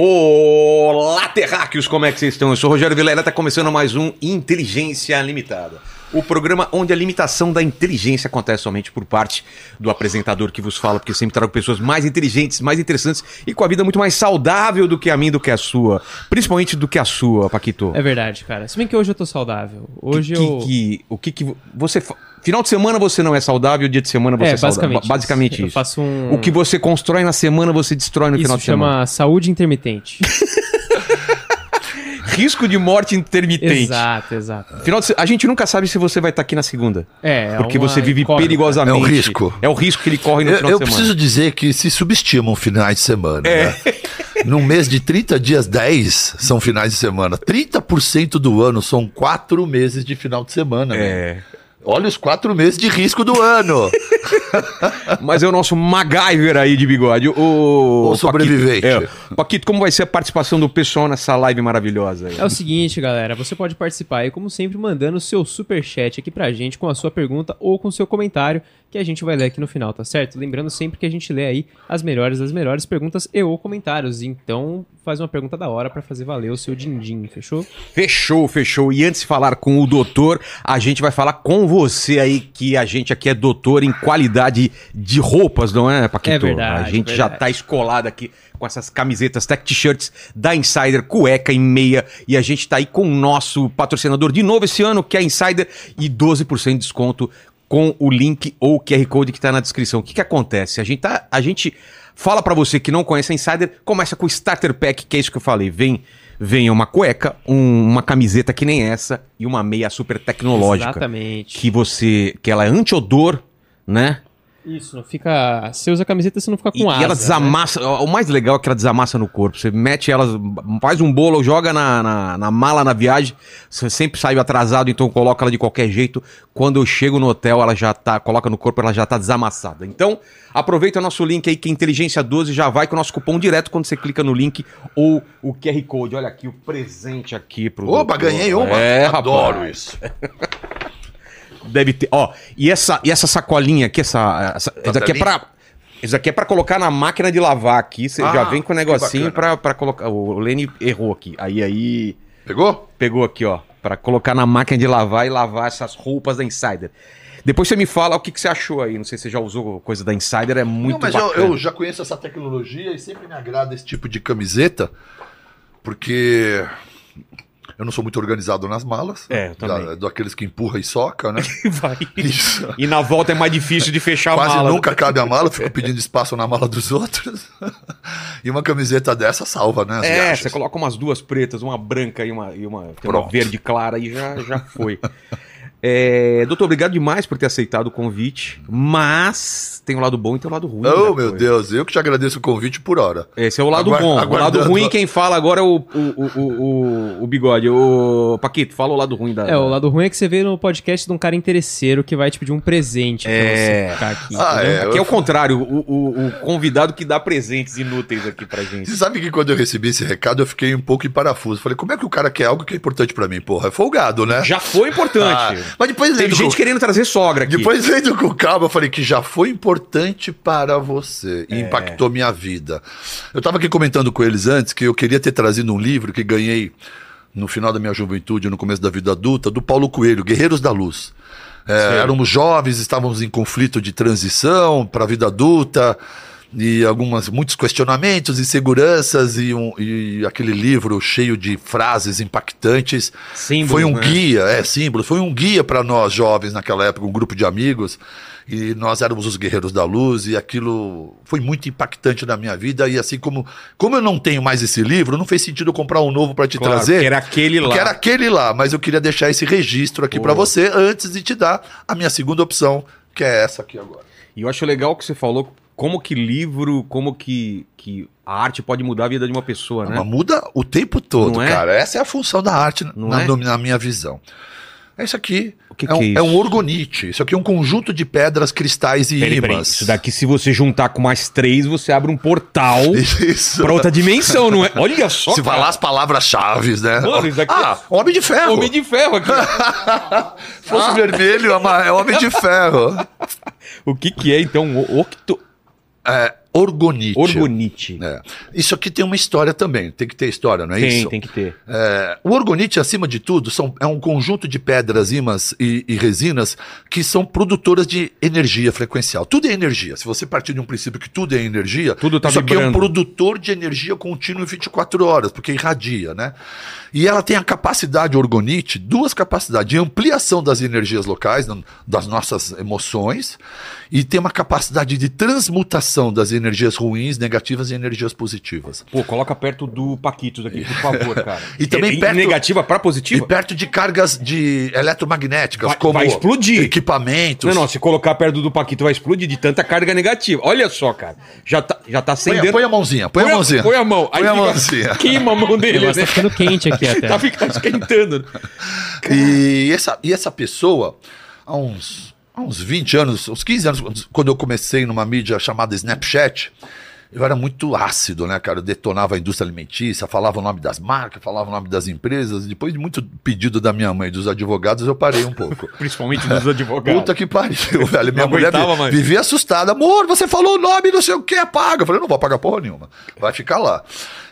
Olá, terráqueos, como é que vocês estão? Eu sou o Rogério Vilela, tá começando mais um Inteligência Limitada. O programa onde a limitação da inteligência acontece somente por parte do apresentador que vos fala, porque sempre trago pessoas mais inteligentes, mais interessantes e com a vida muito mais saudável do que a minha, do que a sua. Principalmente do que a sua, Paquito. É verdade, cara. Se bem que hoje eu tô saudável. Hoje que, eu. Que, que, o que que você. Final de semana você não é saudável, dia de semana você é, É, saudável. basicamente Ba- Basicamente isso. Eu isso. faço um- O que você constrói na semana, você destrói no Isso final de chama semana. saúde intermitente. Risco de morte intermitente. exato, exato. Final de A gente nunca sabe se você vai estar aqui na segunda. É, é Porque uma você vive incógnita. perigosamente. É um risco. É o risco que ele corre no Eu, final eu de semana. preciso dizer que se subestimam finais de semana. É. Né? Num mês de 30 dias, 10 são finais de semana. 30% do ano são quatro meses de final de semana. né? Olha os quatro meses de risco do ano. Mas é o nosso MacGyver aí de bigode. O, O sobrevivente. Paquito, é. Paquito, como vai ser a participação do pessoal nessa live maravilhosa aí? É o seguinte, galera, você pode participar aí, como sempre, mandando o seu superchat aqui pra gente com a sua pergunta ou com o seu comentário, que a gente vai ler aqui no final, tá certo? Lembrando sempre que a gente lê aí as melhores das melhores perguntas e ou comentários. Então, faz uma pergunta da hora pra fazer valer o seu din-din, fechou? Fechou, fechou. E antes de falar com o doutor, a gente vai falar com você aí, que a gente aqui é doutor em qualidade de roupas, não é, Paquito? É verdade, A gente já verdade. tá escolado aqui com essas camisetas tech t-shirts da Insider, cueca e meia. E a gente tá aí com o nosso patrocinador de novo esse ano, que é a Insider, e 12% de desconto com o link ou o QR Code que tá na descrição. O que que acontece? A gente tá, a gente fala pra você que não conhece a Insider, começa com o Starter Pack, que é isso que eu falei. Vem, vem uma cueca, um- uma camiseta que nem essa e uma meia super tecnológica. Exatamente. Que você, que ela é anti-odor, né? Isso, não fica. Você usa a camiseta, você não fica com E, asa. e ela né? desamassa. O mais legal é que ela desamassa no corpo. Você mete ela, faz um bolo, joga na, na, na mala na viagem. Você sempre saiu atrasado, então coloca ela de qualquer jeito. Quando eu chego no hotel, ela já tá. Coloca no corpo, ela já tá desamassada. Então, aproveita o nosso link aí, que é Inteligência 12 já vai com o nosso cupom direto quando você clica no link ou o QR Code. Olha aqui o presente aqui pro. Opa, doutor. ganhei uma. É, Adoro rapaz. isso. Deve ter. Ó, e essa, e essa sacolinha aqui, essa. essa isso aqui é pra. Isso aqui é pra colocar na máquina de lavar aqui. Você Ah, já vem com o negocinho pra, pra colocar. O Lene errou aqui. Aí, aí. Pegou? Pegou aqui, ó. Pra colocar na máquina de lavar e lavar essas roupas da Insider. Depois você me fala o que, que você achou aí. Não sei se você já usou coisa da Insider, é muito Não, mas eu, eu já conheço essa tecnologia e sempre me agrada esse tipo de camiseta, porque eu não sou muito organizado nas malas. É, também. Da, daqueles que empurra e soca, né? Vai. Isso. E na volta é mais difícil de fechar a Quase mala. nunca cabe a mala, fico pedindo espaço na mala dos outros. e uma camiseta dessa salva, né? as É, viagens. você coloca umas duas pretas, uma branca e uma, e uma, uma verde clara e já, já foi. É, doutor, obrigado demais por ter aceitado o convite, mas tem o lado bom e tem o lado ruim. Oh, meu coisa. Deus, eu que te agradeço o convite por hora. Esse é o lado Aguar- bom. O lado ruim, quem fala agora é o, o, o, o, o bigode. O Paquito, fala o lado ruim da. É, o lado ruim é que você vê no podcast de um cara interesseiro que vai te pedir um presente É. pra você ficar aqui. Ah, é. Aqui é o contrário, o, o, o convidado que dá presentes inúteis aqui pra gente. Você sabe que quando eu recebi esse recado, eu fiquei um pouco em parafuso. Falei, como é que o cara quer algo que é importante pra mim? Porra, é folgado, né? Já foi importante. Ah, mas depois lendo gente com- querendo trazer sogra aqui. Depois vendo com calma, eu falei que já foi importante para você É. e impactou minha vida. Eu estava aqui comentando com eles antes que eu queria ter trazido um livro que ganhei no final da minha juventude, no começo da vida adulta, do Paulo Coelho, Guerreiros da Luz. É, éramos jovens, estávamos em conflito de transição para a vida adulta e algumas muitos questionamentos, inseguranças e, um, e aquele livro cheio de frases impactantes Símbolos, foi um né? guia, é símbolo, foi um guia para nós jovens naquela época, um grupo de amigos e nós éramos os guerreiros da luz e aquilo foi muito impactante na minha vida e assim como como eu não tenho mais esse livro, não fez sentido eu comprar um novo para te Claro, trazer. porque era aquele lá. Porque era aquele lá, mas eu queria deixar esse registro aqui para você antes de te dar a minha segunda opção, que é essa aqui agora. E eu acho legal que você falou como que livro, como que, que a arte pode mudar a vida de uma pessoa, né? Mas muda o tempo todo, é? cara. Essa é a função da arte na, é? na minha visão. É isso aqui. O que é, um, que é isso? é um orgonite. Isso aqui é um conjunto de pedras, cristais e Peraí, ímãs. Isso daqui, se você juntar com mais três, você abre um portal pra outra dimensão, não é? Olha só, Se cara. falar as palavras-chave, né? Mano, isso aqui ah, Homem de Ferro. Homem de ferro aqui. Fosse vermelho, é é Homem de Ferro. o que que é, então, octo... É, orgonite. Orgonite. É. Isso aqui tem uma história também, tem que ter história, não é tem, isso? tem que ter. É, o orgonite, acima de tudo, são, é um conjunto de pedras, ímãs e, e resinas que são produtoras de energia frequencial. Tudo é energia. Se você partir de um princípio que tudo é energia, Tudo tá isso aqui é um vibrando. produtor de energia contínua em 24 horas, porque irradia, né? E ela tem a capacidade, orgonite, duas capacidades, de ampliação das energias locais, das nossas emoções, e tem uma capacidade de transmutação das energias ruins, negativas em energias positivas. Pô, coloca perto do Paquitos aqui, por favor, cara. E também É perto- Negativa pra E positiva? perto de cargas de eletromagnéticas, Vai- como vai explodir. equipamentos. Não, não, se colocar perto do Paquito vai explodir de tanta carga negativa. Olha só, cara. Já tá, já tá Põe, acendendo. a- põe a mãozinha, põe, a mãozinha. Põe a mão. Põe a fica- mãozinha. Queima a mão dele, negócio né? tá ficando quente aqui até. Tá, fica- tá esquentando. E essa, e essa pessoa, há uns, há uns 20 anos, uns 15 anos, quando eu comecei numa mídia chamada Snapchat, eu era muito ácido, né, cara? Eu detonava a indústria alimentícia, falava o nome das marcas, falava o nome das empresas. Depois de muito pedido da minha mãe e dos advogados, eu parei um pouco. Principalmente dos advogados. Puta que pariu, velho. Minha Não mulher aguentava vi- vivia assustada. Amor, você falou o nome, não sei o que, apaga. Eu falei, não vou apagar porra nenhuma. Vai ficar lá.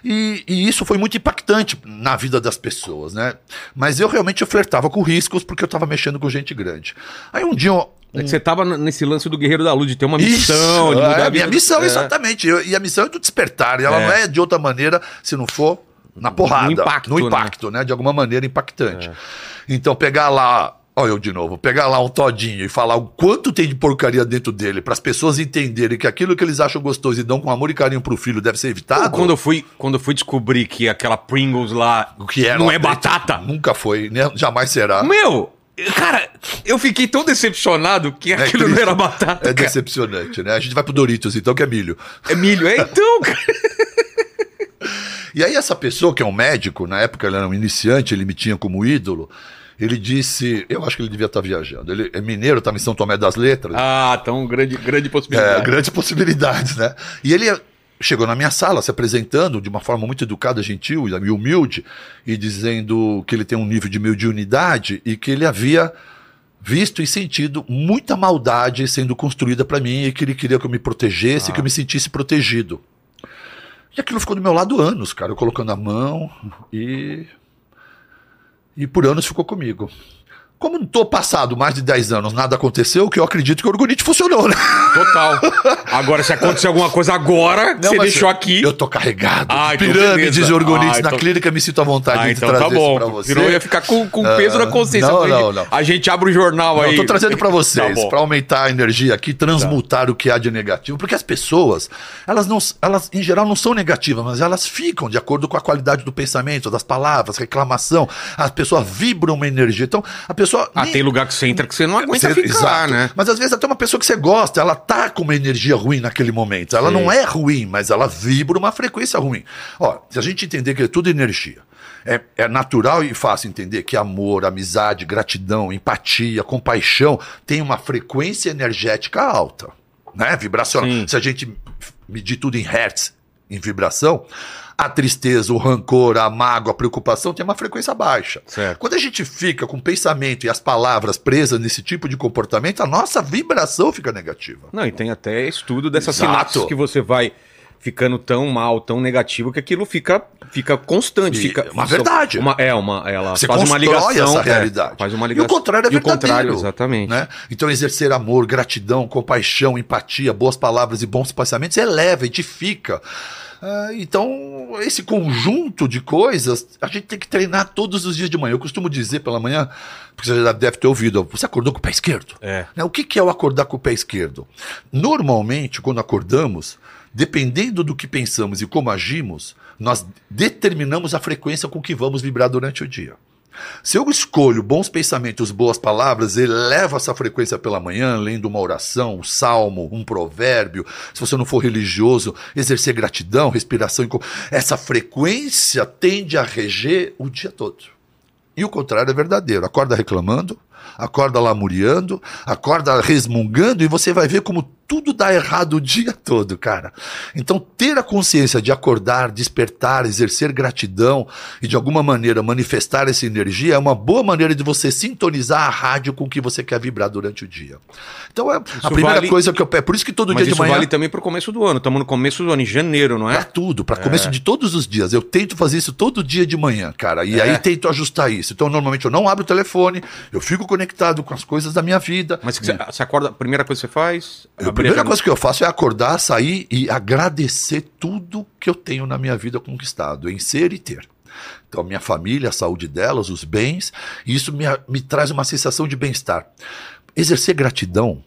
E, e isso foi muito impactante na vida das pessoas, né? Mas eu realmente eu flertava com riscos porque eu tava mexendo com gente grande. Aí um dia. eu- É que você tava n- nesse lance do Guerreiro da Luz, de ter uma Isso, missão, de é, mudar a minha missão, É. exatamente. Eu- e a missão é do despertar. E ela É. não é de outra maneira se não for na porrada. No impacto, No né? impacto, né? De alguma maneira impactante. Então, pegar lá. Olha eu de novo, pegar lá um todinho e falar o quanto tem de porcaria dentro dele, para as pessoas entenderem que aquilo que eles acham gostoso e dão com amor e carinho pro filho deve ser evitado. Quando eu, fui, quando eu fui descobrir que aquela Pringles lá o que é, não é batata. Nunca foi, né? jamais será. Meu, cara, eu fiquei tão decepcionado que É aquilo não triste. era batata. É cara. decepcionante, né? A gente vai pro Doritos, então, que é milho. É milho. É então, cara. E aí essa pessoa, que é um médico, na época ele era um iniciante, ele me tinha como ídolo, ele disse, eu acho que ele devia estar viajando, ele é mineiro, estava em São Tomé das Letras, Ah, então grande, grande é, possibilidade. grandes possibilidades, né? E ele chegou na minha sala se apresentando de uma forma muito educada, gentil e humilde, e dizendo que ele tem um nível de mediunidade e que ele havia visto e sentido muita maldade sendo construída para mim e que ele queria que eu me protegesse, que eu me sentisse protegido. E aquilo ficou do meu lado anos, cara, eu colocando a mão e e por anos ficou comigo. Como não tô passado mais de 10 anos, nada aconteceu, que eu acredito que o orgonite funcionou, né? Total. Agora, se acontecer alguma coisa agora, Não, você deixou aqui. Eu tô carregado. Ah, de então pirâmides beleza. e orgonites Ah, na então- clínica, me sinto à vontade Ah, de então trazer tá isso bom. pra você. Senão eu ia ficar com, com peso Ah, na consciência. não, não, não. A gente abre o jornal Não, aí. eu tô trazendo pra Tá vocês, bom. pra aumentar a energia aqui, transmutar o que há de negativo, porque as pessoas, elas não, elas em geral não são negativas, mas elas ficam de acordo com a qualidade do pensamento, das palavras, reclamação. As pessoas vibram uma energia. Então, a pessoa Ah, nem- tem lugar que você entra que você não aguenta Você- ficar, exato. né? Mas às vezes até uma pessoa que você gosta, ela tá com uma energia ruim naquele momento. Ela Sim. não é ruim, mas ela vibra uma frequência ruim. Ó, se a gente entender que é tudo energia, é, é natural e fácil entender que amor, amizade, gratidão, empatia, compaixão tem uma frequência energética alta, né? Vibracional. Sim. Se a gente medir tudo em hertz, em vibração, a tristeza, o rancor, a mágoa, a preocupação tem uma frequência baixa. Certo. Quando a gente fica com o pensamento e as palavras presas nesse tipo de comportamento, a nossa vibração fica negativa. Não, e tem até estudo dessas Exato. sinapses que você vai ficando tão mal, tão negativo, que aquilo fica, fica constante. Fica, é uma verdade. Uma, é, uma, ela Você faz uma ligação. essa é, realidade. faz uma E o ligação. contrário é E o verdadeiro. contrário, exatamente. Né? Então, exercer amor, gratidão, compaixão, empatia, boas palavras e bons pensamentos eleva, edifica. Ah, então, esse conjunto de coisas, a gente tem que treinar todos os dias de manhã. Eu costumo dizer pela manhã, porque você já deve ter ouvido, você acordou com o pé esquerdo? É. Né, O que que é o acordar com o pé esquerdo? Normalmente, quando acordamos, dependendo do que pensamos e como agimos, nós determinamos a frequência com que vamos vibrar durante o dia. Se eu escolho bons pensamentos, boas palavras, elevo essa frequência pela manhã, lendo uma oração, um salmo, um provérbio. Se você não for religioso, exercer gratidão, respiração. Essa frequência tende a reger o dia todo. E o contrário é verdadeiro. Acorda reclamando, acorda lamuriando, acorda resmungando e você vai ver como tudo dá errado o dia todo, cara. Então, ter a consciência de acordar, despertar, exercer gratidão e de alguma maneira manifestar essa energia é uma boa maneira de você sintonizar a rádio com o que você quer vibrar durante o dia. Então, é Isso a primeira vale- coisa que eu peço. Por isso que todo Mas dia isso de manhã. vale também pro começo do ano. Estamos no começo do ano, em janeiro, não é? tudo, pra começo de todos os dias. Eu tento fazer isso todo dia de manhã, cara. E É. aí tento ajustar isso. Então, normalmente eu não abro o telefone, eu fico conectado com as coisas da minha vida. Mas você, você acorda, a primeira coisa que você faz. A primeira coisa que eu faço é acordar, sair e agradecer tudo que eu tenho na minha vida conquistado, em ser e ter. Então, minha família, a saúde delas, os bens, e isso me, me traz uma sensação de bem-estar. Exercer gratidão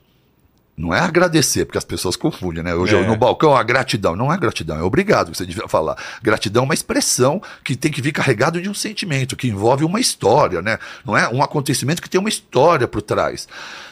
não é agradecer, porque as pessoas confundem, né? Hoje É. no balcão, a gratidão. Não é gratidão, é obrigado que você devia falar. Gratidão é uma expressão que tem que vir carregado de um sentimento, que envolve uma história, né? Não é um acontecimento que tem uma história por trás.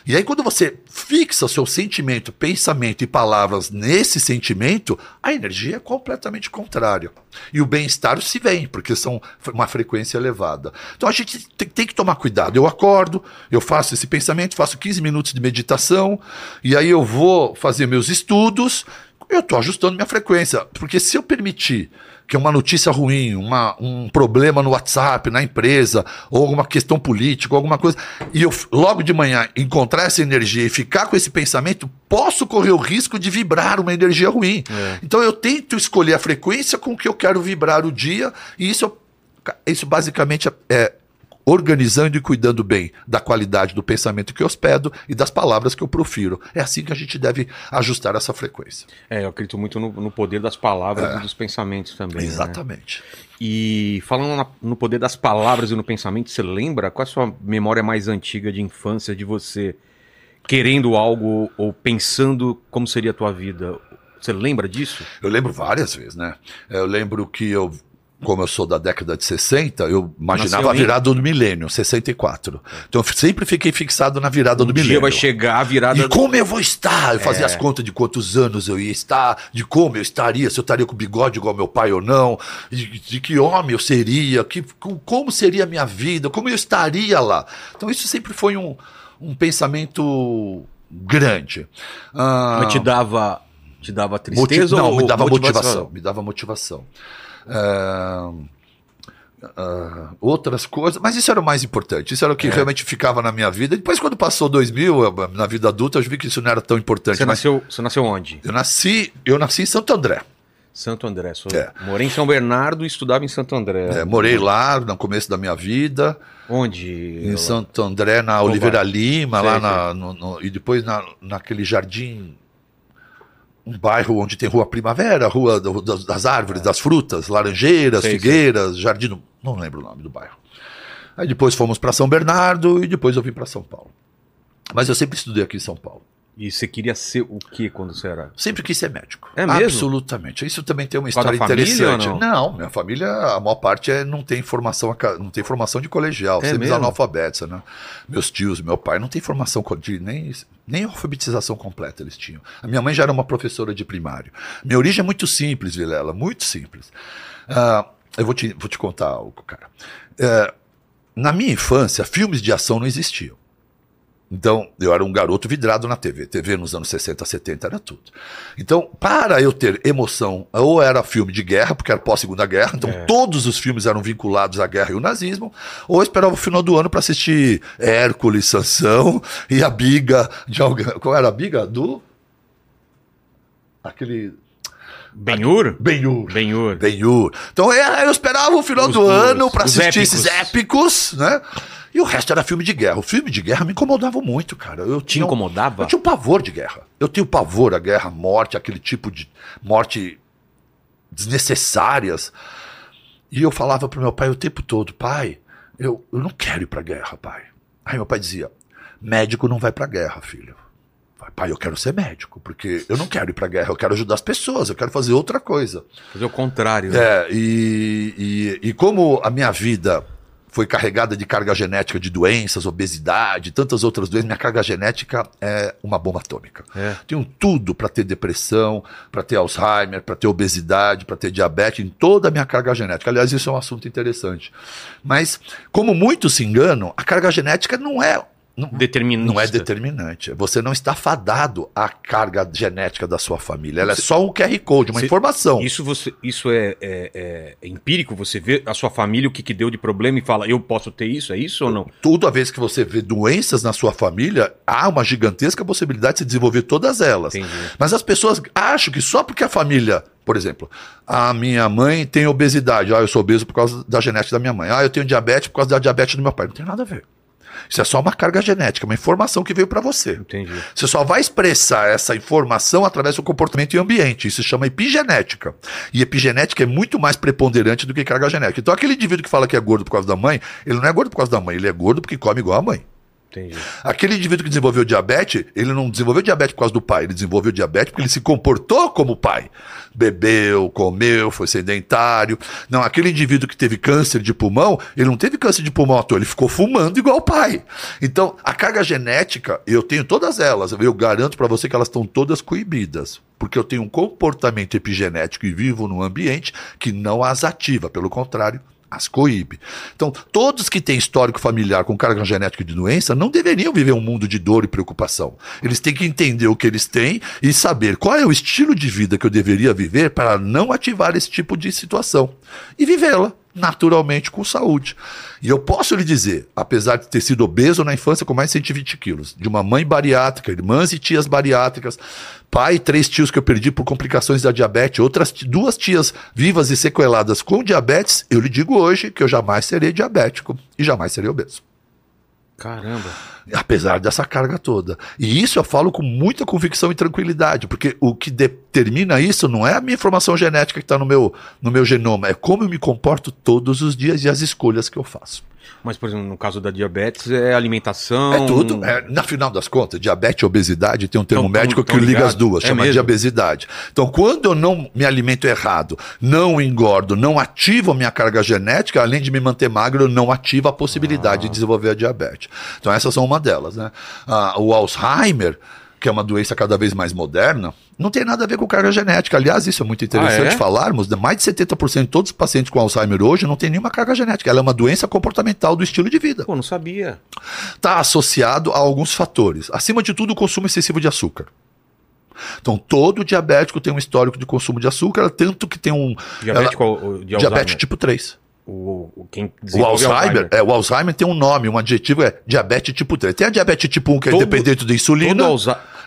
E aí, quando você fixa seu sentimento, pensamento e palavras nesse sentimento, a energia é completamente contrária. E o bem-estar se vem, porque são uma frequência elevada. Então a gente tem, tem que tomar cuidado. Eu acordo, eu faço esse pensamento, faço 15 minutos de meditação, e aí eu vou fazer meus estudos, eu estou ajustando minha frequência. Porque se eu permitir que uma notícia ruim, uma, um problema no WhatsApp, na empresa, ou alguma questão política, alguma coisa, e eu logo de manhã encontrar essa energia e ficar com esse pensamento, posso correr o risco de vibrar uma energia ruim. Então eu tento escolher a frequência com que eu quero vibrar o dia, e isso, isso basicamente é organizando e cuidando bem da qualidade do pensamento que eu hospedo e das palavras que eu profiro. É assim que a gente deve ajustar essa frequência. É, eu acredito muito no, no poder das palavras e dos pensamentos também. né? Exatamente. E falando na- no poder das palavras e no pensamento, você lembra qual é a sua memória mais antiga de infância de você querendo algo ou pensando como seria a tua vida? Você lembra disso? Eu lembro várias vezes, né? Eu lembro que eu, como eu sou da década de 60, eu imaginava a virada do milênio, 64. Então eu sempre fiquei fixado na virada do Um dia milênio. vai chegar a virada. E como eu vou estar? Eu fazia É. as contas de quantos anos eu ia estar, de como eu estaria, se eu estaria com bigode igual meu pai ou não, de, de que homem eu seria, que, com- como seria a minha vida, como eu estaria lá. Então isso sempre foi um, um pensamento grande. Ah, Mas te dava, te dava tristeza não, ou me dava motivação? motivação. Me dava motivação. Ah, ah, outras coisas, mas isso era o mais importante. Isso era o É. que realmente ficava na minha vida. Depois, quando passou 2000, eu, na vida adulta, eu vi que isso não era tão importante. Você mas nasceu, você nasceu onde? eu nasci, eu nasci em Santo André. Santo André. Sou... É. Morei em São Bernardo e estudava em Santo André. É, morei lá no começo da minha vida, Onde? em Santo André, na. Oliveira Lima, Sei, lá na, no- no- e depois na, naquele jardim. Um bairro onde tem Rua Primavera, Rua do- das, das Árvores, das Frutas, Laranjeiras, Sei, Figueiras, Jardim. do- Não lembro o nome do bairro. Aí depois fomos para São Bernardo e depois eu vim para São Paulo. Mas eu sempre estudei aqui em São Paulo. E você queria ser o que quando você era? Sempre quis ser médico. É mesmo? Absolutamente. Isso também tem uma história família interessante. ou não? minha família, a maior parte é, não tem formação, não tem formação de colegial, É sempre mesmo? analfabetos, né? Meus tios, meu pai não tem formação de nem nem alfabetização completa eles tinham. A minha mãe já era uma professora de primário. Minha origem é muito simples, Vilela, muito simples. Ah, eu vou te, vou te contar algo, cara. É, na minha infância, filmes de ação não existiam. Então, eu era um garoto vidrado na TV. TV nos anos 60, 70 era tudo. Então, para eu ter emoção, ou era filme de guerra, porque era pós-segunda guerra, então É. todos os filmes eram vinculados à guerra e ao nazismo, ou eu esperava o final do ano para assistir Hércules, Sansão e a biga de alguém. Qual era a biga? Do. Aquele. Benhur? Benhur. Benhur. Ben-Hur. Então é, eu esperava o final Os- do os- ano para assistir épicos. esses épicos, né? E o resto era filme de guerra. O filme de guerra me incomodava muito, cara. Eu Te tinha um- incomodava? Eu tinha um pavor de guerra. Eu tenho pavor à guerra, morte, aquele tipo de morte desnecessárias. E eu falava pro meu pai o tempo todo, pai, eu, eu não quero ir pra guerra, pai. Aí meu pai dizia, médico não vai pra guerra, filho. Pai, eu quero ser médico, porque eu não quero ir pra guerra, eu quero ajudar as pessoas, eu quero fazer outra coisa. Fazer o contrário. né? É, e, e, e como a minha vida foi carregada de carga genética de doenças, obesidade, tantas outras doenças, minha carga genética é uma bomba atômica. É. Tenho tudo para ter depressão, para ter Alzheimer, para ter obesidade, para ter diabetes, em toda a minha carga genética. Aliás, isso é um assunto interessante. Mas, como muitos se enganam, a carga genética não é não, determinista. não é determinante. Você não está fadado à carga genética da sua família. Ela é só um QR Code, uma Você- informação. Isso, você, isso é, é- é- é empírico? Você vê a sua família, o que, que deu de problema e fala, eu posso ter isso? É isso ou não? Toda vez que você vê doenças na sua família, há uma gigantesca possibilidade de se desenvolver todas elas. Entendi. Mas as pessoas acham que só porque a família, por exemplo, a minha mãe tem obesidade, ah, eu sou obeso por causa da genética da minha mãe, ah, eu tenho diabetes por causa da diabetes do meu pai. Não tem nada a ver. Isso é só uma carga genética, uma informação que veio para você. Entendi. Você só vai expressar essa informação através do comportamento e ambiente. Isso se chama epigenética. E epigenética é muito mais preponderante do que carga genética. Então, aquele indivíduo que fala que é gordo por causa da mãe, ele não é gordo por causa da mãe, ele é gordo porque come igual a mãe. Entendi. Aquele indivíduo que desenvolveu diabetes, ele não desenvolveu diabetes por causa do pai, ele desenvolveu diabetes porque ele se comportou como pai. Bebeu, comeu, foi sedentário. Não, aquele indivíduo que teve câncer de pulmão, ele não teve câncer de pulmão à toa, ele ficou fumando igual o pai. Então, a carga genética, eu tenho todas elas, eu garanto para você que elas estão todas coibidas. Porque eu tenho um comportamento epigenético e vivo num ambiente que não as ativa, pelo contrário, as coíbe. Então, todos que têm histórico familiar com carga genética de doença não deveriam viver um mundo de dor e preocupação. Eles têm que entender o que eles têm e saber qual é o estilo de vida que eu deveria viver para não ativar esse tipo de situação e vivê-la naturalmente com saúde. E eu posso lhe dizer, apesar de ter sido obeso na infância com mais de 120 quilos, de uma mãe bariátrica, irmãs e tias bariátricas, pai e três tios que eu perdi por complicações da diabetes, outras duas tias vivas e sequeladas com diabetes, eu lhe digo hoje que eu jamais serei diabético e jamais serei obeso. Caramba. Apesar dessa carga toda. E isso eu falo com muita convicção e tranquilidade, porque o que determina isso não é a minha informação genética que está no meu, no meu genoma, é como eu me comporto todos os dias e as escolhas que eu faço. Mas, por exemplo, no caso da diabetes, é alimentação. É tudo. É, na final das contas, diabetes e obesidade tem um termo Então, tão- médico que liga as ligado. duas, É chama mesmo? de obesidade. Então, quando eu não me alimento errado, não engordo, não ativo a minha carga genética, além de me manter magro, eu não ativo a possibilidade Ah. de desenvolver a diabetes. Então, essas são uma delas. Né? Ah, o Alzheimer, que é uma doença cada vez mais moderna, não tem nada a ver com carga genética. Aliás, isso é muito interessante Ah, é? falarmos. Mais de 70% de todos os pacientes com Alzheimer hoje não tem nenhuma carga genética. Ela é uma doença comportamental do estilo de vida Pô, não sabia. está associado a alguns fatores. Acima de tudo, o consumo excessivo de açúcar. Então, todo diabético tem um histórico de consumo de açúcar, tanto que tem um. Diabético ela- Alzheimer? tipo 3. O, o- quem O Alzheimer, é, o Alzheimer tem um nome, um adjetivo é diabetes tipo 3. Tem a diabetes tipo 1 que é Todo- dependente da insulina.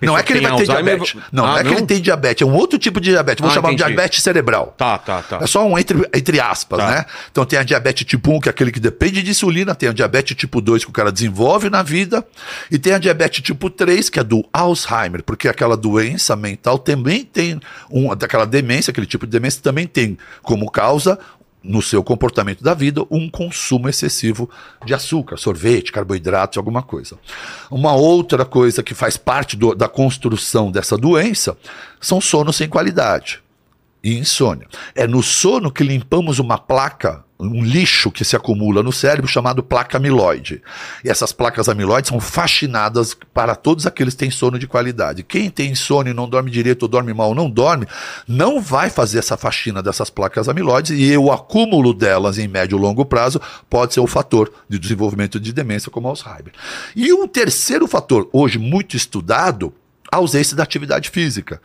Não é que ele tem vai ter Alzheimer- diabetes. Não, Ah, não é que não? ele tem diabetes, é um outro tipo de diabetes. Vamos Ah, chamar de diabetes cerebral. Tá, tá, tá. É só um entre, entre aspas, Tá. né? Então tem a diabetes tipo 1, que é aquele que depende de insulina, tem a diabetes tipo 2 que o cara desenvolve na vida, e tem a diabetes tipo 3, que é do Alzheimer, porque aquela doença mental também tem um, daquela demência, aquele tipo de demência também tem como causa no seu comportamento da vida um consumo excessivo de açúcar, sorvete, carboidrato, alguma coisa. Uma outra coisa que faz parte do- da construção dessa doença são sonos sem qualidade e insônia. É no sono que limpamos uma placa, um lixo que se acumula no cérebro chamado placa amiloide. E essas placas amiloides são fascinadas para todos aqueles que têm sono de qualidade. Quem tem sono e não dorme direito ou dorme mal ou não dorme, não vai fazer essa faxina dessas placas amiloides e o acúmulo delas em médio e longo prazo pode ser o fator de desenvolvimento de demência como Alzheimer. E um terceiro fator, hoje muito estudado, a ausência da atividade física.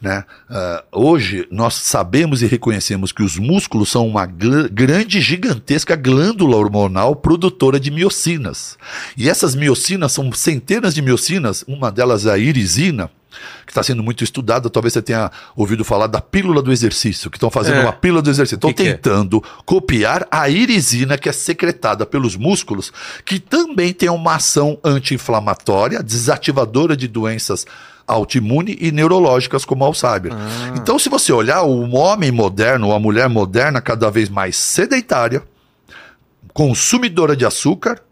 Né? Ah, hoje, nós sabemos e reconhecemos que os músculos são uma grande, gigantesca glândula hormonal produtora de miocinas. E essas miocinas são centenas de miocinas, uma delas é a irisina, que está sendo muito estudada. Talvez você tenha ouvido falar da pílula do exercício, que estão fazendo É. uma pílula do exercício. Estão é? tentando copiar a irisina que é secretada pelos músculos, que também tem uma ação anti-inflamatória, desativadora de doenças autoimune e neurológicas como Alzheimer. Ah. Então, se você olhar o homem moderno, ou a mulher moderna, cada vez mais sedentária, consumidora de açúcar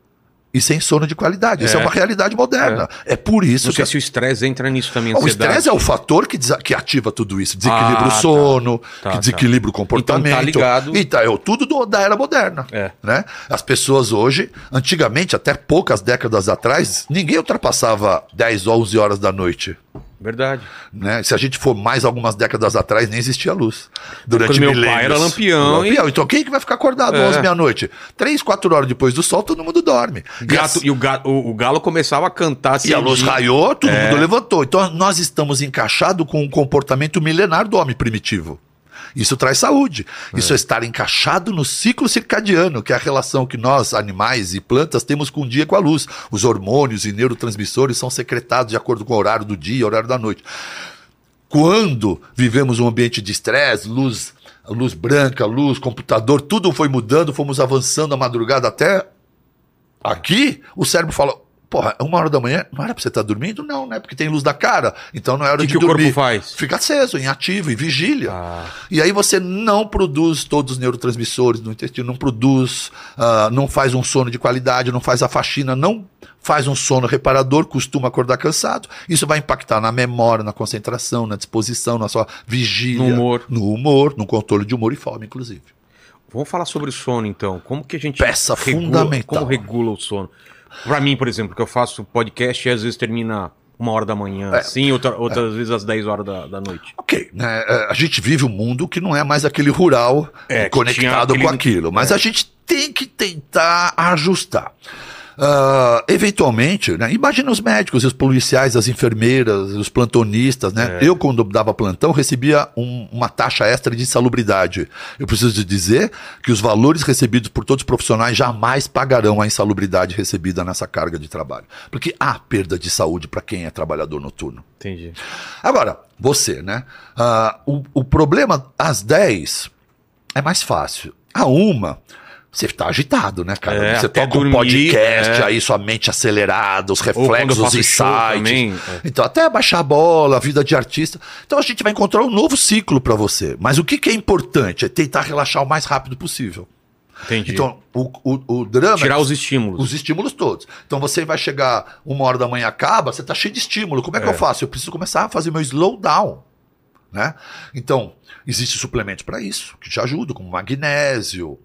e sem sono de qualidade. Isso é É. uma realidade moderna. É, por isso Não que sei se o estresse entra nisso também. o estresse é o fator que, desa- que ativa tudo isso. Desequilibra Ah, o sono, tá, que tá. desequilibra o comportamento. Então tá ligado. E tá, é tudo do- da era moderna. É. Né? As pessoas hoje, antigamente, até poucas décadas atrás, ninguém ultrapassava 10 ou 11 horas da noite. Verdade. Né? Se a gente for mais algumas décadas atrás, nem existia luz. Durante Quando meu milênios. pai era lampião e- Lampião. Então quem que vai ficar acordado É. às meia-noite? Três, quatro horas depois do sol, todo mundo dorme. Gato, E, e o, ga- o- o galo começava a cantar assim. e a luz raiou, todo É. mundo levantou. Então nós estamos encaixados com um comportamento milenar do homem primitivo. Isso traz saúde. Isso é estar encaixado no ciclo circadiano, que é a relação que nós, animais e plantas, temos com o dia e com a luz. Os hormônios e neurotransmissores são secretados de acordo com o horário do dia e o horário da noite. Quando vivemos um ambiente de estresse, luz, luz branca, luz, computador, tudo foi mudando, fomos avançando a madrugada até aqui, o cérebro fala. Porra, uma hora da manhã, não era pra você estar dormindo? Não, né? Porque tem luz da cara, então não é hora que de que o corpo dormir. faz? Fica aceso, em ativo, em vigília. Ah. E aí você não produz todos os neurotransmissores do intestino, não produz, ah, não faz um sono de qualidade, não faz a faxina, não faz um sono reparador, costuma acordar cansado. Isso vai impactar na memória, na concentração, na disposição, na sua vigília. No humor. No humor, no controle de humor e fome, inclusive. Vamos falar sobre o sono, então. Como que a gente. Peça fundamental. Como regula o sono? Pra mim, por exemplo, que eu faço podcast e às vezes termina uma hora da manhã, É. assim, outra- outras vezes às 10 horas da, da noite. Ok, né, é, a gente vive um mundo que não é mais aquele rural É, conectado aquele- com aquilo, mas é. a gente tem que tentar ajustar. Ah, eventualmente, né, imagina os médicos, os policiais, as enfermeiras, os plantonistas, né? É. Eu, quando dava plantão, recebia um- uma taxa extra de insalubridade. Eu preciso dizer que os valores recebidos por todos os profissionais jamais pagarão a insalubridade recebida nessa carga de trabalho. Porque há perda de saúde para quem é trabalhador noturno. Entendi. Agora, você, né? Ah, o, o problema às 10 é mais fácil. A uma, você tá agitado, né, cara? É, você toca um dormir, podcast, é. aí sua mente acelerada, os reflexos, os insights. é. Então, até baixar a bola, a vida de artista. Então, a gente vai encontrar um novo ciclo para você. Mas o que, que é importante? É tentar relaxar o mais rápido possível. Entendi. Então, o, o, o drama. é Tirar os estímulos. os estímulos todos. Então você vai chegar uma hora da manhã acaba, você tá cheio de estímulo. Como é que É. eu faço? Eu preciso começar a fazer meu slowdown, né? Então existem suplementos para isso que te ajudam, como magnésio,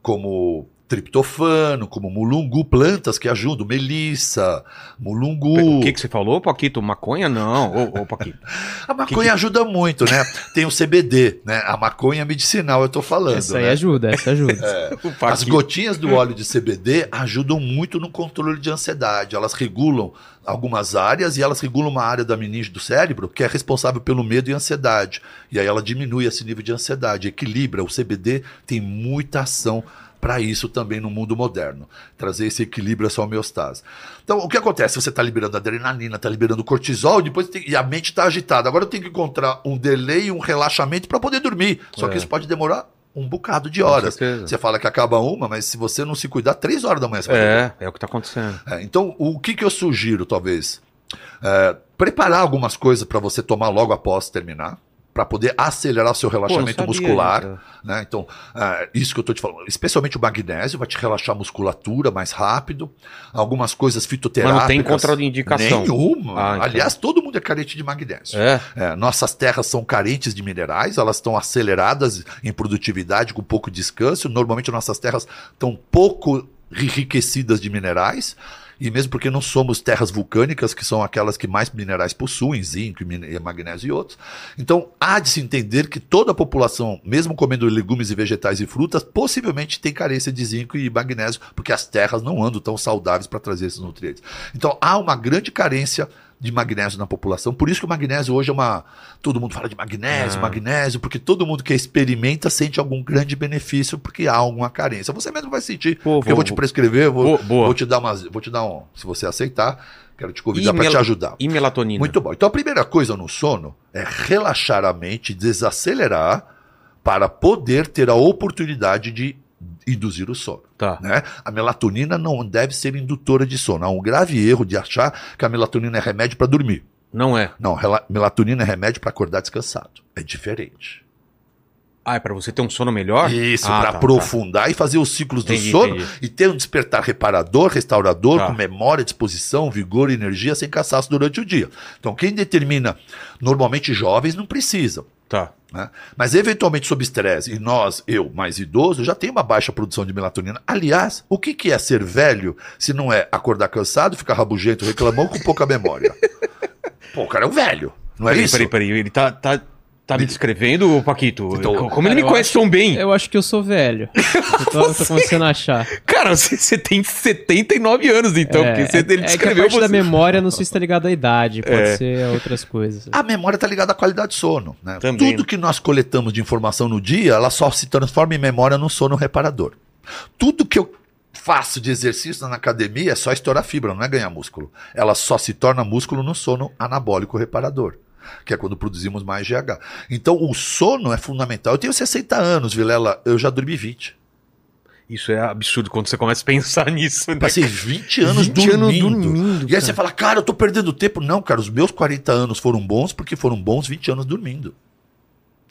como triptofano, como mulungu, plantas que ajudam, melissa, mulungu. O que, que você falou, Paquito? Maconha? Não. Ô, ô Paquito. A maconha ajuda muito, né? Tem o CBD, né? A maconha medicinal, eu tô falando. Essa aí né? ajuda, essa ajuda. O As gotinhas do óleo de CBD ajudam muito no controle de ansiedade. Elas regulam algumas áreas e elas regulam uma área da meninge do cérebro que é responsável pelo medo e ansiedade. E aí ela diminui esse nível de ansiedade, equilibra. O CBD tem muita ação para isso também no mundo moderno. Trazer esse equilíbrio, essa homeostase. Então, o que acontece? Você está liberando adrenalina, está liberando cortisol, depois tem- e a mente está agitada. Agora eu tenho que encontrar um delay, um relaxamento para poder dormir. Só que É. isso pode demorar um bocado de horas. Você fala que acaba uma, mas se você não se cuidar, três horas da manhã você vai É, é o que tá acontecendo. É, então, o que, que eu sugiro, talvez? É, preparar algumas coisas para você tomar logo após terminar, para poder acelerar o seu relaxamento sabia muscular. né? Então, é, isso que eu tô te falando, especialmente o magnésio, vai te relaxar a musculatura mais rápido. Algumas coisas Mas fitoterápicas. não tem contraindicação. Nenhuma. Ah, então. Aliás, todo mundo é carente de magnésio. É. É, nossas terras são carentes de minerais, elas estão aceleradas em produtividade com pouco descanso. Normalmente nossas terras estão pouco enriquecidas de minerais. E mesmo porque não somos terras vulcânicas, que são aquelas que mais minerais possuem, zinco, magnésio e outros. Então, há de se entender que toda a população, mesmo comendo legumes e vegetais e frutas, possivelmente tem carência de zinco e magnésio, porque as terras não andam tão saudáveis para trazer esses nutrientes. Então, há uma grande carência de magnésio na população. Por isso que o magnésio hoje é uma. Todo mundo fala de magnésio, Ah. magnésio, porque todo mundo que experimenta sente algum grande benefício, porque há alguma carência. Você mesmo vai sentir. Pô, porque eu vou- vou te prescrever, vou, Boa, vou te dar umas. Vou te dar um. Se você aceitar, quero te convidar para te ajudar. E melatonina? Muito bom. Então a primeira coisa no sono é relaxar a mente, desacelerar para poder ter a oportunidade de induzir o sono. Tá. Né? A melatonina não deve ser indutora de sono. Há um grave erro de achar que a melatonina é remédio para dormir. Não é. Não, melatonina é remédio para acordar descansado. É diferente. Ah, é pra você ter um sono melhor? Isso, ah, para tá, tá. aprofundar e fazer os ciclos do Entendi, sono entendi. e ter um despertar reparador, restaurador, Tá. com memória, disposição, vigor e energia sem cansaço durante o dia. Então, quem determina, normalmente jovens não precisam. Tá. né? Mas eventualmente sob estresse, e nós, eu mais idoso, já tem uma baixa produção de melatonina. Aliás, o que, que é ser velho se não é acordar cansado, ficar rabugento, reclamão com pouca memória? Pô, o cara é um velho, não é Peraí, isso? peraí, peraí. Ele tá, tá, tá me descrevendo, Paquito? Então, Como ele Cara, me eu conhece tão bem? Eu acho que eu sou velho. Eu tô, eu tô começando a achar. Cara, você, você tem 79 anos, então, porque você, é, ele é que a descreveu parte da você. memória não sei se tá ligado à idade, pode É. ser outras coisas. A memória está ligada à qualidade de sono. né? Também. Tudo que nós coletamos de informação no dia, ela só se transforma em memória no sono reparador. Tudo que eu faço de exercício na academia é só estourar fibra, não é ganhar músculo. Ela só se torna músculo no sono anabólico reparador. Que é quando produzimos mais GH. Então, o sono é fundamental. Eu tenho 60 anos, Vilela, eu já dormi 20. Isso é absurdo quando você começa a pensar nisso. Né? Passei 20 anos 20 anos dormindo. dormindo, e aí você fala, cara, eu tô perdendo tempo. Não, cara, os meus 40 anos foram bons porque foram bons 20 anos dormindo.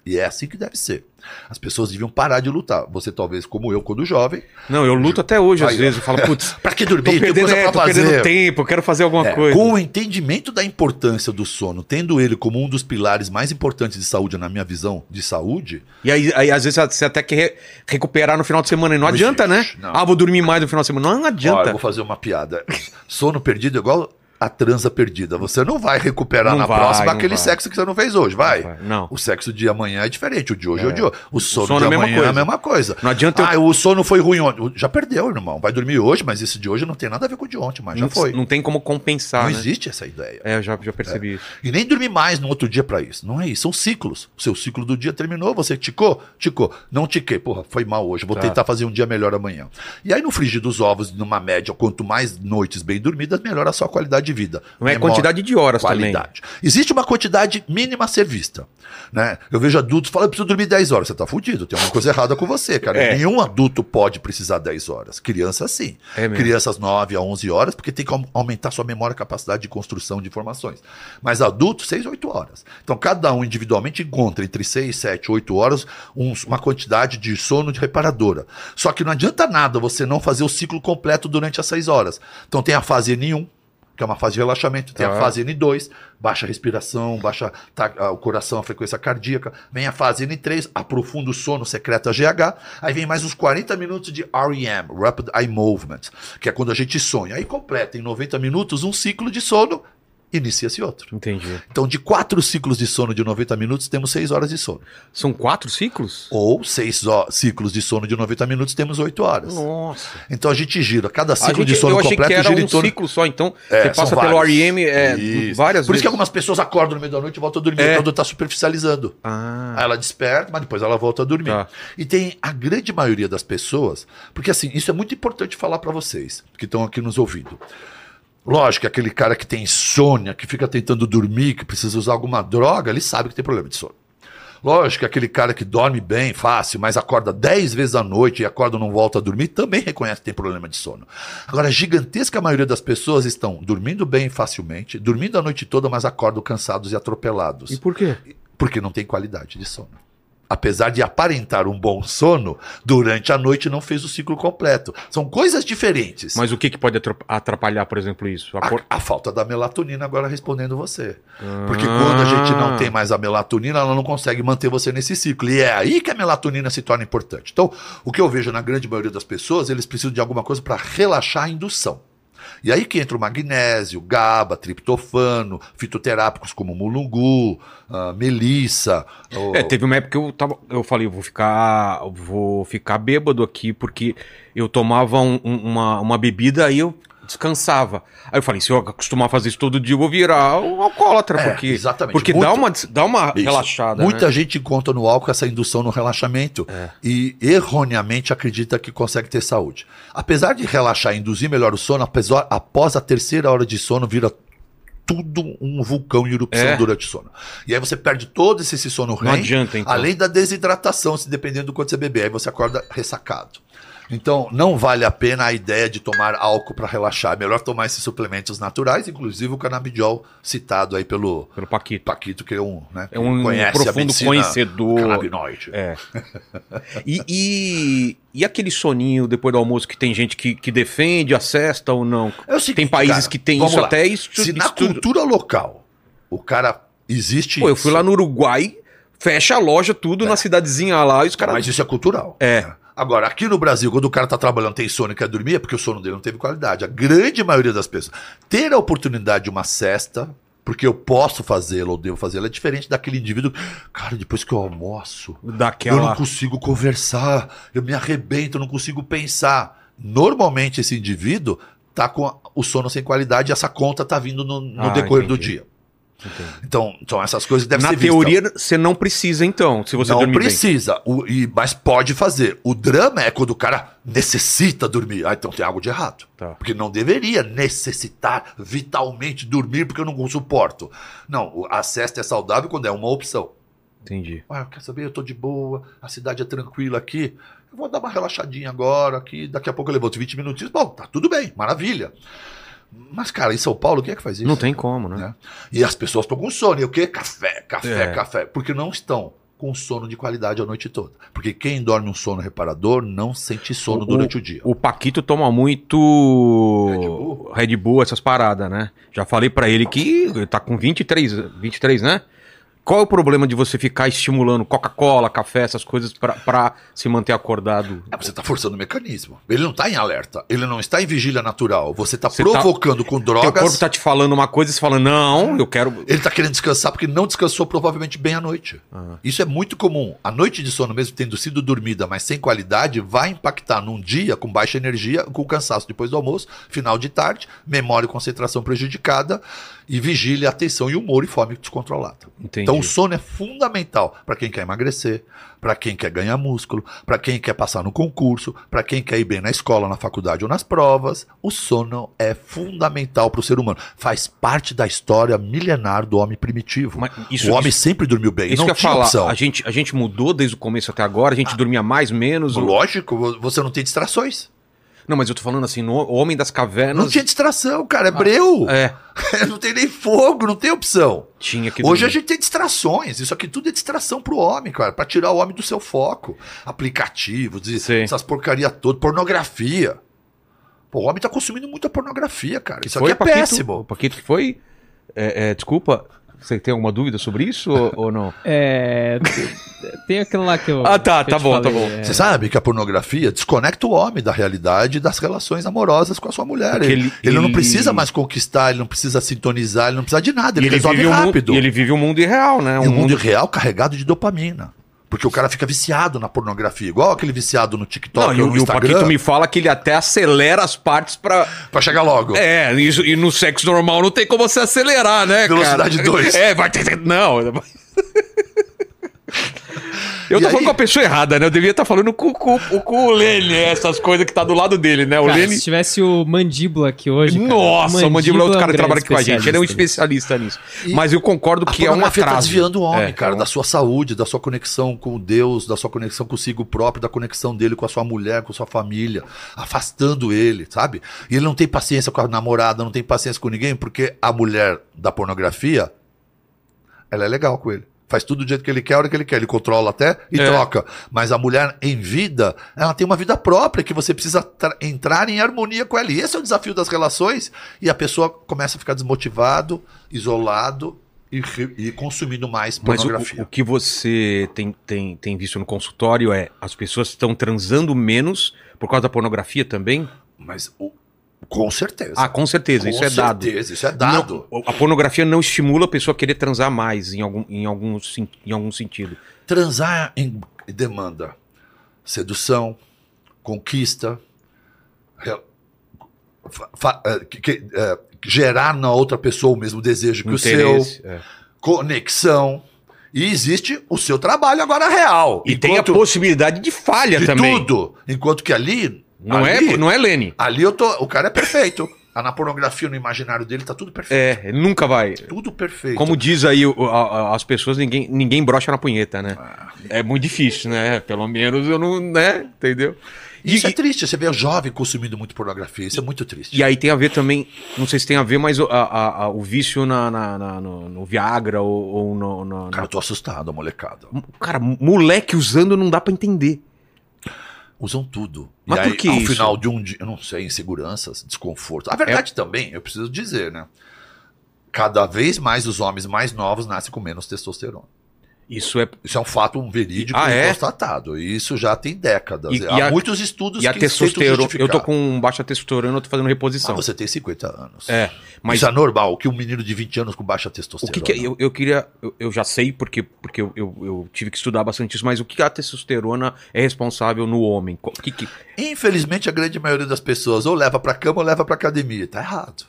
E é assim que deve ser. As pessoas deviam parar de lutar. Você, talvez, como eu, quando jovem, Não, eu luto até hoje, às ó. vezes. Eu falo, putz, pra que tô dormir? Tem perdendo, coisa é, pra tô perdendo fazer. tempo, quero fazer alguma É, coisa. com o entendimento da importância do sono, tendo ele como um dos pilares mais importantes de saúde, na minha visão de saúde, E aí, aí, às vezes, você até quer re- recuperar no final de semana. E não, Não adianta, existe, né? não. Ah, vou dormir mais no final de semana. Não Ó, adianta. eu vou fazer uma piada. Sono perdido é igual a transa perdida. Você não vai recuperar Não na vai, próxima aquele vai. sexo que você não fez hoje, vai? Não vai, não. O sexo de amanhã é diferente, o de hoje é, o de hoje. O sono, sono de é a mesma amanhã é a coisa. mesma coisa. Não adianta eu- Ah, o sono foi ruim ontem. Já perdeu, irmão. Vai dormir hoje, mas esse de hoje não tem nada a ver com o de ontem, mas já não, foi. não tem como compensar, Não né? existe essa ideia. É, eu já, já percebi isso. E nem dormir mais no outro dia pra isso. Não é isso. São ciclos. O seu ciclo do dia terminou, você ticou? Ticou. Não tiquei. Porra, foi mal hoje. Vou Tá. tentar fazer um dia melhor amanhã. E aí, no frigir dos ovos, numa média, quanto mais noites bem dormidas, melhor a sua qualidade de vida. Não é Memória, quantidade de horas também. qualidade. Existe uma quantidade mínima a ser vista. Né? Eu vejo adultos falando, eu preciso dormir 10 horas. Você tá fudido, tem alguma coisa errada com você, cara. É. Nenhum adulto pode precisar 10 horas. Criança, sim. É. Crianças 9 a 11 horas, porque tem que au- aumentar sua memória, capacidade de construção de informações. Mas adultos, 6, 8 horas. Então, cada um individualmente encontra entre 6, 7, 8 horas uns- uma quantidade de sono de reparadora. Só que não adianta nada você não fazer o ciclo completo durante as 6 horas. Então, tem a fase N1, que é uma fase de relaxamento, tem Tá. a fase N2, baixa a respiração, baixa ah, o coração, a frequência cardíaca, vem a fase N3, aprofunda o sono, secreta GH, aí vem mais uns 40 minutos de REM, Rapid Eye Movement, que é quando a gente sonha. Aí completa em 90 minutos um ciclo de sono, inicia-se outro. Entendi. Então, de quatro ciclos de sono de 90 minutos, temos 6 horas de sono. São quatro ciclos? Ou seis ciclos de sono de 90 minutos, temos 8 horas. Nossa. Então a gente gira, cada ciclo gente, de sono eu completo que era gira em um torno ciclo só, então É, você passa pelo. REM é, Isso. várias Por isso que vezes. algumas pessoas acordam no meio da noite e voltam a dormir É. quando está superficializando. Ah, Aí ela desperta, mas depois ela volta a dormir. Tá. E tem a grande maioria das pessoas, porque assim, isso é muito importante falar para vocês que estão aqui nos ouvindo. Lógico que aquele cara que tem insônia, que fica tentando dormir, que precisa usar alguma droga, ele sabe que tem problema de sono. Lógico que aquele cara que dorme bem, fácil, mas acorda 10 vezes à noite e acorda e não volta a dormir, também reconhece que tem problema de sono. Agora, a gigantesca maioria das pessoas estão dormindo bem facilmente, dormindo a noite toda, mas acordam cansados e atropelados. e por quê? Porque não tem qualidade de sono. Apesar de aparentar um bom sono, durante a noite não fez o ciclo completo. São coisas diferentes. Mas o que, que pode atra- atrapalhar, por exemplo, isso? A A, a falta da melatonina, agora respondendo você. Ah. Porque quando a gente não tem mais a melatonina, ela não consegue manter você nesse ciclo. E é aí que a melatonina se torna importante. Então, o que eu vejo na grande maioria das pessoas, eles precisam de alguma coisa para relaxar a indução. E aí que entra o magnésio, GABA, triptofano, fitoterápicos como mulungu, ah, melissa. É, teve uma época que eu tava. Eu falei, vou ficar. Vou ficar bêbado aqui, porque eu tomava um- uma, uma bebida aí eu descansava. Aí eu falei, se eu acostumar a fazer isso todo dia, eu vou virar um alcoólatra, É, porque. exatamente. Porque Muito- dá uma, dá uma Isso. relaxada. Muita né? gente conta no álcool essa indução no relaxamento É. e erroneamente acredita que consegue ter saúde. Apesar de relaxar e induzir melhor o sono, apesar- após a terceira hora de sono vira tudo um vulcão em erupção É. durante o sono. E aí você perde todo esse, esse sono Não REM, adianta, então. além da desidratação, se dependendo do quanto você beber. Aí você acorda ressacado. Então, não vale a pena a ideia de tomar álcool para relaxar. É melhor tomar esses suplementos naturais, inclusive o canabidiol citado aí pelo Pelo Paquito. Paquito, que é um, né, É um conhece profundo conhecedor. Canabinoide. É. E, e, e aquele soninho depois do almoço que tem gente que, que defende a cesta ou não? É seguinte, tem países cara, que tem isso lá. até isso. Se na cultura local o cara existe Pô, eu isso, fui lá no Uruguai, fecha a loja, tudo na cidadezinha lá, e os caras. Mas isso é cultural. É. Agora, aqui no Brasil, quando o cara tá trabalhando, tem sono e quer dormir, é porque o sono dele não teve qualidade. A grande maioria das pessoas. Ter a oportunidade de uma cesta, porque eu posso fazê-la ou devo fazê-la, é diferente daquele indivíduo. Cara, depois que eu almoço, eu não Daquela. consigo conversar, eu me arrebento, eu não consigo pensar. Normalmente, esse indivíduo tá com o sono sem qualidade e essa conta tá vindo no, no Ah, decorrer do entendi. Então, então, essas coisas devem Na ser vistas. teoria, você não precisa, então, se você não dormir precisa, o- e- mas pode fazer. O drama é quando o cara necessita dormir. Ah, então tem algo de errado. Tá. Porque não deveria necessitar vitalmente dormir porque eu não suporto. Não, o- a cesta é saudável quando é uma opção. Entendi. Ah, quer saber? Eu tô de boa, a cidade é tranquila aqui. Eu vou dar uma relaxadinha agora aqui, daqui a pouco eu levanto 20 minutinhos. Bom, tá tudo bem, maravilha. Mas, cara, em São Paulo, quem é que faz isso? Não tem como, né? né? E as pessoas estão com sono. E o quê? Café, café, É. café. Porque não estão com sono de qualidade a noite toda. Porque quem dorme um sono reparador não sente sono durante o, dia. O Paquito toma muito Red Bull? Red Bull, essas paradas, né? Já falei pra ele que ele tá com 23, 23, né? Qual é o problema de você ficar estimulando Coca-Cola, café, essas coisas pra, pra se manter acordado? É, você está forçando o mecanismo. Ele não está em alerta. Ele não está em vigília natural. Você está tá- provocando com Teu drogas. corpo tá te falando uma coisa e você fala, não, eu quero... Ele está querendo descansar porque não descansou provavelmente bem à noite. Ah. Isso é muito comum. A noite de sono, mesmo tendo sido dormida, mas sem qualidade, vai impactar num dia com baixa energia, com cansaço depois do almoço, final de tarde, memória e concentração prejudicada, e vigília, atenção e humor e fome descontrolada. Entendi. Então o sono é fundamental para quem quer emagrecer, para quem quer ganhar músculo, para quem quer passar no concurso, para quem quer ir bem na escola, na faculdade ou nas provas. O sono é fundamental para o ser humano. Faz parte da história milenar do homem primitivo. Isso- o homem isso- sempre dormiu bem, Isso não que eu tinha falar, opção. a gente, a gente mudou desde o começo até agora, a gente dormia mais, menos... Lógico, vo- você não tem distrações. Não, mas eu tô falando assim, no o Homem das Cavernas... Não tinha distração, cara, é breu. É, não tem nem fogo, não tem opção. tinha que Hoje a dormir. gente tem distrações. Isso aqui tudo é distração pro homem, cara. Pra tirar o homem do seu foco. Aplicativos, Sim. essas porcaria toda, pornografia. Pô, o homem tá consumindo muita pornografia, cara. Isso Foi, aqui é Paquito? péssimo. O Paquito que foi? É, é, desculpa, você tem alguma dúvida sobre isso ou, ou não? É. Tem aquilo lá que eu. Ah, tá, tá bom, tá falei, bom. é. Você sabe que a pornografia desconecta o homem da realidade e das relações amorosas com a sua mulher. Ele, ele- ele não ele- precisa mais conquistar, ele não precisa sintonizar, ele não precisa de nada, ele, resolve vive um rápido. e ele vive um mundo irreal, né? E Um o mundo mundo... real carregado de dopamina. Porque o cara fica viciado na pornografia, igual aquele viciado no TikTok Não, e, ou o- no e o Instagram, Paquito me fala que ele até acelera as partes pra. pra chegar logo. É, isso, e no sexo normal não tem como você acelerar, né, Velocidade cara? dois. É, vai ter. Não. Eu E tô aí? falando com a pessoa errada, né? Eu devia estar falando com, com, com o Lene, essas coisas que tá do lado dele, né? O Cara, Lene. se tivesse o Mandíbula aqui hoje. cara, Nossa, o Mandíbula é outro cara que trabalha aqui com a gente. Ele é um especialista nisso. Mas eu concordo A que é um tá atraso. desviando o homem, É, cara, é um- da sua saúde, da sua conexão com Deus, da sua conexão consigo próprio, da conexão dele com a sua mulher, com a sua família, afastando ele, sabe? E ele não tem paciência com a namorada, não tem paciência com ninguém, porque a mulher da pornografia, ela é legal com ele. Faz tudo do jeito que ele quer, a hora que ele quer. Ele controla até e É. troca. Mas a mulher em vida, ela tem uma vida própria que você precisa tra- entrar em harmonia com ela. E esse é o desafio das relações. E a pessoa começa a ficar desmotivado, isolado e, e consumindo mais Mas o, pornografia. o que você tem, tem, tem visto no consultório é as pessoas estão transando menos por causa da pornografia também? Mas o- com certeza. Ah, com certeza, com isso é dado. certeza, isso é dado. Não, a pornografia não estimula a pessoa a querer transar mais em algum, em algum, em algum sentido. Transar em demanda sedução, conquista, eh, que- que- eh, gerar na outra pessoa o mesmo desejo que o seu, Interesse, é. conexão. E existe o seu trabalho agora real. E tem a Enquanto- possibilidade de falha de também. tudo. Enquanto que ali. Não, ali, é, não é Lene. Ali eu tô. O cara é perfeito. Ah, Na pornografia, no imaginário dele, tá tudo perfeito. É, ele nunca vai. Tudo perfeito. Como diz aí o- a- a- as pessoas, ninguém, ninguém brocha na punheta, né? Ah. É muito difícil, né? Pelo menos eu não, né? Entendeu? E, Isso é triste, você vê o jovem consumindo muito pornografia, isso é muito triste. e aí tem a ver também, não sei se tem a ver, mas o, a- a- a- o vício na, na- na- no, no Viagra ou, ou no, no- Cara, eu tô assustado, molecada. Cara, moleque usando não dá pra entender. Usam tudo. Mas e por aí, que ao isso? final de um dia, eu não sei, inseguranças, desconforto. A verdade também, eu preciso dizer, né? Cada vez mais os homens mais novos nascem com menos testosterona. Isso é. Isso é um fato verídico Ah, e é? constatado. E isso já tem décadas. E- Há e a- muitos estudos E a que testosterona. Eu tô com baixa testosterona, eu tô fazendo Ah, reposição. você tem 50 anos. É, mas Isso é normal, que um menino de 20 anos com baixa o testosterona. que, que é- eu, eu queria. Eu, eu já sei porque, porque eu, eu, eu tive que estudar bastante isso, mas o que a testosterona é responsável no homem? O que, que- Infelizmente, a grande maioria das pessoas ou leva pra cama ou leva pra academia. Tá errado.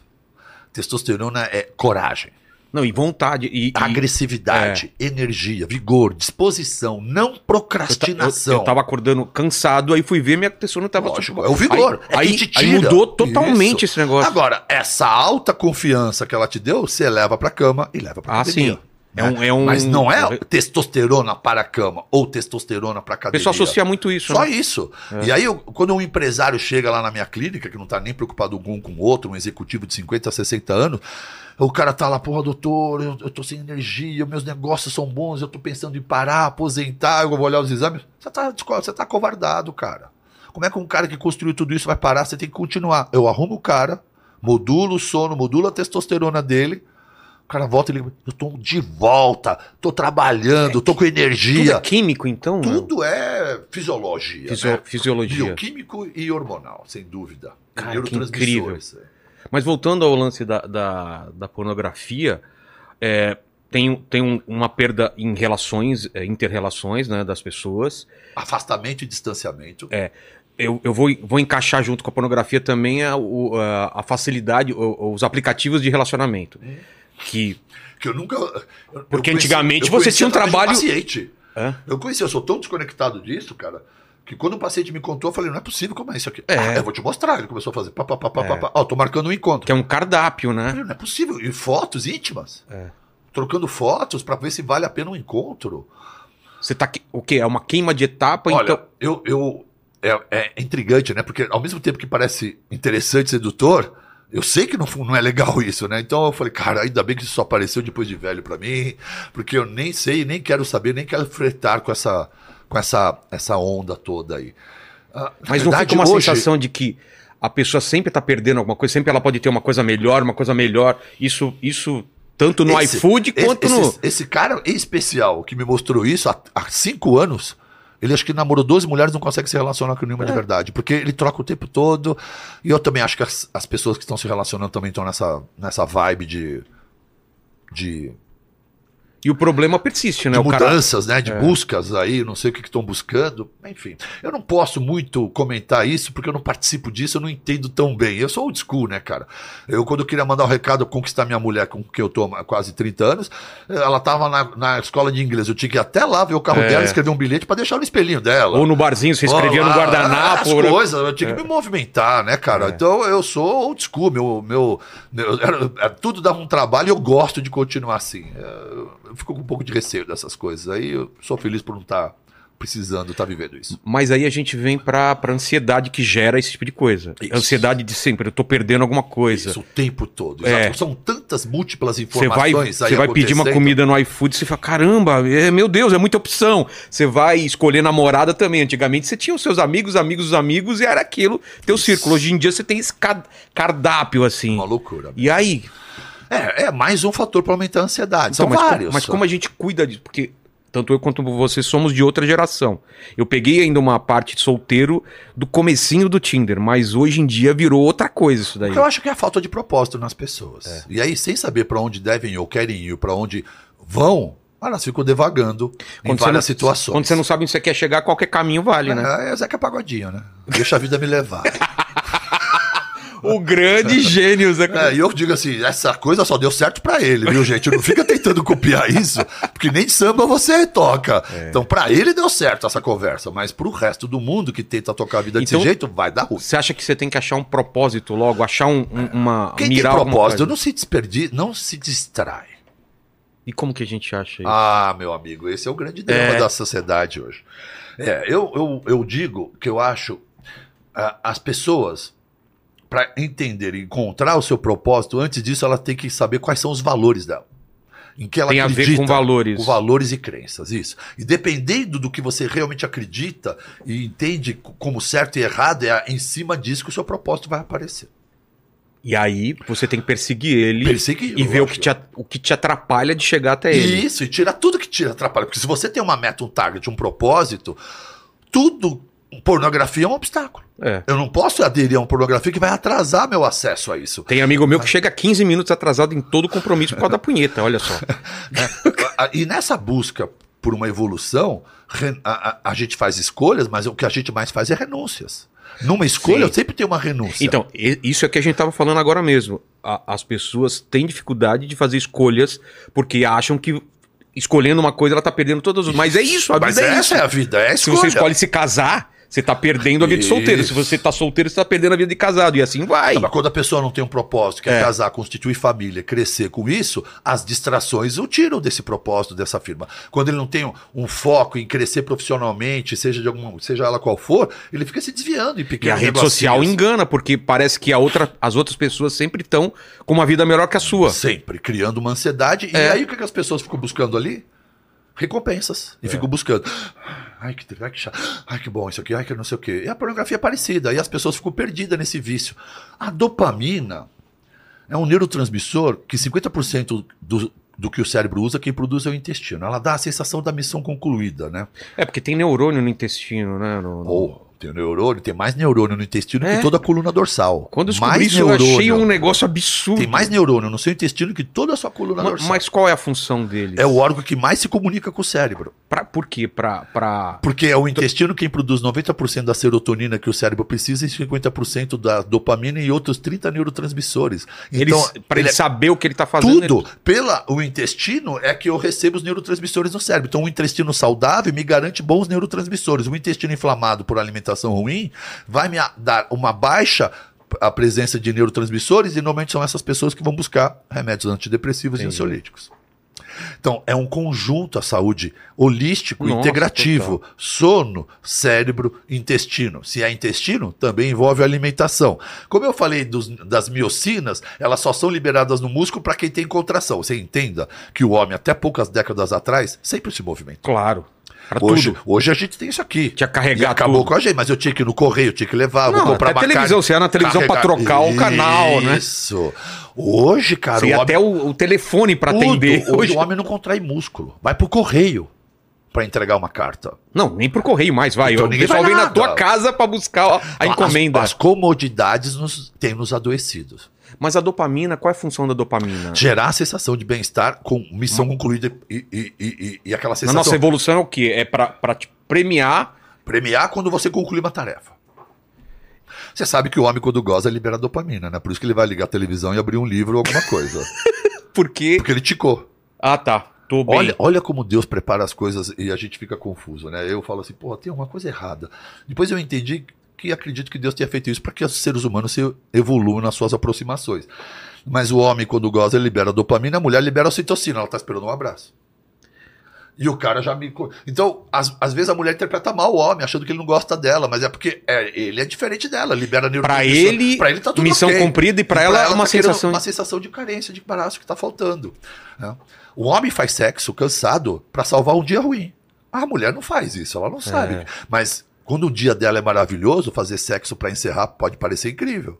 Testosterona é coragem, Não, e vontade. E, e- agressividade, energia, vigor, disposição, não procrastinação. eu, eu tava acordando cansado, aí fui ver, minha testosterona tava. Lógico, é o vigor. Aí, é aí, aí mudou totalmente Isso. esse negócio. Agora, essa alta confiança que ela te deu, você leva pra cama e leva pra Ah, academia. sim. É um- é um- Mas não é testosterona para a cama ou testosterona para o academia. pessoal associa muito isso, Só né? isso. E aí, eu- quando um empresário chega lá na minha clínica, que não tá nem preocupado um com o outro, um executivo de 50, 60 anos, o cara tá lá, porra, doutor, eu, eu tô sem energia, meus negócios são bons, eu tô pensando em parar, aposentar, eu vou olhar os exames. Você tá, você tá covardado, cara. Como é que um cara que construiu tudo isso vai parar? Você tem que continuar. Eu arrumo o cara, modulo o sono, modulo a testosterona dele. O cara volta e liga, eu tô de volta, tô trabalhando, tô com Tudo energia. é químico, então? Tudo é fisiologia. Fisio- né? Fisiologia. Bioquímico e hormonal, sem dúvida. Cara, que Neurotransmissores. Mas voltando ao lance da, da, da pornografia, é, tem, tem um- uma perda em relações, é, inter-relações né, das pessoas. Afastamento e distanciamento. É. Eu, eu vou, vou encaixar junto com a pornografia também a, a, a facilidade, os aplicativos de relacionamento. Que. Que eu nunca. eu- eu Porque conheci- antigamente eu você tinha um trabalho- paciente. Eu conheci, eu sou tão desconectado disso, cara, que quando o paciente me contou, eu falei, não é possível como é isso aqui. É. Ah, eu vou te mostrar. Ele começou a fazer pá, pá, pá, pá, É. pá. Ó, tô marcando um encontro. que é um cardápio, Eu né? falei, não é possível. E fotos íntimas. É. Trocando fotos pra ver se vale a pena um encontro. Você tá. que- O quê? É uma queima de etapa, Olha, então. eu, eu é, é intrigante, né? Porque ao mesmo tempo que parece interessante, sedutor, eu sei que não, não é legal isso, né? Então eu falei, cara, ainda bem que isso só apareceu depois de velho pra mim, porque eu nem sei, nem quero saber, nem quero fretar com essa, com essa, essa onda toda aí. Ah, Mas não verdade, fica uma hoje- sensação de que a pessoa sempre tá perdendo alguma coisa, sempre ela pode ter uma coisa melhor, uma coisa melhor. Isso, isso tanto no Esse- iFood esse, quanto no. esse, esse cara em especial que me mostrou isso há, há cinco anos, ele acho que namorou 12 mulheres não consegue se relacionar com nenhuma É. de verdade. Porque ele troca o tempo todo. E eu também acho que as, as pessoas que estão se relacionando também estão nessa, nessa vibe de. De, E o problema persiste, né? de o cara... mudanças, né? De É. buscas aí, não sei o que estão buscando. Enfim, eu não posso muito comentar isso porque eu não participo disso, eu não entendo tão bem. Eu sou old school, né, cara? Eu, quando eu queria mandar um recado, conquistar minha mulher, com que eu tô há quase 30 anos, ela tava na, na escola de inglês. Eu tinha que ir até lá ver o carro É. dela, escrever um bilhete pra deixar no espelhinho dela. Ou no barzinho, você escrevia no guardanapo. As né? coisas, eu tinha que me movimentar, né, cara? É. Então eu sou old school, meu. meu, meu- tudo dava um trabalho e eu gosto de continuar assim. É, Eu fico com um pouco de receio dessas coisas. Aí eu sou feliz por não estar precisando estar vivendo isso. Mas aí a gente vem pra, pra ansiedade que gera esse tipo de coisa. Isso. Ansiedade de sempre, eu tô perdendo alguma coisa. Isso o tempo todo. É. São tantas múltiplas Você vai, informações você vai pedir uma comida no iFood, você fala, caramba, é, meu Deus, é muita opção. Você vai escolher namorada também. Antigamente você tinha os seus amigos, amigos amigos, e era aquilo, teu Isso. círculo. Hoje em dia você tem esse ca- cardápio, assim. Uma loucura. E aí? É, é mais um fator para aumentar a ansiedade. São Então, mas, vários. como, mas como a gente cuida disso? Porque tanto eu quanto você somos de outra geração. Eu peguei ainda uma parte de solteiro do comecinho do Tinder, mas hoje em dia virou outra coisa isso daí. Eu acho que é a falta de propósito nas pessoas. É. E aí, sem saber para onde devem ou querem ir, para onde vão, elas ficam devagando em Quando você várias não- situações. Quando você não sabe onde você quer chegar, qualquer caminho vale, né? É, é Zeca Pagodinho, né? Deixa a vida me levar. O grande gênio, Zé. É, e eu digo assim, essa coisa só deu certo pra ele, viu, gente? Não fica tentando copiar isso, porque nem samba você toca. É. Então, pra ele deu certo essa conversa, mas pro resto do mundo que tenta tocar a vida Então- desse jeito, vai dar ruim. Você acha que você tem que achar um propósito logo, achar um, um- uma. Quem mirar tem propósito não se desperdiça, não se distrai. E como que a gente acha isso? Ah, meu amigo, esse é o grande drama É. da sociedade hoje. É, eu, eu, eu digo que eu acho ah, as pessoas, para entender e encontrar o seu propósito, antes disso, ela tem que saber quais são os valores dela. Em que ela Tem a ver acredita, com valores. Com valores e crenças, isso. E dependendo do que você realmente acredita e entende como certo e errado, é em cima disso que o seu propósito vai aparecer. E aí você tem que perseguir ele Perseguir, e ver o que, te, o que te atrapalha de chegar até ele. Isso, e tira tudo que tira atrapalha. Porque se você tem uma meta, um target, um propósito, tudo. Pornografia é um obstáculo. É. Eu não posso aderir a uma pornografia que vai atrasar meu acesso a isso. Tem amigo meu que chega 15 minutos atrasado em todo compromisso por causa da punheta, olha só. A- E nessa busca por uma evolução, a, a- a gente faz escolhas, mas o que a gente mais faz é renúncias. Numa escolha, Sim. eu sempre tenho uma renúncia. Então, isso é que a gente tava falando agora mesmo. A- as pessoas têm dificuldade de fazer escolhas porque acham que escolhendo uma coisa ela tá perdendo todas as. Mas é isso, a mas vida é essa isso. é a vida, é a Se escolha. você escolhe se casar, você tá perdendo a vida de solteiro. Se você tá solteiro, você tá perdendo a vida de casado. E assim vai. Não, mas quando a pessoa não tem um propósito, que é, casar, constituir família, crescer com isso, as distrações o tiram desse propósito, dessa firma. Quando ele não tem um, um foco em crescer profissionalmente, seja de alguma, seja ela qual for, ele fica se desviando em E pequenos a rede negocinhos. social engana, porque parece que a outra, as outras pessoas sempre estão com uma vida melhor que a sua. Sempre criando uma ansiedade. E É. aí o que, que as pessoas ficam buscando ali? Recompensas. É. E ficam buscando. Ai, que, ai, que chato. Ai, que bom isso aqui. Ai, que não sei o quê. E a pornografia é parecida. E as pessoas ficam perdidas nesse vício. A dopamina é um neurotransmissor que 50% do, do que o cérebro usa, quem produz é o intestino. Ela dá a sensação da missão concluída, né? É, porque tem neurônio no intestino, né? No- no- Ou tem neurônio, tem mais neurônio no intestino É. que toda a coluna dorsal. Quando eu descobri mais isso, eu achei um negócio absurdo. Tem mais neurônio no seu intestino que toda a sua coluna Ma- dorsal. Mas qual é a função deles? É o órgão que mais se comunica com o cérebro. Pra, por quê? Pra, pra... Porque é o intestino quem produz 90% da serotonina que o cérebro precisa e 50% da dopamina e outros 30 neurotransmissores. Ele, Então, pra ele, ele é saber o que ele tá fazendo. tudo pela o intestino é que eu recebo os neurotransmissores no cérebro. Então, o intestino saudável me garante bons neurotransmissores. O intestino inflamado por alimentação ruim vai me dar uma baixa a presença de neurotransmissores e normalmente são essas pessoas que vão buscar remédios antidepressivos e Entendi. ansiolíticos. Então, é um conjunto a saúde holístico, Nossa, integrativo. Sono, cérebro, intestino. Se é intestino, também envolve a alimentação. Como eu falei dos- das miocinas, elas só são liberadas no músculo para quem tem contração. Você entenda que o homem, até poucas décadas atrás, sempre se movimentou. Claro. Pra Hoje, tudo. hoje a gente tem isso aqui. Tinha que carregar E acabou tudo. com a gente, mas eu tinha que ir no correio, tinha que levar, Não, vou comprar uma televisão, carne, você ia na televisão pra trocar o canal, né? Isso. Hoje, cara, Você o ia homem até o, o telefone pra tudo. atender. Hoje, Hoje, o homem não contrai músculo. Vai pro correio pra entregar uma carta. Não, nem por correio mais, vai. Então o pessoal vem na tua casa pra buscar a, a encomenda. As, as comodidades nos, têm nos adoecidos. Mas a dopamina, qual é a função da dopamina? Gerar a sensação de bem-estar com missão concluída e, e, e, e- aquela Na sensação. nossa evolução é o quê? É pra, pra te premiar. Premiar quando você conclui uma tarefa. Você sabe que o homem, quando goza, libera dopamina, né? Por isso que ele vai ligar a televisão e abrir um livro ou alguma coisa. Porque. Porque ele ticou. Ah, tá. Tô bem. Olha, olha como Deus prepara as coisas e a gente fica confuso, né? Eu falo assim, pô, tem uma coisa errada. Depois eu entendi que acredito que Deus tenha feito isso para que os seres humanos se evoluam nas suas aproximações. Mas o homem, quando goza, ele libera dopamina, a mulher libera ocitocina, ela tá esperando um abraço. E o cara já me. Então, às, às vezes a mulher interpreta mal o homem, achando que ele não gosta dela, mas é porque é, ele é diferente dela, libera Pra neurotransmissor. ele, Pra ele tá tudo missão ok. cumprida e pra ela é uma tá sensação- Uma sensação de carência, de embaraço que tá faltando. né? O homem faz sexo cansado pra salvar um dia ruim. A mulher não faz isso, ela não sabe. Mas quando o dia dela é maravilhoso, fazer sexo pra encerrar pode parecer incrível.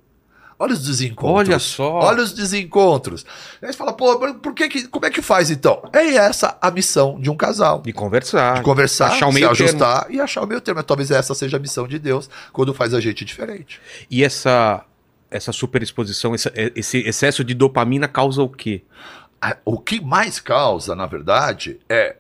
Olha os desencontros. Olha só. Olha os desencontros. Aí você fala, pô, mas por que, que como é que faz então? É essa a missão de um casal. De conversar. De conversar, Achar o se meio ajustar e achar o meio termo. Talvez essa seja a missão de Deus quando faz a gente diferente. E essa, essa superexposição, esse, esse excesso de dopamina causa o quê? O que mais causa, na verdade, é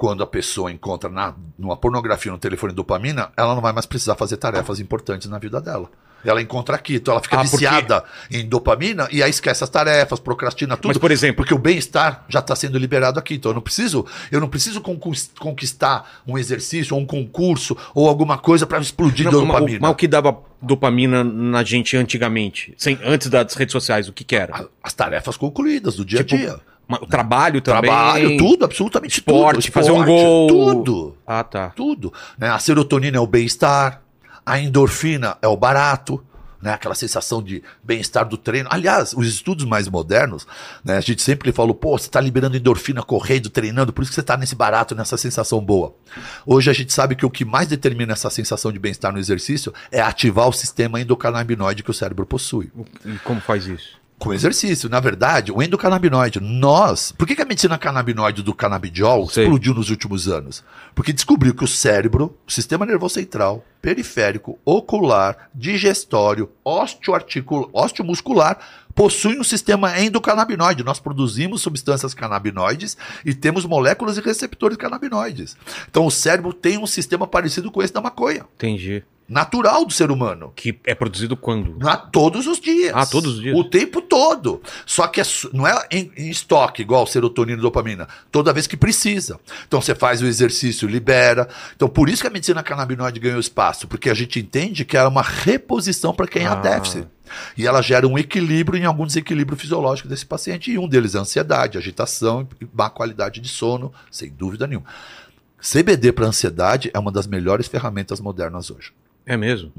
quando a pessoa encontra na, numa pornografia no telefone dopamina, ela não vai mais precisar fazer tarefas importantes na vida dela. Ela encontra aqui, então ela fica Ah, porque- viciada em dopamina e aí esquece as tarefas, procrastina tudo. Mas, por exemplo, Porque o bem-estar já está sendo liberado aqui. Então eu não preciso, eu não preciso conquis- conquistar um exercício, ou um concurso, ou alguma coisa para explodir não, mas, dopamina. o, mas o que dava dopamina na gente antigamente? Sem, antes das redes sociais, o que que era? A- As tarefas concluídas do dia a Tipo, dia. O trabalho também. Trabalho, tudo, absolutamente Esporte, tudo. fazer um gol. Tudo. Ah, tá. Tudo. né? A serotonina é o bem-estar, a endorfina é o barato. né? Aquela sensação de bem-estar do treino. Aliás, os estudos mais modernos, né? A gente sempre falou, pô, você está liberando endorfina correndo, treinando, por isso que você está nesse barato, nessa sensação boa. Hoje a gente sabe que o que mais determina essa sensação de bem-estar no exercício é ativar o sistema endocannabinoide que o cérebro possui. E como faz isso? Com exercício. Na verdade, o endocannabinoide, nós. Por que, que a medicina canabinoide do canabidiol Sei. explodiu nos últimos anos? Porque descobriu que o cérebro, o sistema nervoso central, periférico, ocular, digestório, osteomuscular, possuem um sistema endocannabinoide. Nós produzimos substâncias canabinoides e temos moléculas e receptores canabinoides. Então o cérebro tem um sistema parecido com esse da maconha. Entendi. Natural do ser humano. Que é produzido quando? Na, todos os dias. Ah, todos os dias. O tempo todo. Só que é não é em, em estoque, igual serotonina e dopamina. Toda vez que precisa. Então você faz o exercício, libera. Então por isso que a medicina canabinoide ganhou espaço. Porque a gente entende que ela é uma reposição para quem há Ah. déficit. E ela gera um equilíbrio em algum desequilíbrio fisiológico desse paciente. E um deles é ansiedade, agitação e má qualidade de sono, sem dúvida nenhuma. CBD para ansiedade é uma das melhores ferramentas modernas hoje. É mesmo?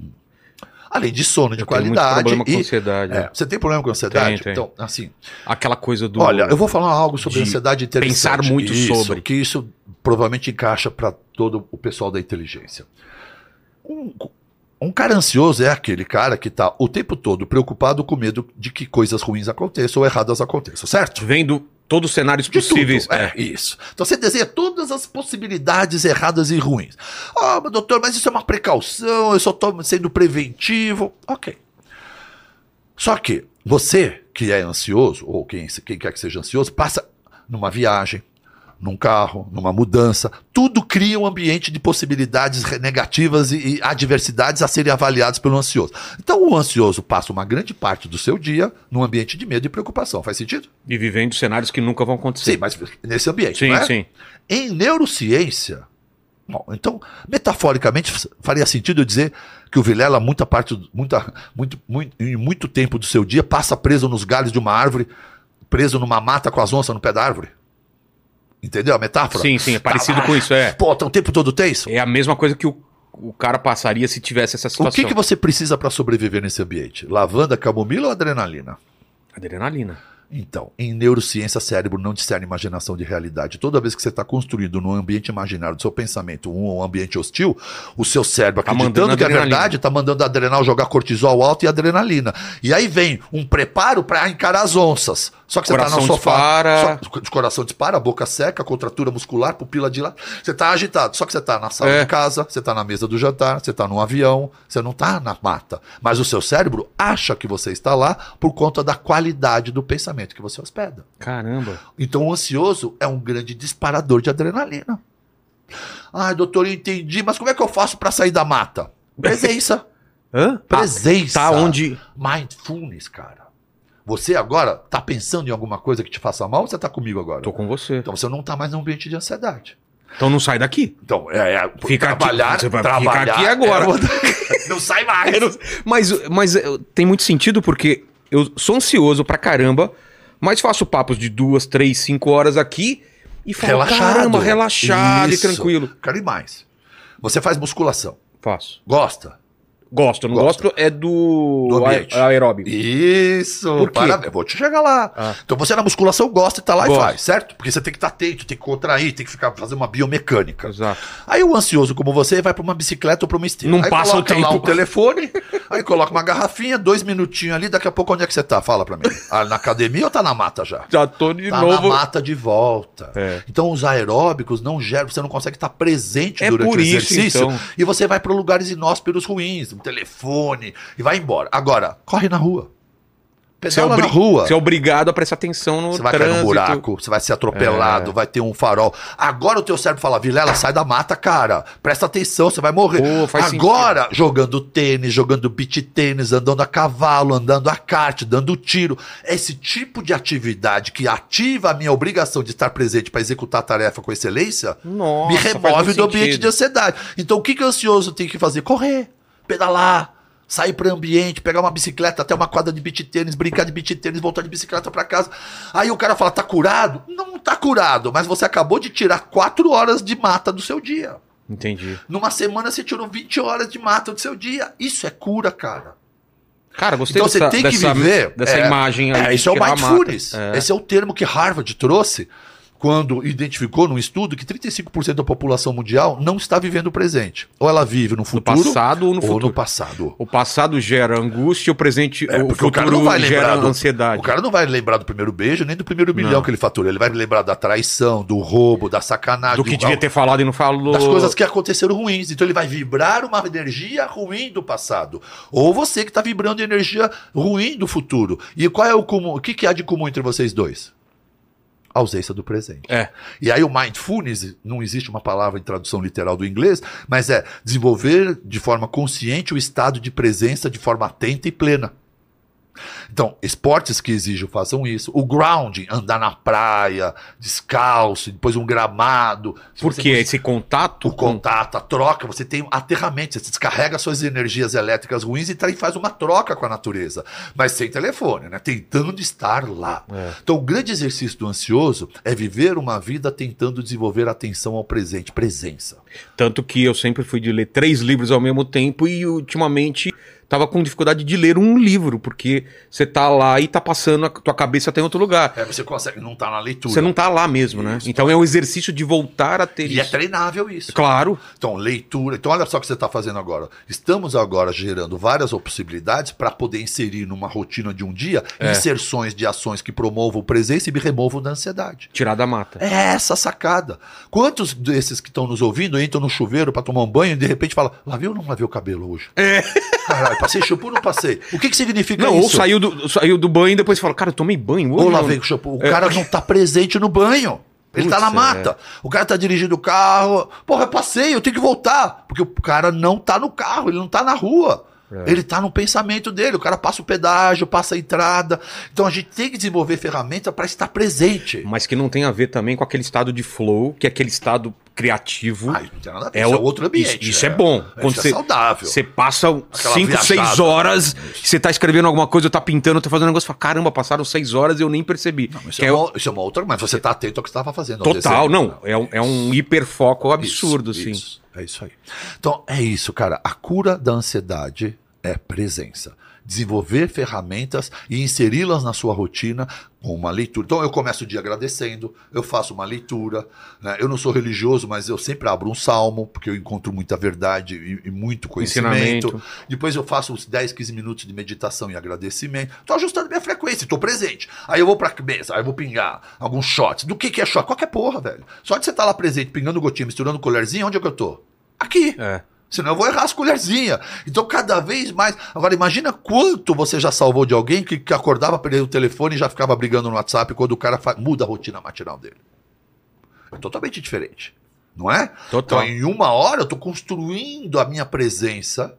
Além de sono de Eu tenho muito qualidade. problema com e- ansiedade. é, você tem problema com ansiedade? Tenho, tenho. Então, assim, Aquela coisa do. olha, eu vou falar algo sobre de ansiedade interessante. pensar muito Isso, sobre. Que isso provavelmente encaixa para todo o pessoal da inteligência. Um, um cara ansioso é aquele cara que está o tempo todo preocupado com medo de que coisas ruins aconteçam ou erradas aconteçam, certo? Vendo todos os cenários De possíveis. tudo. É, isso. Então você desenha todas as possibilidades erradas e ruins. Ah, mas doutor, mas isso é uma precaução, eu só estou sendo preventivo. Ok. Só que você que é ansioso, ou quem, quem quer que seja ansioso, passa numa viagem, num carro, numa mudança, tudo cria um ambiente de possibilidades negativas e, e adversidades a serem avaliadas pelo ansioso. Então o ansioso passa uma grande parte do seu dia num ambiente de medo e preocupação. Faz sentido? E vivendo cenários que nunca vão acontecer. Sim, mas nesse ambiente. sim. é? sim. Em neurociência, bom, então, metaforicamente, faria sentido eu dizer que o Vilela, muita parte, muita, muito, muito, em muito tempo do seu dia, passa preso nos galhos de uma árvore, preso numa mata com as onças no pé da árvore. Entendeu a metáfora? Sim, sim, é parecido lá. com isso, é. Pô, tá o tempo todo tenso? É a mesma coisa que o, o cara passaria se tivesse essa O situação. que, que você precisa para sobreviver nesse ambiente? Lavanda, camomila ou adrenalina? Adrenalina. Então, em neurociência, cérebro não discerne imaginação de realidade. Toda vez que você está construindo num ambiente imaginário do seu pensamento um ambiente hostil, o seu cérebro, Tá acreditando que é verdade, está mandando adrenal jogar cortisol alto e adrenalina. E aí vem um preparo para encarar as onças. Só que você está no sofá. dispara. Só, o coração dispara, boca seca, contratura muscular, pupila de lado. Você está agitado. Só que você está na sala É. de casa, você está na mesa do jantar, você está num avião, você não está na mata. Mas o seu cérebro acha que você está lá por conta da qualidade do pensamento que você hospeda. Caramba. Então o ansioso é um grande disparador de adrenalina. Ai, doutor, eu entendi, mas como é que eu faço para sair da mata? Presença. Hã? Presença. Tá onde. Mindfulness, cara. Você agora tá pensando em alguma coisa que te faça mal ou você tá comigo agora? Tô com você. Então você não tá mais num ambiente de ansiedade. Então não sai daqui. Então, é, é Fica aqui. trabalhar, Você vai trabalhar ficar aqui agora. é- não sai mais. Mas, mas eh, tem muito sentido porque eu sou ansioso pra caramba, mas faço papos de duas, três, cinco horas aqui e falo, Relaxado. caramba, relaxado Isso. e tranquilo. Quero ir mais. Você faz musculação. Faço. Gosta? Gosto, não Gosta. gosto é do, Do ambiente. aeróbico. Isso. Por? Parabéns. Eu vou te chegar lá. Ah. Então você na musculação gosta e tá lá Gosto. e faz, certo? Porque você tem que estar atento, tem que contrair, tem que ficar fazer uma biomecânica. Exato. Aí o ansioso como você vai pra uma bicicleta ou pra uma esteira. Não aí passa o coloca lá tempo. o telefone, aí coloca uma garrafinha, dois minutinhos ali, daqui a pouco onde é que você tá? Fala pra mim. Ah, na academia ou tá na mata já? Já tô de tá novo. na mata de volta. É. Então os aeróbicos não geram, você não consegue estar presente É durante por o isso, exercício então. e você vai para lugares inóspiros ruins, telefone e vai embora. Agora, corre na rua. Você é, Pedala na rua. você é obrigado a prestar atenção no Você vai trânsito. cair num buraco, você vai ser atropelado, É. vai ter um farol. Agora o teu cérebro fala, Vilela, sai da mata, cara. Presta atenção, você vai morrer. Pô, Agora, jogando tênis, jogando beach tênis, andando a cavalo, andando a kart, dando tiro. Esse tipo de atividade que ativa a minha obrigação de estar presente para executar a tarefa com excelência, Nossa, me remove do ambiente sentido. de ansiedade. Então o que, que o ansioso tem que fazer? Correr, pedalar, sair para o ambiente, pegar uma bicicleta até uma quadra de beach tênis, brincar de beach tênis, voltar de bicicleta para casa. Aí o cara fala, tá curado? Não tá curado, mas você acabou de tirar quatro horas de mata do seu dia. Entendi. Numa semana você tirou 20 horas de mata do seu dia. Isso é cura, cara. Cara, gostei Então você dessa, tem que dessa, viver. dessa é, imagem aí. É, isso é o mindfulness. É. Esse é o termo que Harvard trouxe quando identificou num estudo que 35% da população mundial não está vivendo o presente. Ou ela vive no No futuro passado ou no ou futuro. no passado. O passado gera angústia, o presente, É, o porque o cara futuro não vai gera lembrar do, ansiedade. O cara não vai lembrar do primeiro beijo nem do primeiro milhão Não. que ele faturou. Ele vai lembrar da traição, do roubo, da sacanagem, Do que devia ter falado e não falou. das coisas que aconteceram ruins. Então ele vai vibrar uma energia ruim do passado. Ou você que está vibrando energia ruim do futuro. E qual é o comum? O que, que há de comum entre vocês dois? Ausência do presente. É. E aí o mindfulness, não existe uma palavra em tradução literal do inglês, mas é desenvolver de forma consciente o estado de presença de forma atenta e plena. Então, esportes que exijam façam isso. O grounding, andar na praia, descalço, depois um gramado. Se você Porque esse contato. o contato, a troca, você tem aterramento, você descarrega suas energias elétricas ruins e faz uma troca com a natureza, mas sem telefone, né? Tentando estar lá. É. Então, o grande exercício do ansioso é viver uma vida tentando desenvolver atenção ao presente, presença. Tanto que eu sempre fui de ler três livros ao mesmo tempo e ultimamente tava com dificuldade de ler um livro, porque você tá lá e tá passando, a tua cabeça tá em outro lugar. É, você consegue, não tá na leitura. Você não tá lá mesmo, né? Isso. Então é um exercício de voltar a ter E é isso. treinável isso. Claro. Então, leitura. Então, olha só o que você está fazendo agora. Estamos agora gerando várias possibilidades para poder inserir numa rotina de um dia É. inserções de ações que promovam presença e me removam da ansiedade. Tirar da mata. É essa sacada. Quantos desses que estão nos ouvindo entram no chuveiro para tomar um banho e de repente falam: lavei ou não lavei o cabelo hoje? É. Caralho, passei shampoo ou não passei? O que, que significa Não, ou isso? saiu do, saiu do banho e depois fala, cara, eu tomei banho. Ou não?" lavei com shampoo. O É. cara não tá presente no banho. Ele tá Putz, na mata. O cara tá dirigindo o carro. Porra, eu passei, eu tenho que voltar. Porque o cara não tá no carro, ele não tá na rua. É. Ele tá no pensamento dele. O cara passa o pedágio, passa a entrada. Então a gente tem que desenvolver ferramenta para estar presente. Mas que não tem a ver também com aquele estado de flow, que é aquele estado criativo. Ah, isso não tem nada a ver. É isso é outro ambiente. Isso, isso é bom. Isso é saudável. Você passa Aquela 5, viajada. 6 horas, você tá escrevendo alguma coisa, tá pintando, tá fazendo um negócio, fala, caramba, passaram 6 horas e eu nem percebi. Isso Que é, é uma, isso é uma outra, mas você tá atento ao que você estava fazendo. Total, desenho. não. É um, é um hiperfoco absurdo, Isso, assim. isso. É isso aí. Então, é isso, cara. A cura da ansiedade é presença. Desenvolver ferramentas e inseri-las na sua rotina com uma leitura. Então, eu começo o dia agradecendo, eu faço uma leitura. né? Eu não sou religioso, mas eu sempre abro um salmo, porque eu encontro muita verdade e, e muito conhecimento. Ensinamento. Depois eu faço uns 10, 15 minutos de meditação e agradecimento. Estou ajustando minha frequência, estou presente. Aí eu vou pra cabeça, aí eu vou pingar alguns shots. Do que, que é shot? Qualquer porra, velho. Só de você estar lá presente, pingando gotinha, misturando colherzinha, onde é que eu tô? Aqui. É. Senão eu vou errar as colherzinhas. Então, cada vez mais. Agora, imagina quanto você já salvou de alguém que, que acordava, perdia o telefone e já ficava brigando no WhatsApp quando o cara fa- muda a rotina matinal dele. É totalmente diferente. Não é? Total. Então, em uma hora, eu estou construindo a minha presença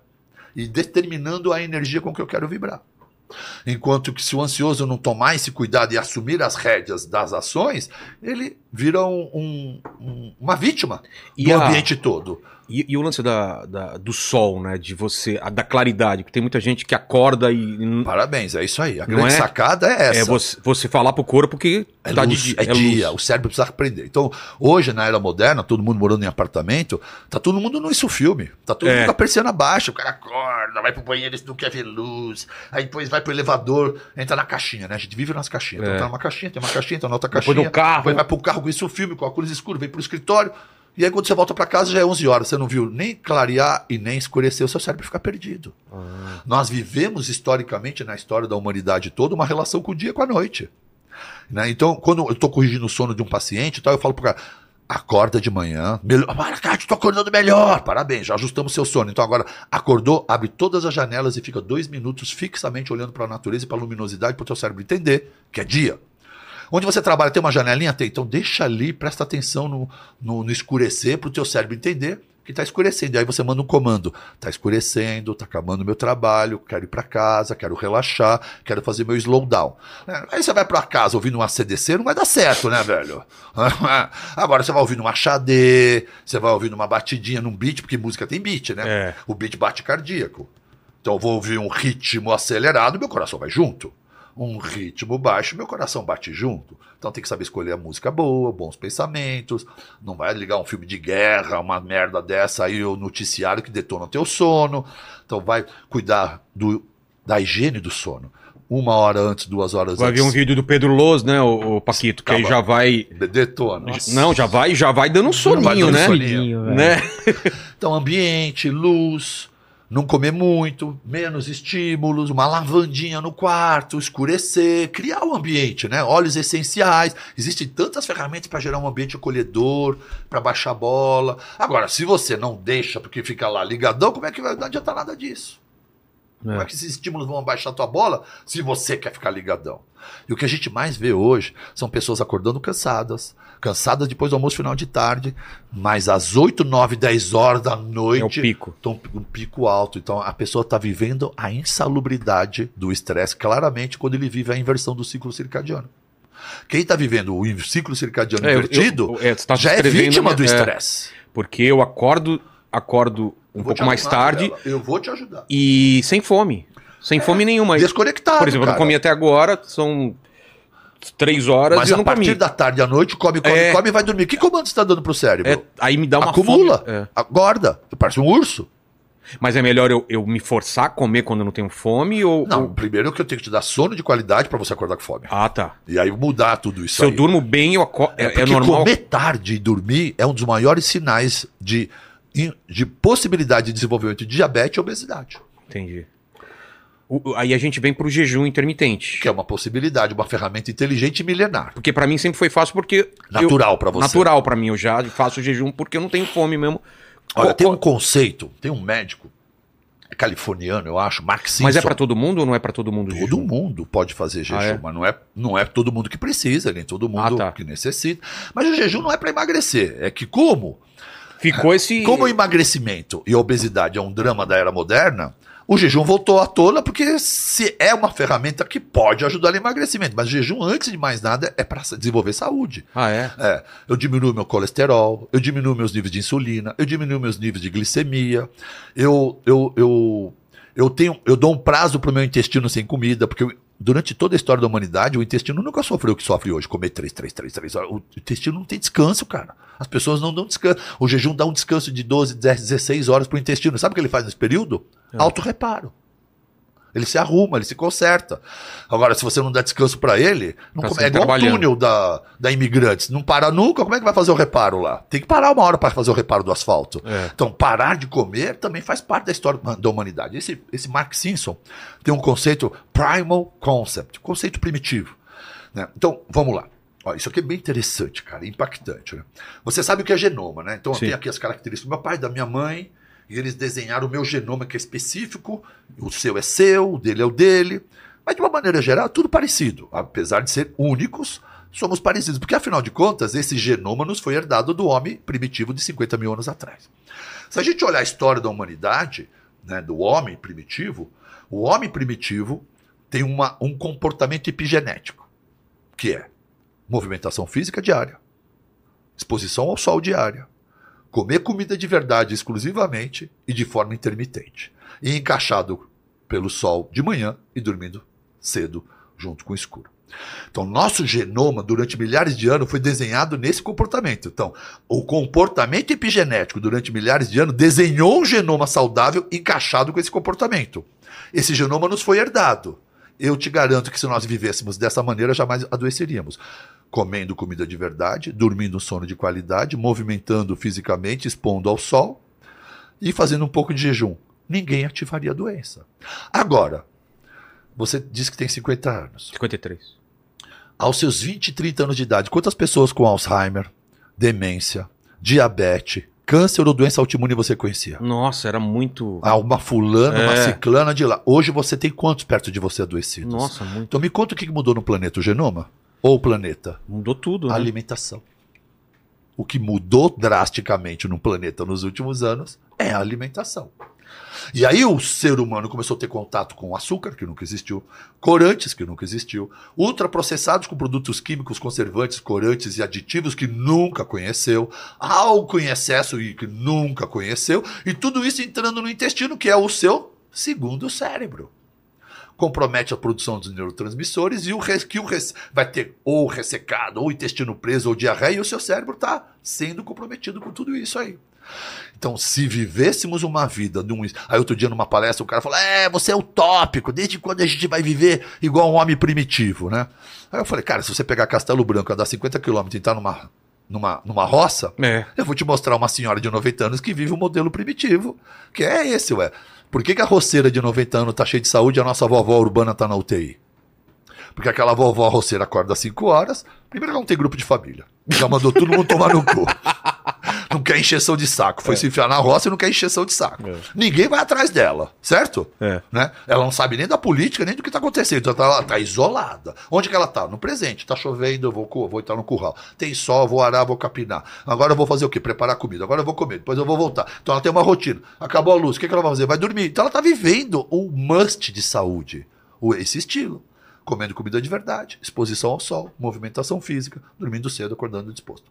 e determinando a energia com que eu quero vibrar. Enquanto que se o ansioso não tomar esse cuidado e assumir as rédeas das ações, ele vira um- um- uma vítima E do a- ambiente todo. E, e o lance da, da- do sol, né? De você, a- da claridade, porque tem muita gente que acorda e. Parabéns, é isso aí. A grande é? sacada é essa. É você, você falar pro corpo que É, tá luz, de é, dia, o cérebro precisa aprender. Então, hoje, na era moderna, todo mundo morando em apartamento, tá todo mundo no isso filme. Tá todo É. mundo com a persiana baixa. O cara acorda, vai pro banheiro, não quer ver luz. Aí depois vai pro elevador, entra na caixinha, né? A gente vive nas caixinhas. Então É. tá numa caixinha, tem uma caixinha, tá na outra Depois caixinha. no carro. Depois vai pro carro com isso filme, com a cruz escura, vem pro escritório. E aí quando você volta pra casa já é 11 horas. Você não viu nem clarear e nem escurecer, o seu cérebro fica perdido. Ah. Nós vivemos historicamente na história da humanidade toda uma relação com o dia e com a noite. Né? Então, quando eu estou corrigindo o sono de um paciente, e tal, eu falo pro cara, acorda de manhã, melhor, Maracate, estou acordando melhor, parabéns, já ajustamos seu sono. Então agora, acordou, abre todas as janelas e fica dois minutos fixamente olhando para a natureza e para a luminosidade, para o teu cérebro entender que é dia. Onde você trabalha, tem uma janelinha? Tem. Então deixa ali, presta atenção no, no, no escurecer para o teu cérebro entender que está escurecendo. E aí você manda um comando. Está escurecendo, está acabando o meu trabalho, quero ir para casa, quero relaxar, quero fazer meu slowdown. É, Aí você vai para casa ouvindo uma CDC, não vai dar certo, né, velho? Agora você vai ouvindo uma xadê, você vai ouvindo uma batidinha num beat, porque música tem beat, né? É. O beat bate cardíaco. Então eu vou ouvir um ritmo acelerado, meu coração vai junto. Um ritmo baixo, meu coração bate junto. Então tem que saber escolher a música boa, bons pensamentos. Não vai ligar um filme de guerra, uma merda dessa aí, o noticiário que detona o teu sono. Então vai cuidar do da higiene do sono. Uma hora antes, duas horas Vai antes. ver um vídeo do Pedro Loz, né, o, Paquito, que aí já vai. De- Detona. Não, já vai, já vai dando um vai soninho, dando né? soninho. Velho. né? Então, ambiente, luz, não comer muito, menos estímulos, uma lavandinha no quarto, escurecer, criar um ambiente, né? Óleos essenciais. Existem tantas ferramentas para gerar um ambiente acolhedor, para baixar a bola. Agora, se você não deixa porque fica lá ligadão, como é que vai? Não adianta nada disso. Como é que esses estímulos vão abaixar a tua bola se você quer ficar ligadão? E o que a gente mais vê hoje são pessoas acordando cansadas, cansadas depois do almoço final de tarde, mas às 8, 9, 10 horas da É noite pico. estão um pico alto. Então a pessoa está vivendo a insalubridade do estresse claramente quando ele vive a inversão do ciclo circadiano. Quem está vivendo o ciclo circadiano É, eu- invertido eu- é, tá já é vítima do É. estresse. Porque eu acordo, acordo um Eu pouco mais tarde. Eu vou te ajudar. e sem fome. Sem fome nenhuma. Desconectado. Por exemplo, eu não cara. comi até agora, são três horas Mas e eu a não partir comi. da tarde à noite, come, come, É. come e vai dormir. Que comando você está dando pro cérebro? É, aí me dá uma Acumula, fome. É. agorda. Parece um urso. Mas é melhor eu, eu me forçar a comer quando eu não tenho fome ou. Não, ou- primeiro que eu tenho que te dar sono de qualidade para você acordar com fome. Ah, tá. E aí mudar tudo isso Se eu aí. durmo bem, eu acordo. É, É, é normal. comer tarde e dormir é um dos maiores sinais de, de possibilidade de desenvolvimento de diabetes e obesidade. Entendi. O- o- aí a gente vem pro jejum intermitente. Que é uma possibilidade, uma ferramenta inteligente e milenar. Porque pra mim sempre foi fácil porque. Natural para você. Natural pra mim. Eu já faço jejum porque eu não tenho fome mesmo. Olha, Qual- tem um conceito, tem um médico californiano, eu acho, Mark Simpson. Mas é pra todo mundo ou não é pra todo mundo? o Todo jejum? mundo pode fazer jejum, Ah, é? mas não é, não é todo mundo que precisa, nem todo mundo Ah, tá. que necessita. Mas o jejum não é para emagrecer, é que como Ficou esse. Como o emagrecimento e a obesidade é um drama da era moderna, o jejum voltou à tona porque se é uma ferramenta que pode ajudar no emagrecimento. Mas o jejum, antes de mais nada, é para desenvolver saúde. Ah, é? É, eu diminuo meu colesterol, eu diminuo meus níveis de insulina, eu diminuo meus níveis de glicemia, eu, eu, eu, eu, tenho, eu dou um prazo para o meu intestino sem comida, porque eu- durante toda a história da humanidade, o intestino nunca sofreu o que sofre hoje, comer 3, 3, 3, 3 horas. O intestino não tem descanso, cara. As pessoas não dão descanso. O jejum dá um descanso de 12, 10, 16 horas para o intestino. Sabe o que ele faz nesse período? Autorreparo. Ele se arruma, ele se conserta. Agora, se você não dá descanso para ele, não Tá come- é igual o túnel da, da Imigrantes. Não para nunca, como é que vai fazer o reparo lá? Tem que parar uma hora para fazer o reparo do asfalto. É. Então, parar de comer também faz parte da história da humanidade. Esse, esse Mark Simpson tem um conceito primal concept, conceito primitivo. né? Então, vamos lá. Ó, isso aqui é bem interessante, cara, impactante. Né? Você sabe o que é genoma, né? Então, Sim. tem aqui as características do meu pai, da minha mãe, e eles desenharam o meu genoma, que é específico, o seu é seu, o dele é o dele. Mas, de uma maneira geral, é tudo parecido. Apesar de ser únicos, somos parecidos. Porque, afinal de contas, esse genoma nos foi herdado do homem primitivo de 50 mil anos atrás. Se a gente olhar a história da humanidade, né, do homem primitivo, o homem primitivo tem uma, um comportamento epigenético, que é movimentação física diária, exposição ao sol diária, comer comida de verdade exclusivamente e de forma intermitente, e encaixado pelo sol de manhã e dormindo cedo junto com o escuro. Então, nosso genoma, durante milhares de anos, foi desenhado nesse comportamento. Então, o comportamento epigenético, durante milhares de anos, desenhou um genoma saudável encaixado com esse comportamento. Esse genoma nos foi herdado. Eu te garanto que se nós vivêssemos dessa maneira, jamais adoeceríamos. Comendo comida de verdade, dormindo um sono de qualidade, movimentando fisicamente, expondo ao sol e fazendo um pouco de jejum. Ninguém ativaria a doença. Agora, você disse que tem 50 anos. 53. Aos seus 20, 30 anos de idade, quantas pessoas com Alzheimer, demência, diabetes, câncer ou doença autoimune você conhecia? Nossa, era muito. Ah, uma fulana, uma É. ciclana de lá. Hoje você tem quantos perto de você adoecidos? Nossa, muito. Então me conta o que mudou no planeta, o genoma? Ou o planeta? Mudou tudo, A né? alimentação. O que mudou drasticamente no planeta nos últimos anos é a alimentação. E aí o ser humano começou a ter contato com açúcar, que nunca existiu, corantes, que nunca existiu, ultraprocessados com produtos químicos, conservantes, corantes e aditivos que nunca conheceu, álcool em excesso e que nunca conheceu, e tudo isso entrando no intestino, que é o seu segundo cérebro compromete a produção dos neurotransmissores e o que o vai ter ou ressecado, ou intestino preso, ou diarreia, e o seu cérebro está sendo comprometido com tudo isso aí. Então, se vivêssemos uma vida de um. Aí, outro dia, numa palestra, o cara falou: É, você é utópico, desde quando a gente vai viver igual um homem primitivo, né? Aí eu falei: Cara, se você pegar Castelo Branco, andar 50 quilômetros e entrar numa, numa, numa roça, É. eu vou te mostrar uma senhora de 90 anos que vive um modelo primitivo, que é esse, ué. Por que, que a roceira de 90 anos tá cheia de saúde e a nossa vovó urbana tá na UTI? Porque aquela vovó roceira acorda às 5 horas, primeiro que ela não tem grupo de família. Já mandou todo mundo tomar no cu. Não quer encheção de saco. Foi se enfiar na roça e não quer encheção de saco. É. Ninguém vai atrás dela, certo? É. Né? Ela não sabe nem da política, nem do que está acontecendo. Então ela tá, tá isolada. Onde que ela tá? No presente. Tá chovendo, eu vou, vou estar no curral. Tem sol, vou arar, vou capinar. Agora eu vou fazer o quê? Preparar comida. Agora eu vou comer, depois eu vou voltar. Então ela tem uma rotina. Acabou a luz, o que, que ela vai fazer? Vai dormir. Então ela tá vivendo o must de saúde. Esse estilo. Comendo comida de verdade, exposição ao sol, movimentação física, dormindo cedo, acordando disposto.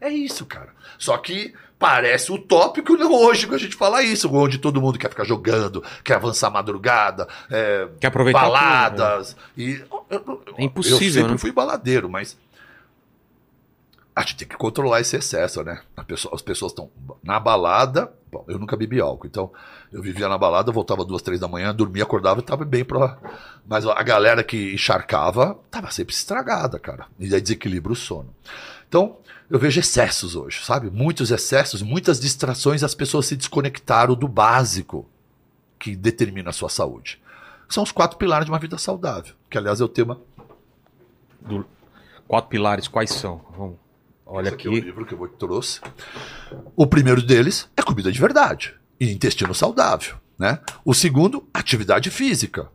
É isso, cara. Só que parece utópico hoje que a gente fala isso, onde todo mundo quer ficar jogando, quer avançar madrugada, é, Quer aproveitar baladas. E, É impossível, Eu sempre né? fui baladeiro, mas a gente tem que controlar esse excesso, né? Pessoa- as pessoas estão na balada. Bom, eu nunca bebi álcool, então eu vivia na balada, voltava duas, três da manhã, dormia, acordava e tava bem pra. Mas a galera que encharcava tava sempre estragada, cara. E aí desequilibra o sono. Então, eu vejo excessos hoje, sabe? Muitos excessos, muitas distrações, as pessoas se desconectaram do básico que determina a sua saúde. São os quatro pilares de uma vida saudável, que aliás é o tema Do- Quatro pilares, quais são? Vamos. Olha Esse aqui. é o livro que eu trouxe. O primeiro deles é comida de verdade e intestino saudável, né? O segundo, atividade física.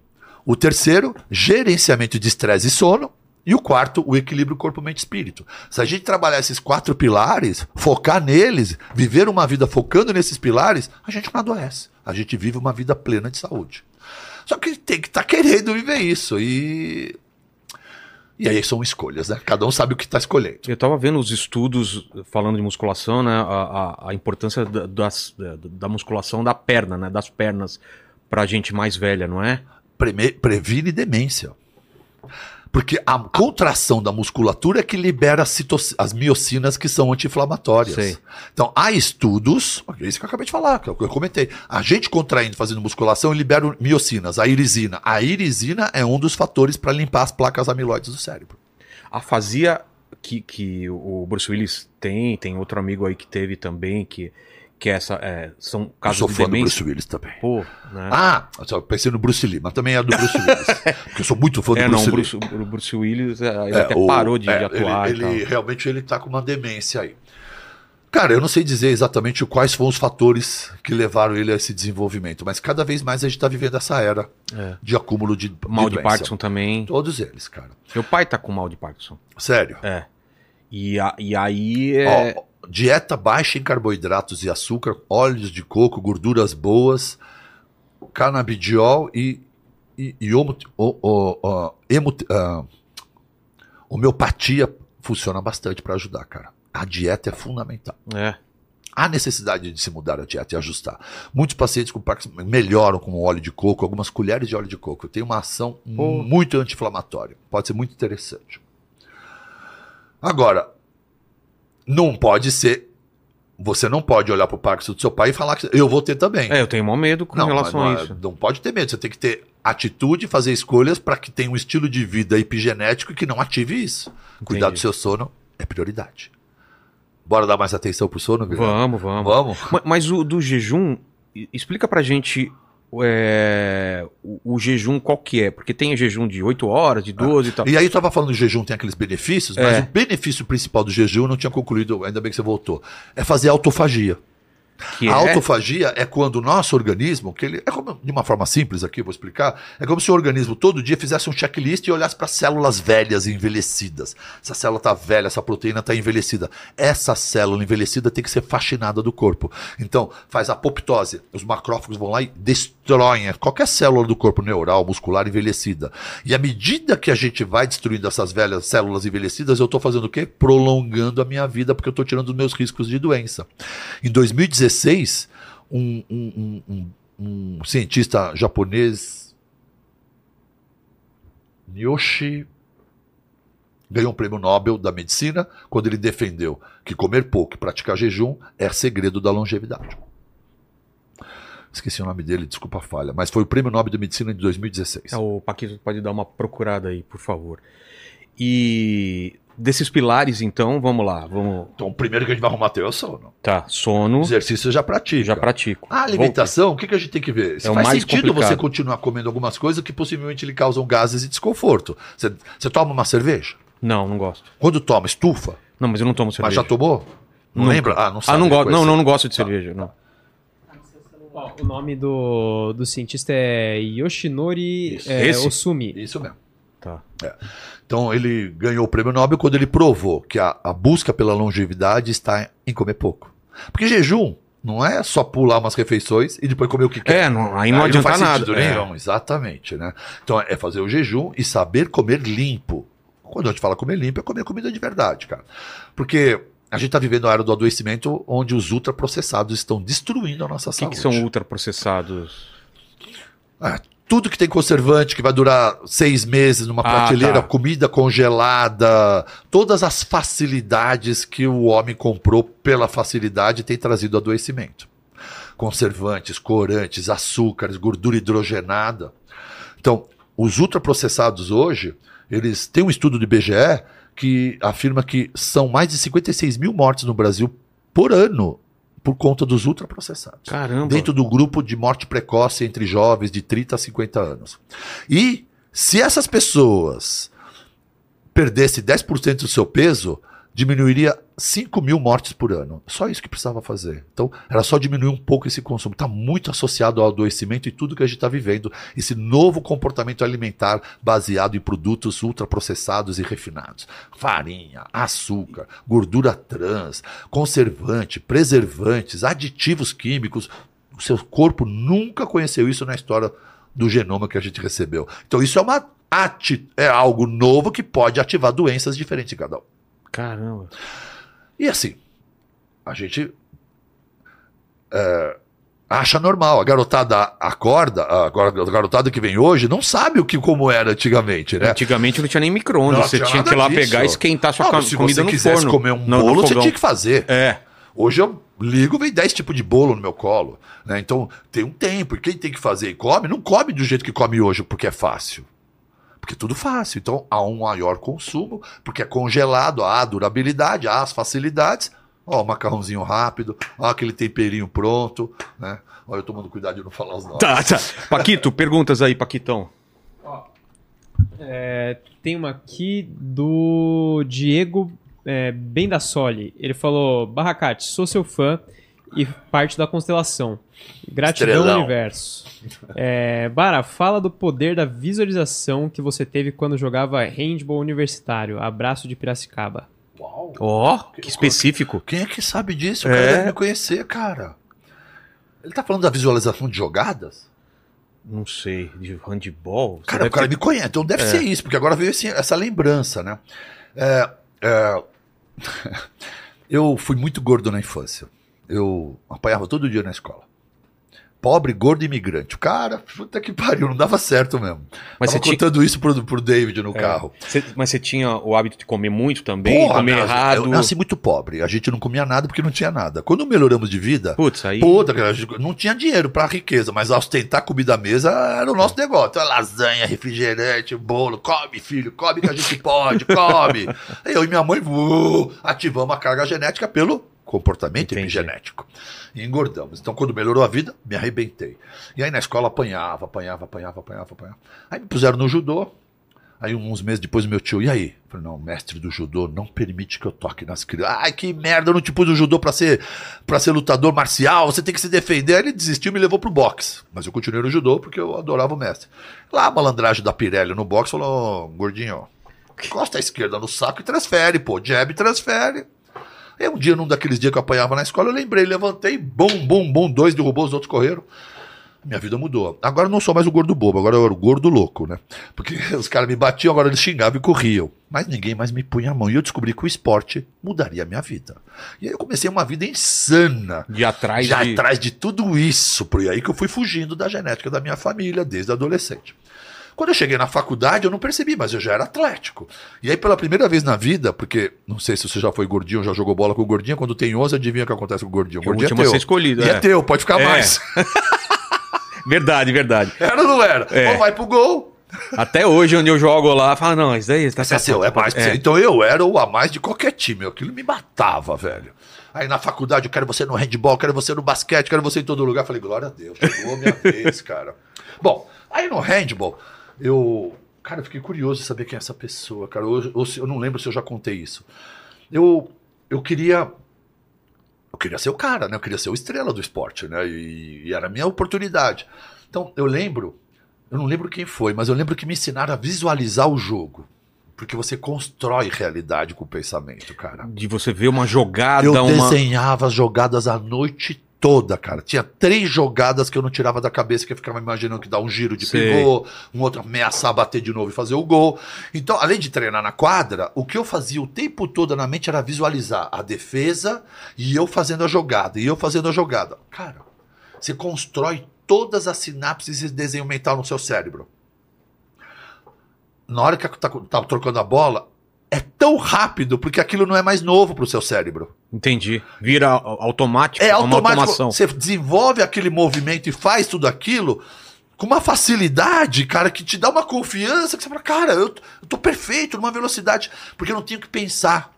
O terceiro, gerenciamento de estresse e sono. E o quarto, o equilíbrio corpo, mente e espírito. Se a gente trabalhar esses quatro pilares, focar neles, viver uma vida focando nesses pilares, a gente não adoece. A gente vive uma vida plena de saúde. Só que tem que estar querendo viver isso. E. E aí são escolhas, né? Cada um sabe o que está escolhendo. Eu tava vendo os estudos falando de musculação, né? A, a- a importância da, das- da- musculação da perna, né? Das pernas pra gente mais velha, não é? preme- previne demência. Porque a contração da musculatura é que libera as, as miocinas que são anti-inflamatórias. Então, há estudos, é isso que eu acabei de falar, que é o que eu comentei. A gente contraindo, fazendo musculação, libera miocinas, a irisina. A irisina é um dos fatores para limpar as placas amiloides do cérebro. Afasia que, que o Bruce Willis tem, tem outro amigo aí que teve também, que, que essa, é, são Eu casos sou de fã do demência. Bruce Willis também. Pô, né? Ah, eu pensei no Bruce Lee, mas também é do Bruce Willis. porque eu sou muito fã do é, Bruce não, o Lee. Bruce, o Bruce Willis é, ele É, até o- parou de, é, de atuar Ele, ele- realmente ele tá com uma demência aí. Cara, eu não sei dizer exatamente quais foram os fatores que levaram ele a esse desenvolvimento, mas cada vez mais a gente tá vivendo essa era É. de acúmulo de, Mal de doença. Parkinson também. Todos eles, cara. Meu pai tá com mal de Parkinson. Sério. É. E, a- e aí é. Ó, dieta baixa em carboidratos e açúcar, óleos de coco, gorduras boas, canabidiol e, e, e homo- o- o- o- hemo- ah, homeopatia funciona bastante para ajudar, cara. A dieta é fundamental. é. Há necessidade de se mudar a dieta e ajustar. Muitos pacientes com Parkinson melhoram com óleo de coco, algumas colheres de óleo de coco. Tem uma ação muito anti-inflamatória. Pode ser muito interessante. Agora, não pode ser. Você não pode olhar para o Parkinson do seu pai e falar que eu vou ter também. É, eu tenho maior medo com não, relação mas a não, é- isso. não pode ter medo. Você tem que ter atitude, fazer escolhas para que tenha um estilo de vida epigenético que não ative isso. Cuidar do seu sono é prioridade. Bora dar mais atenção pro sono, Guilherme? Vamos, vamos. Vamos? Ma- Mas o do jejum, explica pra gente é, o, o jejum qual que é, porque tem jejum de 8 horas, de 12 e tal. E aí eu tava falando do jejum, tem aqueles benefícios, mas É. o benefício principal do jejum eu não tinha concluído, ainda bem que você voltou. É fazer autofagia. Que a é, autofagia é quando o nosso organismo, que ele é como, de uma forma simples aqui, vou explicar, é como se o organismo todo dia fizesse um checklist e olhasse para células velhas envelhecidas. Essa célula tá velha, essa proteína tá envelhecida. Essa célula envelhecida tem que ser faxinada do corpo. Então, faz apoptose. Os macrófagos vão lá e destroem qualquer célula do corpo neural, muscular envelhecida. E à medida que a gente vai destruindo essas velhas células envelhecidas, eu estou fazendo o quê? Prolongando a minha vida, porque eu estou tirando os meus riscos de doença. Em 2016, um, um- um- um- um cientista japonês, Yoshi. ganhou um prêmio Nobel da Medicina quando ele defendeu que comer pouco e praticar jejum é segredo da longevidade. Esqueci o nome dele, desculpa a falha, mas foi o prêmio Nobel da Medicina de 2016. É, o Paquito pode dar uma procurada aí, por favor. E desses pilares, então, vamos lá. Vamos. Então, o primeiro que a gente vai arrumar teu é o sono. Tá, sono. Exercício eu já pratica. Já pratico. A alimentação, o que, que a gente tem que ver? Se É faz mais sentido complicado. você continuar comendo algumas coisas que possivelmente lhe causam gases e desconforto. Você, você toma uma cerveja? Não, não gosto. Quando toma, estufa? Não, mas eu não tomo cerveja. Mas já tomou? Não Nunca. lembra? Ah, não sabe. Ah, não, gosto. coisa. Não, não, não gosto de cerveja. Não. Ó, o nome do, do cientista é Yoshinori Isso. é, Esse? Osumi. Isso mesmo. Tá. Então ele ganhou o prêmio Nobel quando ele provou que a, a busca pela longevidade está em comer pouco. Porque jejum não é só pular umas refeições e depois comer o que quer. É, não, aí não Aí adianta faz nada. É. nenhum, exatamente, né? Então é fazer o jejum e saber comer limpo. Quando a gente fala comer limpo, é comer comida de verdade, cara. Porque a gente está vivendo a era do adoecimento onde os ultraprocessados estão destruindo a nossa O que, saúde. que são ultraprocessados? Ah, tudo que tem conservante, que vai durar seis meses numa Ah, prateleira, tá. comida congelada, todas as facilidades que o homem comprou pela facilidade tem trazido adoecimento. Conservantes, corantes, açúcares, gordura hidrogenada. Então, os ultraprocessados hoje, eles têm um estudo do IBGE que afirma que são mais de 56 mil mortes no Brasil por ano por conta dos ultraprocessados Caramba. dentro do grupo de morte precoce entre jovens de 30 a 50 anos. E se essas pessoas perdessem 10% do seu peso, diminuiria 5 mil mortes por ano. Só isso que precisava fazer. Então, era só diminuir um pouco esse consumo. Está muito associado ao adoecimento e tudo que a gente está vivendo. Esse novo comportamento alimentar baseado em produtos ultraprocessados e refinados. Farinha, açúcar, gordura trans, conservante, preservantes, aditivos químicos. O seu corpo nunca conheceu isso na história do genoma que a gente recebeu. Então, isso é uma ati é algo novo que pode ativar doenças diferentes em cada um. Caramba. E assim, a gente é, acha normal. A garotada acorda, a gar- a garotada que vem hoje não sabe o que como era antigamente, né? Antigamente não tinha nem micro-ondas. Não Você tinha que ir lá disso. pegar e esquentar sua Ah, ca- mas se comida você no quisesse forno. comer um no- no bolo, você tinha que fazer. É. Hoje eu ligo, vem 10 tipos de bolo no meu colo. Né? Então tem um tempo. E quem tem que fazer e come, não come do jeito que come hoje, porque é fácil. Porque tudo fácil. Então há um maior consumo, porque é congelado, há a durabilidade, há as facilidades. Ó, o macarrãozinho rápido, ó, aquele temperinho pronto. Né? Olha, eu tomando cuidado de não falar os nomes. Tá, tá. Paquito, perguntas aí, Paquitão. É, tem uma aqui do Diego é, Bendassoli. Ele falou: Barracate, sou seu fã e parte da constelação. Gratidão, Estrelão. universo. É, Bara, fala do poder da visualização que você teve quando jogava handball universitário. Abraço de Piracicaba. Uau. Ó, que específico. Quem é que sabe disso? O É. cara deve me conhecer, cara. Ele tá falando da visualização de jogadas? Não sei, de handball. Você Cara, o cara ter- me conhece, então deve ser isso, porque agora veio esse- essa lembrança, né? É, é, eu fui muito gordo na infância. Eu apanhava todo dia na escola. Pobre, gordo e imigrante. O cara, puta que pariu, não dava certo mesmo. Mas Tava você tinha- contando isso pro, pro David no É. carro. Você- mas você tinha o hábito de comer muito também? Porra, comer errado? Eu nasci muito pobre. A gente não comia nada porque não tinha nada. Quando melhoramos de vida, Putz, aí. Puta, cara, não tinha dinheiro pra riqueza, mas ostentar comida à mesa era o nosso negócio. Então, lasanha, refrigerante, bolo, come, filho, come que a gente pode, come. Eu e minha mãe uh, ativamos a carga genética pelo comportamento Entendi. epigenético. E engordamos. Então, quando melhorou a vida, me arrebentei. E aí na escola apanhava, apanhava, apanhava, apanhava, apanhava. Aí me puseram no judô. Aí uns meses depois meu tio, e aí? Eu falei, não, o mestre do judô não permite que eu toque nas crianças. Ai, que merda, eu não te pus no judô pra ser, pra ser lutador marcial, você tem que se defender. Aí ele desistiu e me levou pro boxe. Mas eu continuei no judô porque eu adorava o mestre. Lá a malandragem da Pirelli no boxe falou, "Ô, gordinho, costa à esquerda no saco e transfere, pô, jab e transfere. Aí um dia, num daqueles dias que eu apanhava na escola, eu lembrei, levantei, bum, bum, bum, dois derrubou, os outros correram. Minha vida mudou. Agora eu não sou mais o gordo bobo, agora eu era o gordo louco, né? Porque os caras me batiam, agora eles xingavam e corriam. Mas ninguém mais me punha a mão. E eu descobri que o esporte mudaria a minha vida. E aí eu comecei uma vida insana. De atrás de... atrás de tudo isso. Por aí que eu fui fugindo da genética da minha família desde adolescente. Quando eu cheguei na faculdade, eu não percebi, mas eu já era atlético. E aí, pela primeira vez na vida, porque não sei se você já foi gordinho, já jogou bola com o gordinho, quando tem 11, adivinha o que acontece com o gordinho. O É gordinho a ser escolhido, E é. é. teu, pode ficar É. mais. Verdade, verdade. Era ou não era? É. Ou vai pro gol, Até hoje, onde eu jogo lá, fala, não, isso daí tá é seu, é mais. É. Então eu era o a mais de qualquer time. Aquilo me matava, velho. Aí na faculdade, eu quero você no handball, quero você no basquete, quero você em todo lugar. Falei, glória a Deus, chegou a minha vez, cara. Bom, aí no handball, eu. Cara, eu fiquei curioso de saber quem é essa pessoa, cara. Ou, ou se- eu não lembro se eu já contei isso. Eu, eu queria. Eu queria ser o cara, né? Eu queria ser o estrela do esporte, né? E, e era a minha oportunidade. Então, eu lembro, eu não lembro quem foi, mas eu lembro que me ensinaram a visualizar o jogo. Porque você constrói realidade com o pensamento, cara. De você ver uma jogada, Eu uma. desenhava as jogadas a noite toda, cara. Tinha três jogadas que eu não tirava da cabeça, que eu ficava imaginando que dá um giro de Sei. pivô, um outro ameaçar bater de novo e fazer o gol. Então, além de treinar na quadra, o que eu fazia o tempo todo na mente era visualizar a defesa e eu fazendo a jogada, e eu fazendo a jogada. Cara, você constrói todas as sinapses e desenho mental no seu cérebro. Na hora que tá, tá trocando a bola, é tão rápido porque aquilo não é mais novo pro seu cérebro. Entendi. Vira au- automático, É automático. automação. Você desenvolve aquele movimento e faz tudo aquilo com uma facilidade, cara, que te dá uma confiança que você fala, cara, eu, eu tô perfeito, numa velocidade, porque eu não tenho que pensar.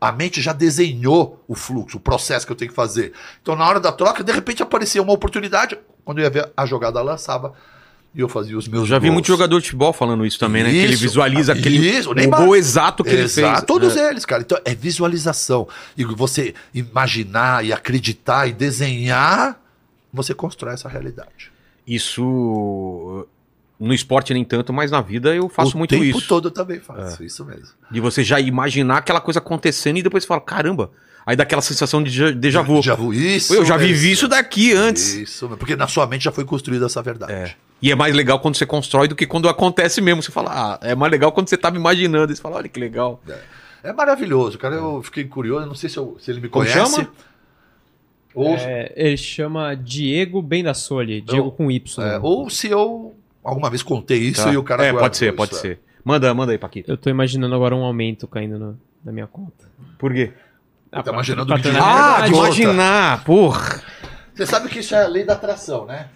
A mente já desenhou o fluxo, o processo que eu tenho que fazer. Então, na hora da troca, de repente aparecia uma oportunidade. Quando eu ia ver a jogada, lançava e eu fazia os meus Eu já vi gols. muito jogador de futebol falando isso também, né? Que ele Isso. visualiza aquele Isso, o o gol exato que ele Exato, fez. todos É. eles, cara. Então é visualização. E você imaginar e acreditar e desenhar, você constrói essa realidade. Isso no esporte nem tanto, mas na vida eu faço o muito tempo isso. É. todo eu também faço, isso mesmo. De você já imaginar aquela coisa acontecendo e depois você fala, caramba. Aí dá aquela sensação de déjà- déjà vu. Já vu isso. Eu já vivi isso daqui antes. Isso, porque na sua mente já foi construída essa verdade. É. E é mais legal quando você constrói do que quando acontece mesmo. Você fala, ah, é mais legal quando você tava imaginando. Você fala, olha que legal. É maravilhoso, cara. Eu fiquei curioso, não sei se, eu- se ele me Como conhece. chama? Ou, É, ele chama Diego Bendassoli, Diego Eu- com Y. é, ou se eu alguma vez contei isso Tá. e o cara É, pode ser, isso, pode é. ser. Manda, manda aí, Paquito. Eu tô imaginando agora um aumento caindo no- na minha conta. Por quê? Tá pra- imaginando o Ah, de imaginar, porra. Você sabe que isso é a lei da atração, né?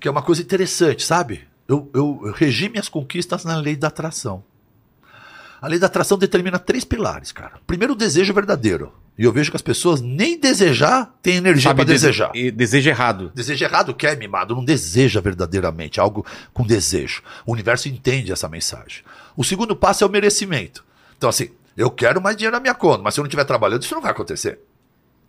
Que é uma coisa interessante, sabe? Eu, eu, eu regi minhas conquistas na lei da atração. A lei da atração determina três pilares, cara. Primeiro, o desejo verdadeiro. E eu vejo que as pessoas nem desejar têm energia para dese- desejar. e- Deseja errado. Desejo errado quer, mimado, não deseja verdadeiramente, algo com desejo. O universo entende essa mensagem. O segundo passo é o merecimento. Então, assim, eu quero mais dinheiro na minha conta, mas se eu não estiver trabalhando, isso não vai acontecer.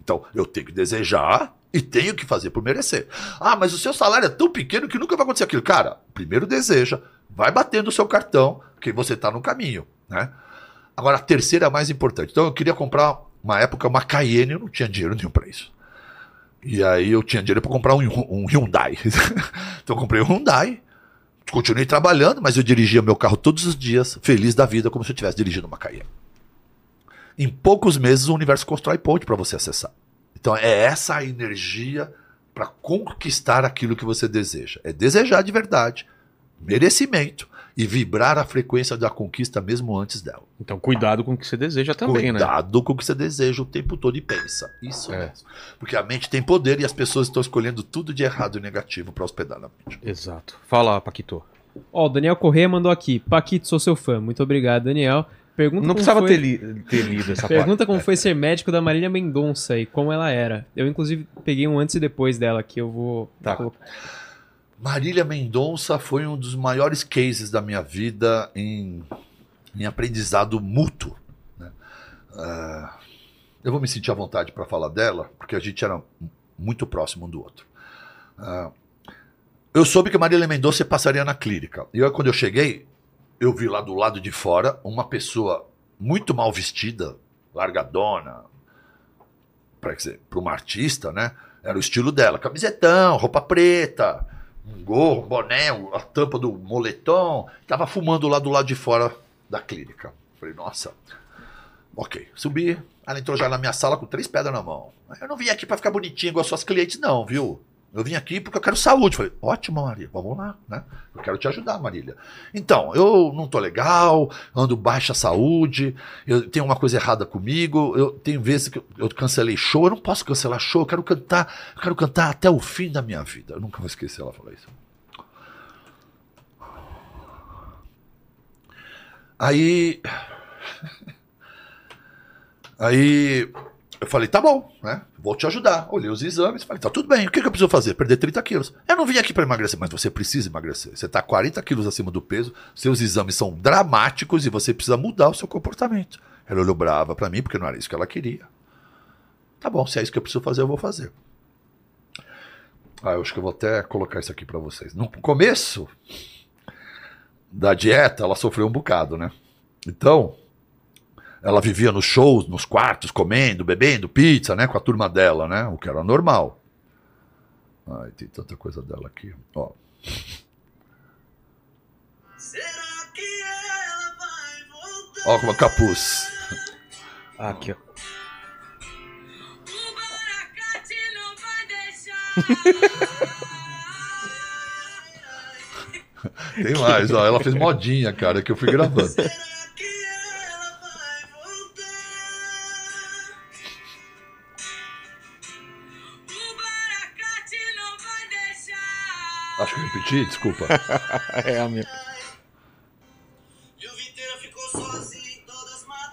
Então, eu tenho que desejar e tenho que fazer por merecer. Ah, mas o seu salário é tão pequeno que nunca vai acontecer aquilo. Cara, primeiro deseja, vai batendo o seu cartão, que você está no caminho, né? Agora, a terceira é a mais importante. Então, eu queria comprar, uma época, uma Cayenne, eu não tinha dinheiro nenhum para isso. E aí eu tinha dinheiro para comprar um, um Hyundai. então eu comprei um Hyundai, continuei trabalhando, mas eu dirigia meu carro todos os dias, feliz da vida, como se eu estivesse dirigindo uma Cayenne. Em poucos meses o universo constrói ponte para você acessar. Então é essa a energia para conquistar aquilo que você deseja. É desejar de verdade, merecimento e vibrar a frequência da conquista mesmo antes dela. Então, cuidado com o que você deseja também, né? Cuidado com o que você deseja o tempo todo e pensa. Isso É. mesmo. Porque a mente tem poder e as pessoas estão escolhendo tudo de errado e negativo para hospedar na mente. Exato. Fala, Paquito. Ó, o Daniel Corrêa mandou aqui. Paquito, sou seu fã. Muito obrigado, Daniel. Pergunta Não como precisava foi... ter, li- ter lido essa Pergunta parte. como foi ser médico da Marília Mendonça e como ela era. Eu, inclusive, peguei um antes e depois dela que eu vou Tá. colocar. Marília Mendonça foi um dos maiores cases da minha vida em, em aprendizado mútuo. né? Ah, eu vou me sentir à vontade para falar dela, porque a gente era muito próximo um do outro. Ah, eu soube que Marília Mendonça passaria na clínica. E eu, quando eu cheguei, eu vi lá do lado de fora uma pessoa muito mal vestida, largadona, para uma artista, né? Era o estilo dela, camisetão, roupa preta, um gorro, um boné, a tampa do moletom, tava fumando lá do lado de fora da clínica. Falei, nossa, ok, subi, ela entrou já na minha sala com três pedras na mão. Eu não vim aqui para ficar bonitinho igual as suas clientes não, viu? Eu vim aqui porque eu quero saúde. Falei, ótimo, Maria, vamos lá, né? Eu quero te ajudar, Marília. Então, eu não tô legal, ando baixa saúde, eu tenho uma coisa errada comigo, eu tenho vezes que eu, eu cancelei show, eu não posso cancelar show, eu quero cantar, eu quero cantar até o fim da minha vida. Eu nunca vou esquecer ela falar isso. Aí. Aí eu falei, tá bom, né? Vou te ajudar. Olhei os exames, falei, tá tudo bem. O que, que eu preciso fazer? Perder 30 quilos. Eu não vim aqui para emagrecer, mas você precisa emagrecer. Você tá 40 quilos acima do peso, seus exames são dramáticos e você precisa mudar o seu comportamento. Ela olhou brava para mim, porque não era isso que ela queria. Tá bom, se é isso que eu preciso fazer, eu vou fazer. Ah, eu acho que eu vou até colocar isso aqui para vocês. No começo da dieta, ela sofreu um bocado, né? Então, ela vivia nos shows, nos quartos, comendo, bebendo pizza, né? Com a turma dela, né? O que era normal. Ai, tem tanta coisa dela aqui, ó. Será que ela vai voltar? Ó, como capuz. Aqui, ó. O Baracate não vai deixar. Tem mais, ó. Ela fez modinha, cara, que eu fui gravando. Repeti, desculpa. É a minha.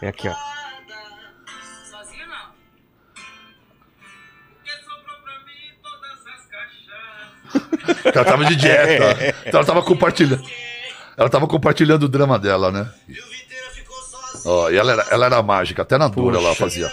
É aqui, ó. Sozinho não. Porque sobrou pra mim todas as cachaças. Ela tava de dieta. Então ela tava compartilhando. Ela tava compartilhando o drama dela, né? E. Ó, e ela era, ela era mágica, até na dor ela Poxa. fazia.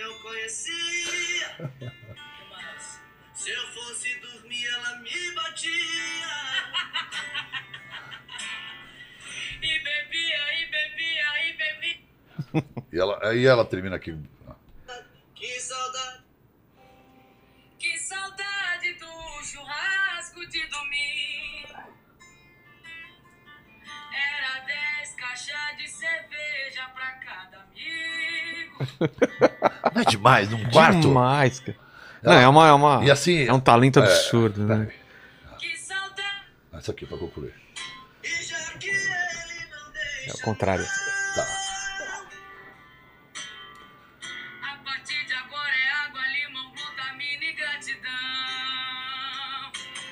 Eu conhecia. Mas se eu fosse dormir, ela me batia. E bebia, e bebia, e bebia. E ela, aí ela termina aqui. Não é demais, num quarto. Demais, cara. Não, é uma, é uma. E assim. É um talento absurdo, né? Que saudade. Essa aqui pra concluir. É o contrário. Tá. A partir de agora é água, limão, glutamina e gratidão.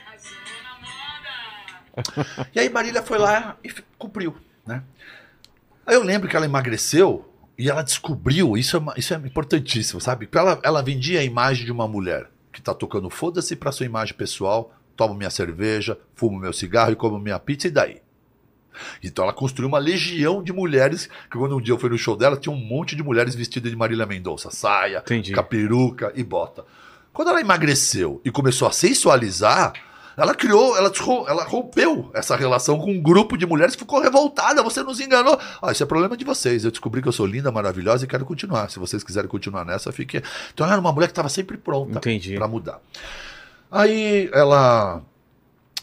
A zona moda. E aí Marília foi lá e cumpriu, né? Aí eu lembro que ela emagreceu e ela descobriu, isso é, uma- isso é importantíssimo, sabe? Ela, ela vendia a imagem de uma mulher que tá tocando foda-se pra sua imagem pessoal, tomo minha cerveja, fumo meu cigarro e como minha pizza e daí? Então ela construiu uma legião de mulheres, que quando um dia eu fui no show dela, tinha um monte de mulheres vestidas de Marília Mendonça, saia, Entendi. com a peruca e bota. Quando ela emagreceu e começou a sensualizar, ela criou, ela, ela rompeu essa relação com um grupo de mulheres que ficou revoltada. Você nos enganou. Ah, isso é problema de vocês. Eu descobri que eu sou linda, maravilhosa e quero continuar. Se vocês quiserem continuar nessa, fique. Então ela era uma mulher que estava sempre pronta para mudar. Aí ela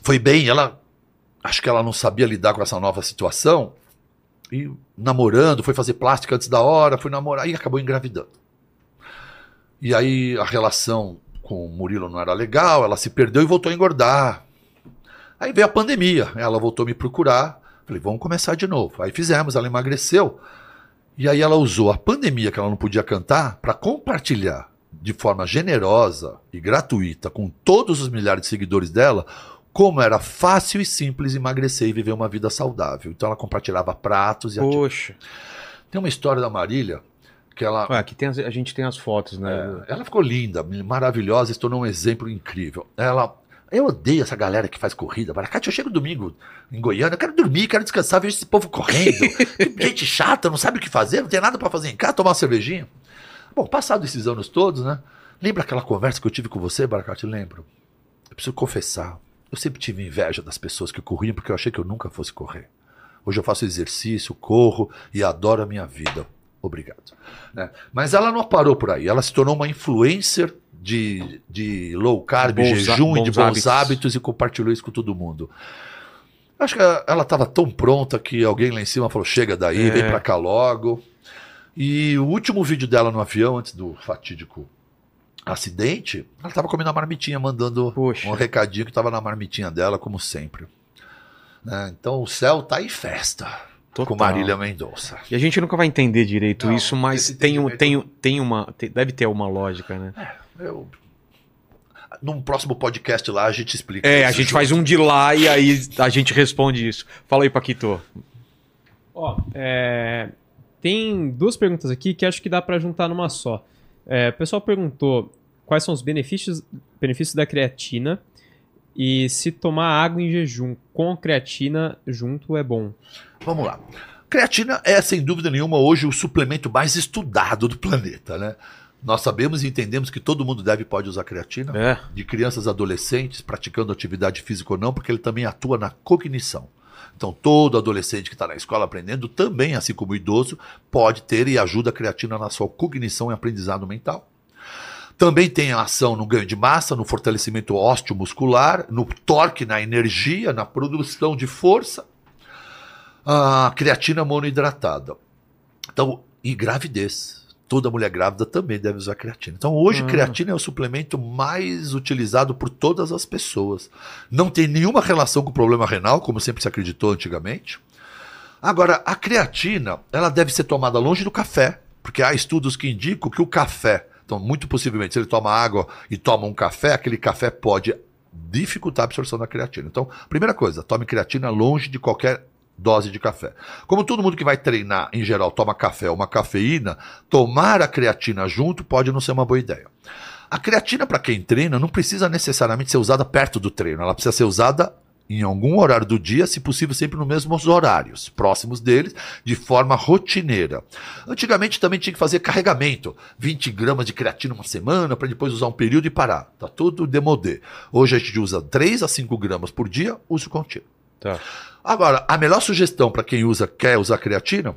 foi bem, ela acho que ela não sabia lidar com essa nova situação e namorando, foi fazer plástica antes da hora, foi namorar e acabou engravidando. E aí a relação com o Murilo não era legal, ela se perdeu e voltou a engordar. Aí veio a pandemia, ela voltou a me procurar, falei, vamos começar de novo. Aí fizemos, ela emagreceu. E aí ela usou a pandemia que ela não podia cantar para compartilhar de forma generosa e gratuita com todos os milhares de seguidores dela como era fácil e simples emagrecer e viver uma vida saudável. Então ela compartilhava pratos e Poxa. Tem uma história da Marília que ela Ué, aqui tem as- a gente tem as fotos, né? é, ela ficou linda, maravilhosa, se tornou um exemplo incrível. Ela eu odeio essa galera que faz corrida. Baracate, eu chego domingo em Goiânia, eu quero dormir, quero descansar, vejo esse povo correndo. Gente chata, não sabe o que fazer, não tem nada pra fazer em casa, tomar uma cervejinha. Bom, passado esses anos todos, né? Lembra aquela conversa que eu tive com você, Baracate? Lembro. Eu preciso confessar. Eu sempre tive inveja das pessoas que corriam porque eu achei que eu nunca fosse correr. Hoje eu faço exercício, corro e adoro a minha vida. Obrigado. né? Mas ela não parou por aí. Ela se tornou uma influencer de, de low carb, Bons jejum e de bons bons hábitos. hábitos. e compartilhou isso com todo mundo. Acho que ela estava tão pronta que alguém lá em cima falou: chega daí, É. vem pra cá logo. E o último vídeo dela no avião, antes do fatídico acidente, ela estava comendo a marmitinha, mandando Poxa. um recadinho que estava na marmitinha dela, como sempre. Né? Então o céu tá em festa Total. com Marília Mendonça. E a gente nunca vai entender direito Não, isso, mas tem, um, tem, tem uma. tem- deve ter uma lógica, né? Eu... Num próximo podcast lá a gente explica. É, a gente junto. faz um de lá e aí a gente responde isso. Fala aí, Paquito. Ó, é, tem duas perguntas aqui que acho que dá pra juntar numa só. É, o pessoal perguntou quais são os benefícios, benefícios da creatina e se tomar água em jejum com creatina junto é bom. Vamos lá. Creatina é, sem dúvida nenhuma, hoje o suplemento mais estudado do planeta, né? Nós sabemos e entendemos que todo mundo deve e pode usar creatina, É. de crianças a adolescentes, praticando atividade física ou não, porque ele também atua na cognição. Então, todo adolescente que está na escola aprendendo, também, assim como o idoso, pode ter e ajuda a creatina na sua cognição e aprendizado mental. Também tem a ação no ganho de massa, no fortalecimento osteomuscular, no torque, na energia, na produção de força. A creatina monoidratada. Então, e gravidez. Toda mulher grávida também deve usar creatina. Então, hoje, Ah. creatina é o suplemento mais utilizado por todas as pessoas. Não tem nenhuma relação com o problema renal, como sempre se acreditou antigamente. Agora, a creatina, ela deve ser tomada longe do café, porque há estudos que indicam que o café, então, muito possivelmente, se ele toma água e toma um café, aquele café pode dificultar a absorção da creatina. Então, primeira coisa, tome creatina longe de qualquer dose de café. Como todo mundo que vai treinar, em geral, toma café ou uma cafeína, tomar a creatina junto pode não ser uma boa ideia. A creatina, para quem treina, não precisa necessariamente ser usada perto do treino, ela precisa ser usada em algum horário do dia, se possível, sempre nos mesmos horários, próximos deles, de forma rotineira. Antigamente também tinha que fazer carregamento, 20 gramas de creatina uma semana, para depois usar um período e parar. Tá tudo demodê. Hoje a gente usa 3 a 5 gramas por dia, uso contínuo. Tá. Agora, a melhor sugestão para quem usa, quer usar creatina,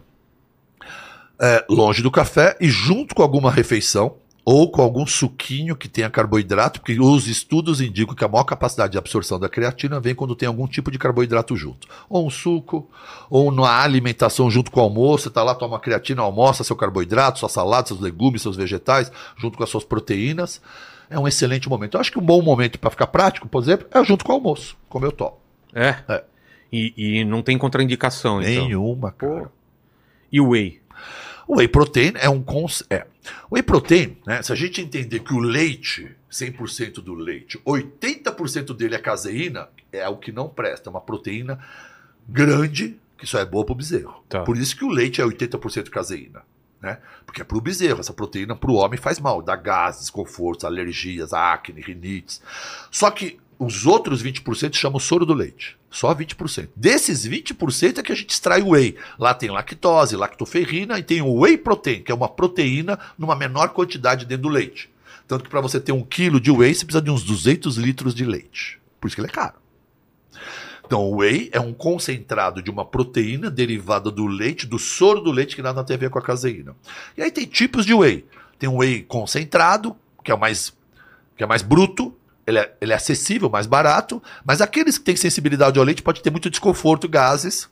é longe do café e junto com alguma refeição ou com algum suquinho que tenha carboidrato, porque os estudos indicam que a maior capacidade de absorção da creatina vem quando tem algum tipo de carboidrato junto. Ou um suco, ou na alimentação junto com o almoço, você tá lá, toma creatina, almoça seu carboidrato, sua salada, seus legumes, seus vegetais, junto com as suas proteínas. É um excelente momento. Eu acho que um bom momento para ficar prático, por exemplo, é junto com o almoço, como eu tomo. É? É. E, e não tem contraindicação, então. Nenhuma, cara. E o whey? O whey protein é um cons... é. O whey protein, né, se a gente entender que o leite, 100% do leite, 80% dele é caseína, é o que não presta, é uma proteína grande que só é boa pro bezerro. Tá. Por isso que o leite é 80% caseína, né? Porque é pro bezerro, essa proteína pro homem faz mal, dá gases, desconfortos, alergias, acne, rinites. Só que os outros 20% chamam soro do leite. Só 20%. Desses 20% é que a gente extrai o whey. Lá tem lactose, lactoferrina e tem o whey protein, que é uma proteína numa menor quantidade dentro do leite. Tanto que para você ter um quilo de whey, você precisa de uns 200 litros de leite. Por isso que ele é caro. Então, o whey é um concentrado de uma proteína derivada do leite, do soro do leite, que nada tem a ver com a caseína. E aí tem tipos de whey. Tem o whey concentrado, que é o mais, que é mais bruto, ele é, ele é acessível, mais barato, mas aqueles que têm sensibilidade ao leite pode ter muito desconforto, gases.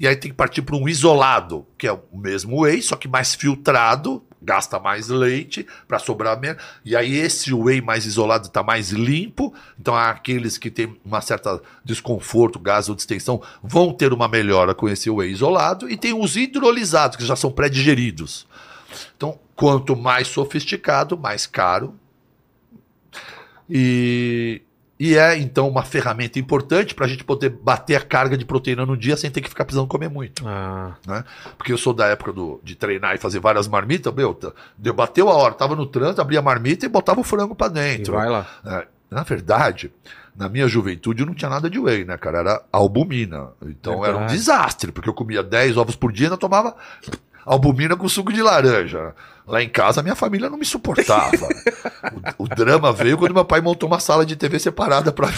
E aí tem que partir para um isolado, que é o mesmo whey, só que mais filtrado, gasta mais leite para sobrar menos. E aí esse whey mais isolado está mais limpo. Então aqueles que têm uma certa desconforto, gás ou distensão, vão ter uma melhora com esse whey isolado. E tem os hidrolisados, que já são pré-digeridos. Então, quanto mais sofisticado, mais caro. E, e é, então, uma ferramenta importante para a gente poder bater a carga de proteína no dia sem ter que ficar precisando comer muito. Ah, Né? Porque eu sou da época do, de treinar e fazer várias marmitas, meu, tá- debateu a hora, tava no trânsito, abria a marmita e botava o frango para e dentro. vai lá. É, na verdade, na minha juventude não tinha nada de whey, né, cara? Era albumina. Então era um Verdade. desastre, porque eu comia 10 ovos por dia e ainda tomava albumina com suco de laranja. Lá em casa, minha família não me suportava. o, o drama veio quando meu pai montou uma sala de TV separada pra mim.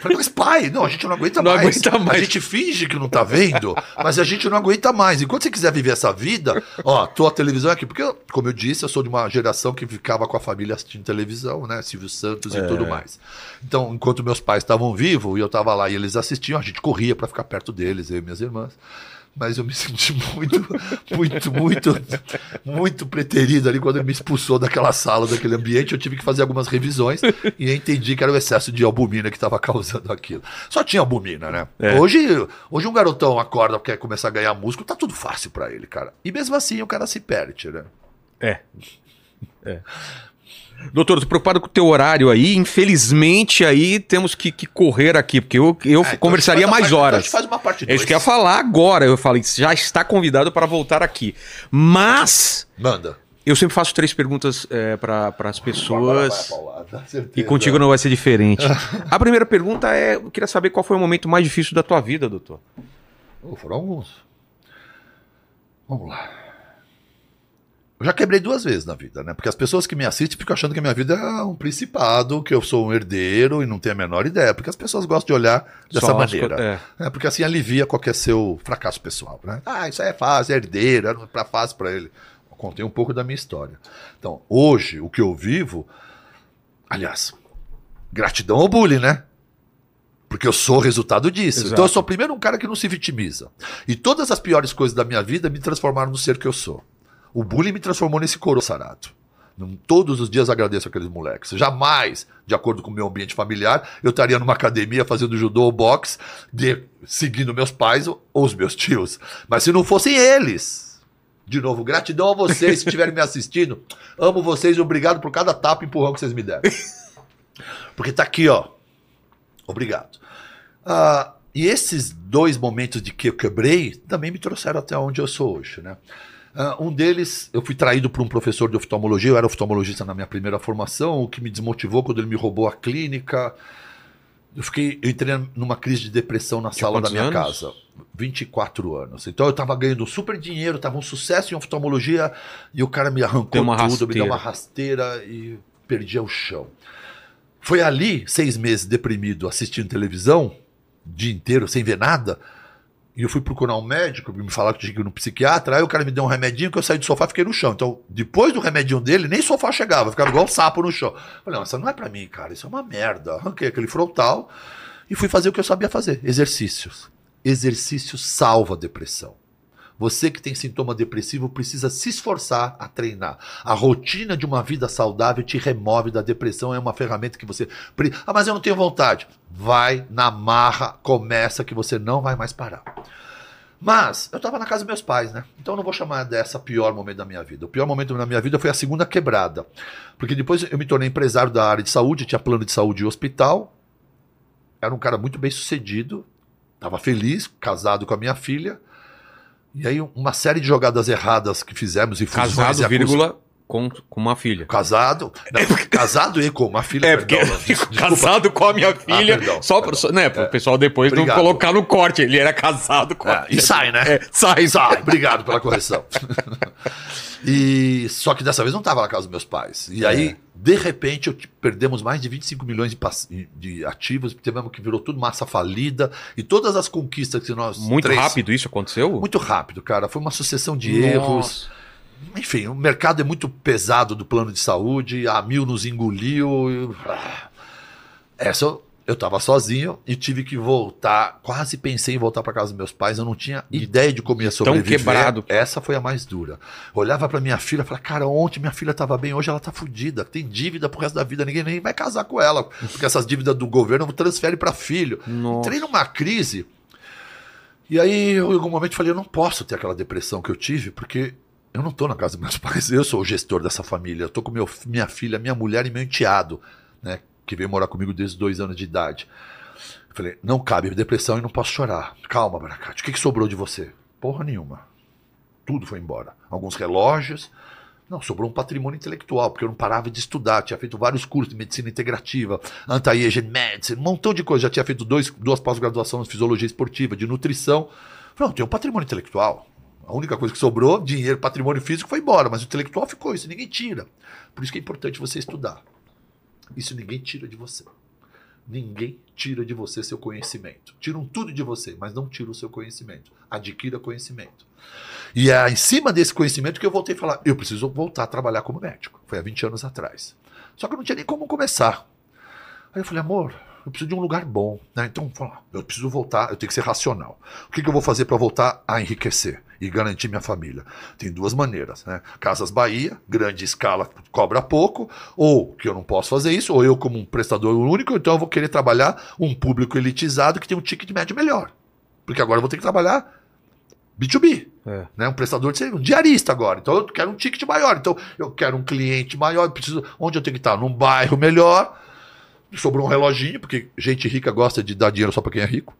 Falei, mas pai, não, a gente não aguenta Não mais. aguenta mais. A gente finge que não tá vendo, mas a gente não aguenta mais. Enquanto você quiser viver essa vida, ó, tua televisão é aqui. Porque, como eu disse, eu sou de uma geração que ficava com a família assistindo televisão, né? Silvio Santos e tudo mais. Então, enquanto meus pais estavam vivos e eu tava lá e eles assistiam, a gente corria para ficar perto deles, eu e minhas irmãs. Mas eu me senti muito, muito, muito, muito preterido ali quando ele me expulsou daquela sala, daquele ambiente. Eu tive que fazer algumas revisões e entendi que era o excesso de albumina que estava causando aquilo. Só tinha albumina, né? É. Hoje, hoje um garotão acorda, quer começar a ganhar músculo, tá tudo fácil para ele, cara. E mesmo assim o cara se perde, né? É. É. Doutor, tô preocupado com o teu horário aí. Infelizmente, aí temos que, que correr aqui, porque eu, eu É, então conversaria faz mais parte- horas. A gente faz uma parte É isso que eu ia falar agora. Eu falei, já está convidado para voltar aqui. Mas Manda. eu sempre faço três perguntas para as pessoas. Paulada, E contigo não vai ser diferente. A primeira pergunta é: eu queria saber qual foi o momento mais difícil da tua vida, doutor. Oh, foram alguns. Vamos lá. Eu já quebrei duas vezes na vida, né? Porque as pessoas que me assistem ficam achando que a minha vida é um principado, que eu sou um herdeiro e não tenho a menor ideia. Porque as pessoas gostam de olhar dessa Só maneira. co- É, porque assim alivia qualquer seu fracasso pessoal, né? Ah, isso aí é fácil, é herdeiro, era pra fácil pra ele. Eu contei um pouco da minha história. Então, hoje, o que eu vivo. Aliás, gratidão ao bullying, né? Porque eu sou resultado disso. Exato. Então eu sou primeiro um cara que não se vitimiza. E todas as piores coisas da minha vida me transformaram no ser que eu sou. O bullying me transformou nesse coro sarado. Todos os dias agradeço aqueles moleques. Jamais, de acordo com o meu ambiente familiar, eu estaria numa academia fazendo judô ou boxe, de- seguindo meus pais ou, ou os meus tios. Mas se não fossem eles. De novo, gratidão a vocês se estiverem me assistindo. Amo vocês e obrigado por cada tapa e empurrão que vocês me deram. Porque tá aqui, ó. Obrigado. Ah, e esses dois momentos de que eu quebrei também me trouxeram até onde eu sou hoje, né? Ah, um deles, eu fui traído por um professor de oftalmologia, eu era oftalmologista na minha primeira formação, o que me desmotivou quando ele me roubou a clínica. Eu fiquei, eu entrei numa crise de depressão na Tinha sala da minha anos? casa. 24 anos. Então eu tava ganhando super dinheiro, tava um sucesso em oftalmologia e o cara me arrancou tudo, me deu uma rasteira. rasteira e perdi o chão. Foi ali, seis meses deprimido, assistindo televisão, o dia inteiro, sem ver nada. E eu fui procurar um médico, me falaram que tinha que ir no psiquiatra. Aí o cara me deu um remedinho que eu saí do sofá e fiquei no chão. Então, depois do remedinho dele, nem sofá chegava, ficava igual um sapo no chão. Falei, não, isso não é pra mim, cara, isso é uma merda. Arranquei aquele frontal e fui fazer o que eu sabia fazer: exercícios. Exercício salva a depressão. Você que tem sintoma depressivo precisa se esforçar a treinar. A rotina de uma vida saudável te remove da depressão. É uma ferramenta que você. Ah, mas eu não tenho vontade. Vai na marra, começa que você não vai mais parar. Mas eu estava na casa dos meus pais, né? Então eu não vou chamar dessa pior momento da minha vida. O pior momento da minha vida foi a segunda quebrada. Porque depois eu me tornei empresário da área de saúde, tinha plano de saúde e hospital. Era um cara muito bem sucedido, estava feliz, casado com a minha filha. E aí uma série de jogadas erradas que fizemos e e Casado, vírgula, com, com uma filha. Casado, não, casado e com uma filha. É, porque perdão, casado com a minha filha. perdão, só perdão. só- né, pro pessoal depois Obrigado. não colocar no corte. Ele era casado com a É, e sai, né? É, sai, Sai, obrigado pela correção. e só que dessa vez não estava na casa dos meus pais. E aí, de repente, perdemos mais de 25 milhões de, de ativos, tivemos que virou tudo massa falida e todas as conquistas que nós Muito três- rápido isso aconteceu? Muito rápido, cara. Foi uma sucessão de Nossa. erros. Enfim, o mercado é muito pesado do plano de saúde, a Mil nos engoliu. e- ah. Essa eu, eu tava sozinho e tive que voltar. Quase pensei em voltar para casa dos meus pais. Eu não tinha ideia de como ia sobreviver. quebrado. Essa foi a mais dura. Olhava para minha filha e falava: Cara, ontem minha filha tava bem, hoje ela tá fudida. Tem dívida pro resto da vida. Ninguém nem vai casar com ela. Porque essas dívidas do governo transfere para filho. Nossa. Entrei numa crise. E aí, eu, em algum momento, falei: Eu não posso ter aquela depressão que eu tive, porque eu não tô na casa dos meus pais. Eu sou o gestor dessa família. Eu tô com meu, minha filha, minha mulher e meu enteado, né? Que veio morar comigo desde dois anos de idade. Eu falei: Não cabe depressão e não posso chorar. Calma, Baracate. O que, que sobrou de você? Porra nenhuma. Tudo foi embora. Alguns relógios. Não, sobrou um patrimônio intelectual, porque eu não parava de estudar. Tinha feito vários cursos de medicina integrativa, anti-aging medicine, um montão de coisa. Já tinha feito dois, duas pós-graduações de fisiologia esportiva, de nutrição. Não, tem um patrimônio intelectual. A única coisa que sobrou, dinheiro, patrimônio físico, foi embora, mas o intelectual ficou, isso ninguém tira. Por isso que é importante você estudar. Isso ninguém tira de você. Ninguém tira de você seu conhecimento. Tiram tudo de você, mas não tiram o seu conhecimento. Adquira conhecimento. E é em cima desse conhecimento que eu voltei a falar: eu preciso voltar a trabalhar como médico. Foi há 20 anos atrás. Só que eu não tinha nem como começar. Aí eu falei, amor, eu preciso de um lugar bom. Né? Então, eu preciso voltar, eu tenho que ser racional. O que, que eu vou fazer para voltar a enriquecer e garantir minha família? Tem duas maneiras. Né? Casas Bahia, grande escala, cobra pouco, ou que eu não posso fazer isso, ou eu, como um prestador único, então eu vou querer trabalhar um público elitizado que tem um ticket médio melhor. Porque agora eu vou ter que trabalhar B2B. É. Né? Um prestador de serviço, um diarista agora. Então eu quero um ticket maior. Então eu quero um cliente maior. Preciso, onde eu tenho que estar? Num bairro melhor. Sobrou um reloginho, porque gente rica gosta de dar dinheiro só para quem é rico.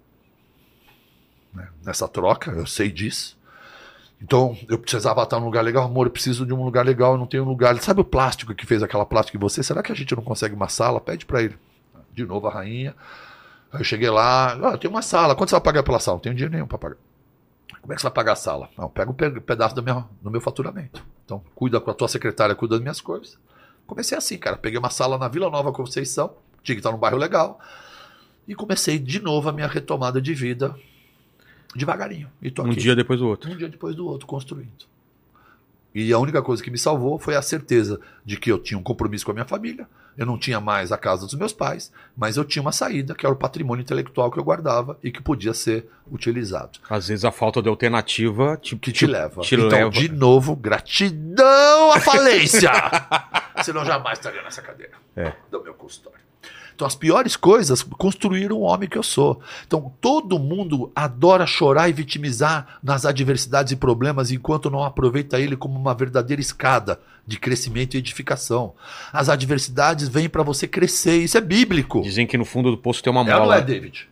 Né? Nessa troca, eu sei disso. Então, eu precisava estar num lugar legal. Amor, eu preciso de um lugar legal, eu não tenho um lugar. Sabe o plástico que fez aquela plástica em você? Será que a gente não consegue uma sala? Pede para ele. De novo, a rainha. Aí eu cheguei lá, ah, tem uma sala. Quanto você vai pagar pela sala? Não tenho dinheiro nenhum para pagar. Como é que você vai pagar a sala? Não, pega um pe- pedaço do meu, do meu faturamento. Então, cuida com a tua secretária, cuida das minhas coisas. Comecei assim, cara. Peguei uma sala na Vila Nova Conceição, tinha que estar num bairro legal. E comecei de novo a minha retomada de vida devagarinho. E tô Um aqui. dia depois do outro. Um dia depois do outro, construindo. E a única coisa que me salvou foi a certeza de que eu tinha um compromisso com a minha família, eu não tinha mais a casa dos meus pais, mas eu tinha uma saída, que era o patrimônio intelectual que eu guardava e que podia ser utilizado. Às vezes a falta de alternativa te, Que te leva. te então, leva. de novo, gratidão à falência! Senão jamais estaria nessa cadeira É. do meu consultório. Então, as piores coisas construíram o homem que eu sou. Então, todo mundo adora chorar e vitimizar nas adversidades e problemas enquanto não aproveita ele como uma verdadeira escada de crescimento e edificação. As adversidades vêm para você crescer, isso é bíblico. Dizem que no fundo do poço tem uma É ou não mola. é, David?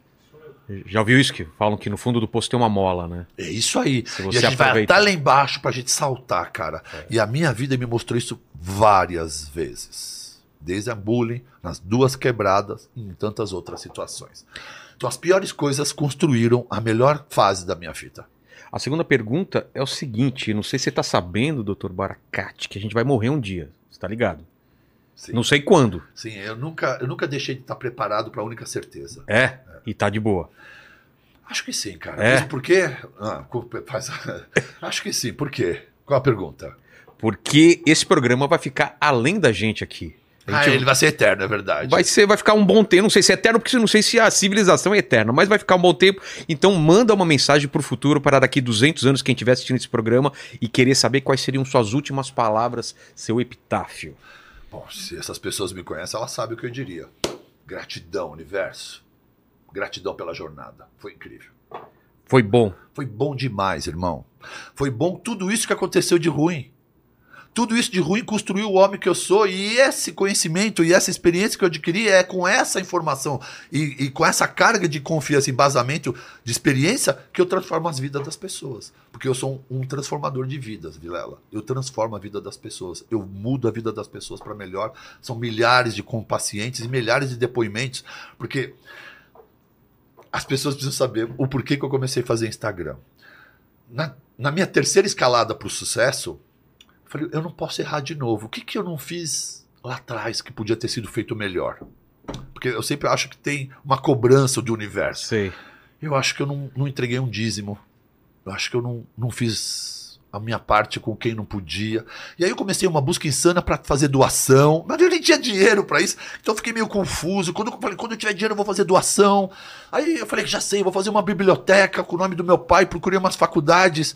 Já ouviu isso? Que falam que no fundo do poço tem uma mola, né? É isso aí. Se E você a gente vai aproveitar. até lá embaixo pra gente saltar, cara. E a minha vida me mostrou isso várias vezes. Desde a bullying, nas duas quebradas e em tantas outras situações. Então as piores coisas construíram a melhor fase da minha vida. A segunda pergunta é o seguinte: não sei se você tá sabendo, doutor Baracate, que a gente vai morrer um dia. Você tá ligado? Sim, Não sei quando. Sim eu, nunca, eu nunca deixei de estar preparado pra única certeza. É? E tá de boa. Acho que sim, cara. É? Mesmo porque. Ah, faz- Acho que sim. Por quê? Qual a pergunta? Porque esse programa vai ficar além da gente aqui. Ah, ele vai ser eterno, é verdade. Vai ser, vai ficar um bom tempo. Não sei se é eterno, porque não sei se a civilização é eterna, mas vai ficar um bom tempo. Então manda uma mensagem pro futuro para daqui 200 anos quem estiver assistindo esse programa e querer saber quais seriam suas últimas palavras, seu epitáfio. Bom, se essas pessoas me conhecem, elas sabem o que eu diria. Gratidão, universo. Gratidão pela jornada. Foi incrível. Foi bom. Foi bom demais, irmão. Foi bom tudo isso que aconteceu de ruim. Tudo isso de ruim construiu o homem que eu sou e esse conhecimento e essa experiência que eu adquiri é com essa informação e, e com essa carga de confiança, embasamento, de experiência que eu transformo as vidas das pessoas. Porque eu sou um, um transformador de vidas, Vilela. Eu transformo a vida das pessoas. Eu mudo a vida das pessoas para melhor. São milhares de com- pacientes e milhares de depoimentos. Porque as pessoas precisam saber o porquê que eu comecei a fazer Instagram. Na, na minha terceira escalada para o sucesso, falei, eu não posso errar de novo. O que, que eu não fiz lá atrás que podia ter sido feito melhor? Porque eu sempre acho que tem uma cobrança do universo. Sei. Eu acho que eu não, não entreguei um dízimo. Eu acho que eu não, não fiz a minha parte com quem não podia. E aí eu comecei uma busca insana para fazer doação, mas eu nem tinha dinheiro para isso. Então eu fiquei meio confuso. Quando eu falei, quando eu tiver dinheiro eu vou fazer doação. Aí eu falei, já sei, vou fazer uma biblioteca com o nome do meu pai, procurei umas faculdades.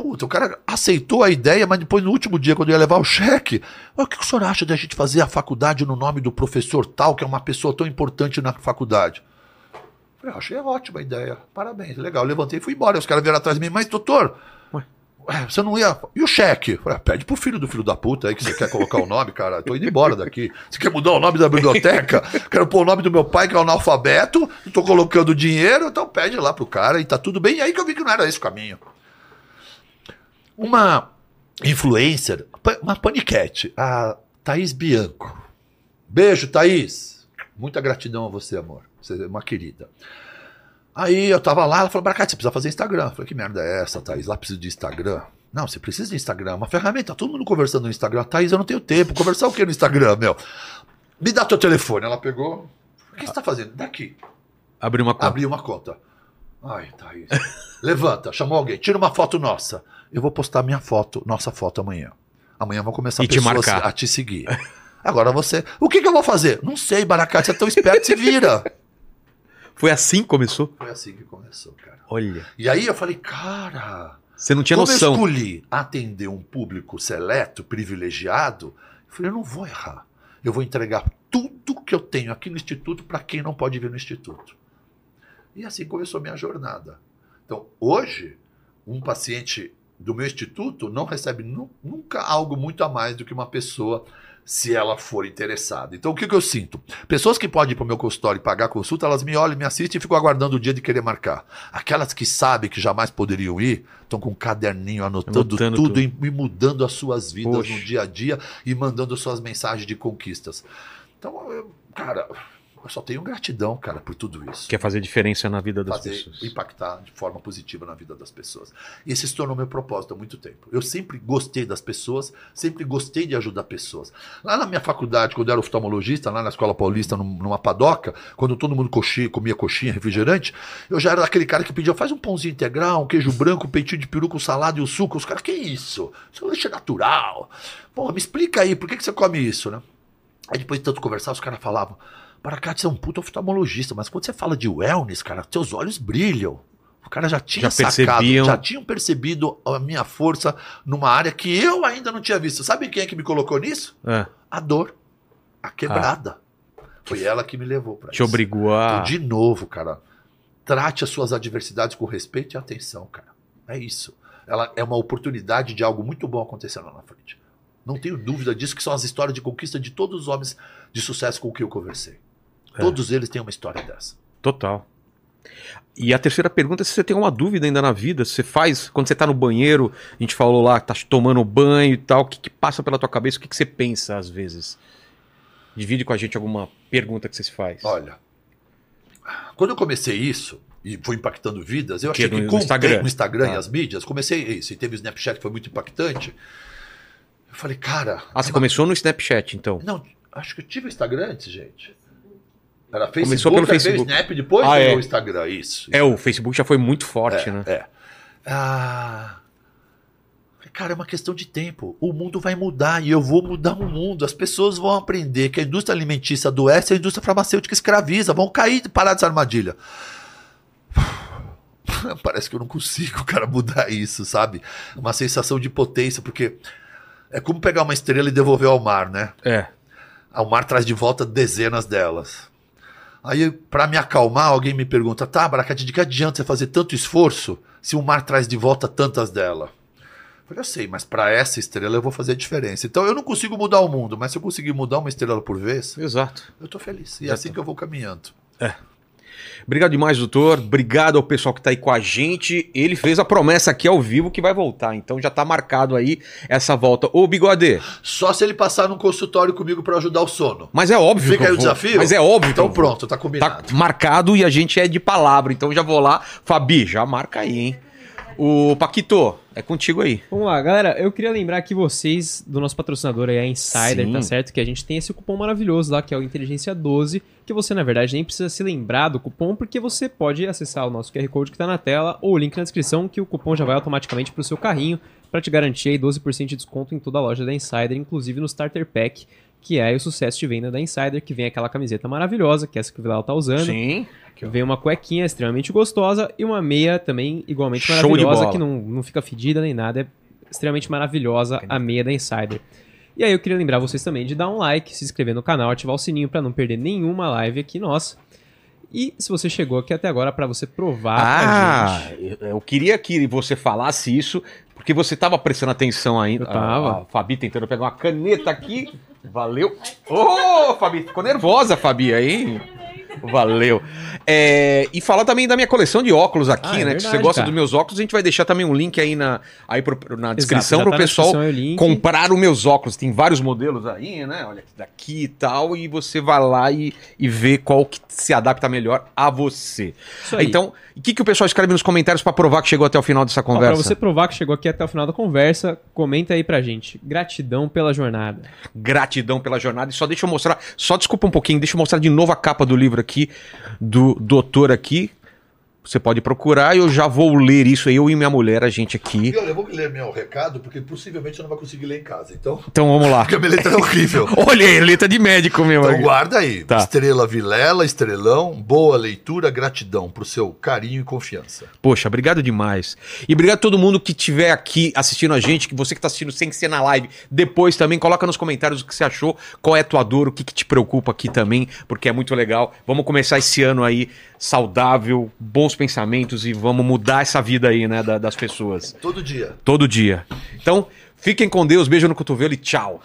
Puta, o cara aceitou a ideia, mas depois no último dia, quando eu ia levar o cheque, "Ah, o que o senhor acha da gente fazer a faculdade no nome do professor tal, que é uma pessoa tão importante na faculdade? Falei, "Ah, achei ótima a ideia. Parabéns, legal. Levantei e fui embora. Os caras vieram atrás de mim, mas doutor, ué, você não ia. E o cheque? Falei, "Ah, pede pro filho do filho da puta aí que você quer colocar o nome, cara. Tô indo embora daqui. Você quer mudar o nome da biblioteca? Quero pôr o nome do meu pai, que é analfabeto. Tô colocando dinheiro, então pede lá pro cara e tá tudo bem. E aí que eu vi que não era esse o caminho. Uma influencer, uma paniquete, a Thaís Bianco. Beijo, Thaís. Muita gratidão a você, amor. Você é uma querida. Aí eu tava lá, ela falou, Bracate, você precisa fazer Instagram. Eu falei, que merda é essa, Thaís? Lá precisa de Instagram. Não, você precisa de Instagram, é uma ferramenta, todo mundo conversando no Instagram. Thaís, eu não tenho tempo. Conversar o que no Instagram, meu? Me dá teu telefone. Ela pegou. que você tá fazendo? Daqui. Abrir uma conta. Abri uma conta. Ai, Thaís. Levanta, chamou alguém, tira uma foto nossa. Eu vou postar minha foto, nossa foto amanhã. Amanhã vão começar E te pessoas marcar. a te seguir. Agora você. O que, que eu vou fazer? Não sei, Baracate, você é tão esperto, se vira. Foi assim que começou? Foi assim que começou, cara. Olha. E aí eu falei, cara, Você não tinha como noção. eu escolhi atender um público seleto, privilegiado, eu falei, eu não vou errar. Eu vou entregar tudo que eu tenho aqui no Instituto para quem não pode vir no Instituto. E assim começou a minha jornada. Então, hoje, um paciente do meu instituto não recebe nu- nunca algo muito a mais do que uma pessoa se ela for interessada. Então, o que, que eu sinto? Pessoas que podem ir para o meu consultório e pagar a consulta, elas me olham, me assistem e ficam aguardando o dia de querer marcar. Aquelas que sabem que jamais poderiam ir, estão com um caderninho anotando, Anotando tudo, tudo. E, e mudando as suas vidas Poxa. no dia a dia e mandando suas mensagens de conquistas. Então, eu- cara, eu só tenho gratidão, cara, por tudo isso Quer fazer diferença na vida das fazer pessoas. impactar de forma positiva na vida das pessoas. E esse se tornou meu propósito há muito tempo. Eu sempre gostei das pessoas, sempre gostei de ajudar pessoas. Lá na minha faculdade, quando eu era oftalmologista, lá na Escola Paulista, num- numa padoca, quando todo mundo coxinha, comia coxinha, refrigerante, eu já era aquele cara que pedia, faz um pãozinho integral, um queijo branco, um peitinho de peru com salada e o suco. Os caras, que isso? Isso é um lanche natural. Pô, me explica aí, por que, que você come isso, né? Aí depois de tanto conversar, os caras falavam, Baracate, você é um puta oftalmologista, mas quando você fala de wellness, cara, seus olhos brilham. O cara já tinha Já sacado, percebiam. já tinham percebido a minha força numa área que eu ainda não tinha visto. Sabe quem é que me colocou nisso? É, A dor, a quebrada. Foi ela que me levou pra te isso. obrigou a. Então, de novo, cara, trate as suas adversidades com respeito e atenção, cara. É isso. Ela é uma oportunidade de algo muito bom acontecer lá na frente. Não tenho dúvida disso, que são as histórias de conquista de todos os homens de sucesso com que eu conversei. É. Todos eles têm uma história dessa. Total. E a terceira pergunta é se você tem uma dúvida ainda na vida. Se Você faz, quando você tá no banheiro, a gente falou lá, tá tomando banho e tal, o que, que passa pela tua cabeça? O que, que você pensa às vezes? Divide com a gente alguma pergunta que você se faz. Olha, quando eu comecei isso, e foi impactando vidas, eu Que achei no- que no com o Instagram. Instagram Ah. e as mídias, comecei isso, e teve o Snapchat que foi muito impactante. Eu falei, cara. Ah, você começou no Snapchat, então. Não, acho que eu tive Instagram antes, gente. Era Facebook, Começou pelo Facebook. Snap, depois Ah, é. o Instagram, isso. É, o Facebook já foi muito forte, É, né? É. Ah, cara, é uma questão de tempo. O mundo vai mudar e eu vou mudar o mundo. As pessoas vão aprender que a indústria alimentícia adoece e a indústria farmacêutica escraviza. Vão cair e parar dessa armadilha. Parece que eu não consigo, cara, mudar isso, sabe? Uma sensação de potência, porque é como pegar uma estrela e devolver ao mar, né? É. O mar traz de volta dezenas delas. Aí, pra me acalmar, alguém me pergunta: tá, Baracate, de que adianta você fazer tanto esforço se o mar traz de volta tantas delas? Eu falei, eu sei, mas pra essa estrela eu vou fazer a diferença. Então eu não consigo mudar o mundo, mas se eu conseguir mudar uma estrela por vez, Exato. eu tô feliz. E é assim que eu vou caminhando. Obrigado demais, doutor. Obrigado ao pessoal que tá aí com a gente. Ele fez a promessa aqui ao vivo que vai voltar. Então já tá marcado aí essa volta. Ô, Bigode, Só se ele passar num consultório comigo pra ajudar o sono. mas é óbvio Fica aí o desafio? Mas é óbvio Então pronto, tá Tá combinado. marcado e a gente é de palavra. Então já vou lá. Fabi, já marca aí, hein? O Paquito, é contigo aí. Vamos lá, galera. Eu queria lembrar aqui vocês do nosso patrocinador aí, a Insider, Sim. tá certo? Que a gente tem esse cupom maravilhoso lá, que é o Inteligência 12, que você, na verdade, nem precisa se lembrar do cupom, porque você pode acessar o nosso QR Code que tá na tela ou o link na descrição, que o cupom já vai automaticamente pro seu carrinho, para te garantir aí 12% de desconto em toda a loja da Insider, inclusive no Starter Pack, que é o sucesso de venda da Insider, que vem aquela camiseta maravilhosa, que é essa que o Vidal tá usando. Sim. Vem uma cuequinha extremamente gostosa e uma meia também igualmente Show maravilhosa, que não, não fica fedida nem nada. É extremamente maravilhosa a meia da Insider. E aí eu queria lembrar vocês também de dar um like, se inscrever no canal, ativar o sininho para não perder nenhuma live aqui nossa. E se você chegou aqui até agora para você provar pra Ah, gente. eu queria que você falasse isso, porque você tava prestando atenção ainda. Eu tava. A, a Fabi tentando pegar uma caneta aqui. Valeu. Ô, Fabi, ficou nervosa, Fabi, aí. Valeu. É, e falar também da minha coleção de óculos aqui, Ah, é né? que se você verdade, gosta cara. dos meus óculos, a gente vai deixar também um link aí na, aí pro- na descrição para tá o pessoal o comprar os meus óculos. Tem vários modelos aí, né? Olha aqui daqui e tal. E você vai lá e, e vê qual que se adapta melhor a você. Então, o que, que o pessoal escreve nos comentários pra provar que chegou até o final dessa conversa? você provar que chegou aqui até o final da conversa, comenta aí pra gente. Gratidão pela jornada. Gratidão pela jornada. E só deixa eu mostrar, só desculpa um pouquinho, deixa eu mostrar de novo a capa do livro aqui. Aqui do doutor aqui. Você pode procurar e eu já vou ler isso aí, eu e minha mulher, a gente aqui. E olha, eu vou ler meu recado, porque possivelmente eu não vou conseguir ler em casa. Então, Então vamos lá. porque a minha letra é horrível. Olha aí, letra de médico mesmo. Então guarda aí. Tá. Estrela Vilela, Estrelão, boa leitura, gratidão por seu carinho e confiança. Poxa, obrigado demais. E obrigado a todo mundo que estiver aqui assistindo a gente, que você que está assistindo sem ser na live, depois também, coloca nos comentários o que você achou, qual é a tua dor, o que, que te preocupa aqui também, porque é muito legal. Vamos começar esse ano aí saudável, bons pensamentos e vamos mudar essa vida aí, né, da- das pessoas. Todo dia. Todo dia. Então, fiquem com Deus, beijo no cotovelo e tchau.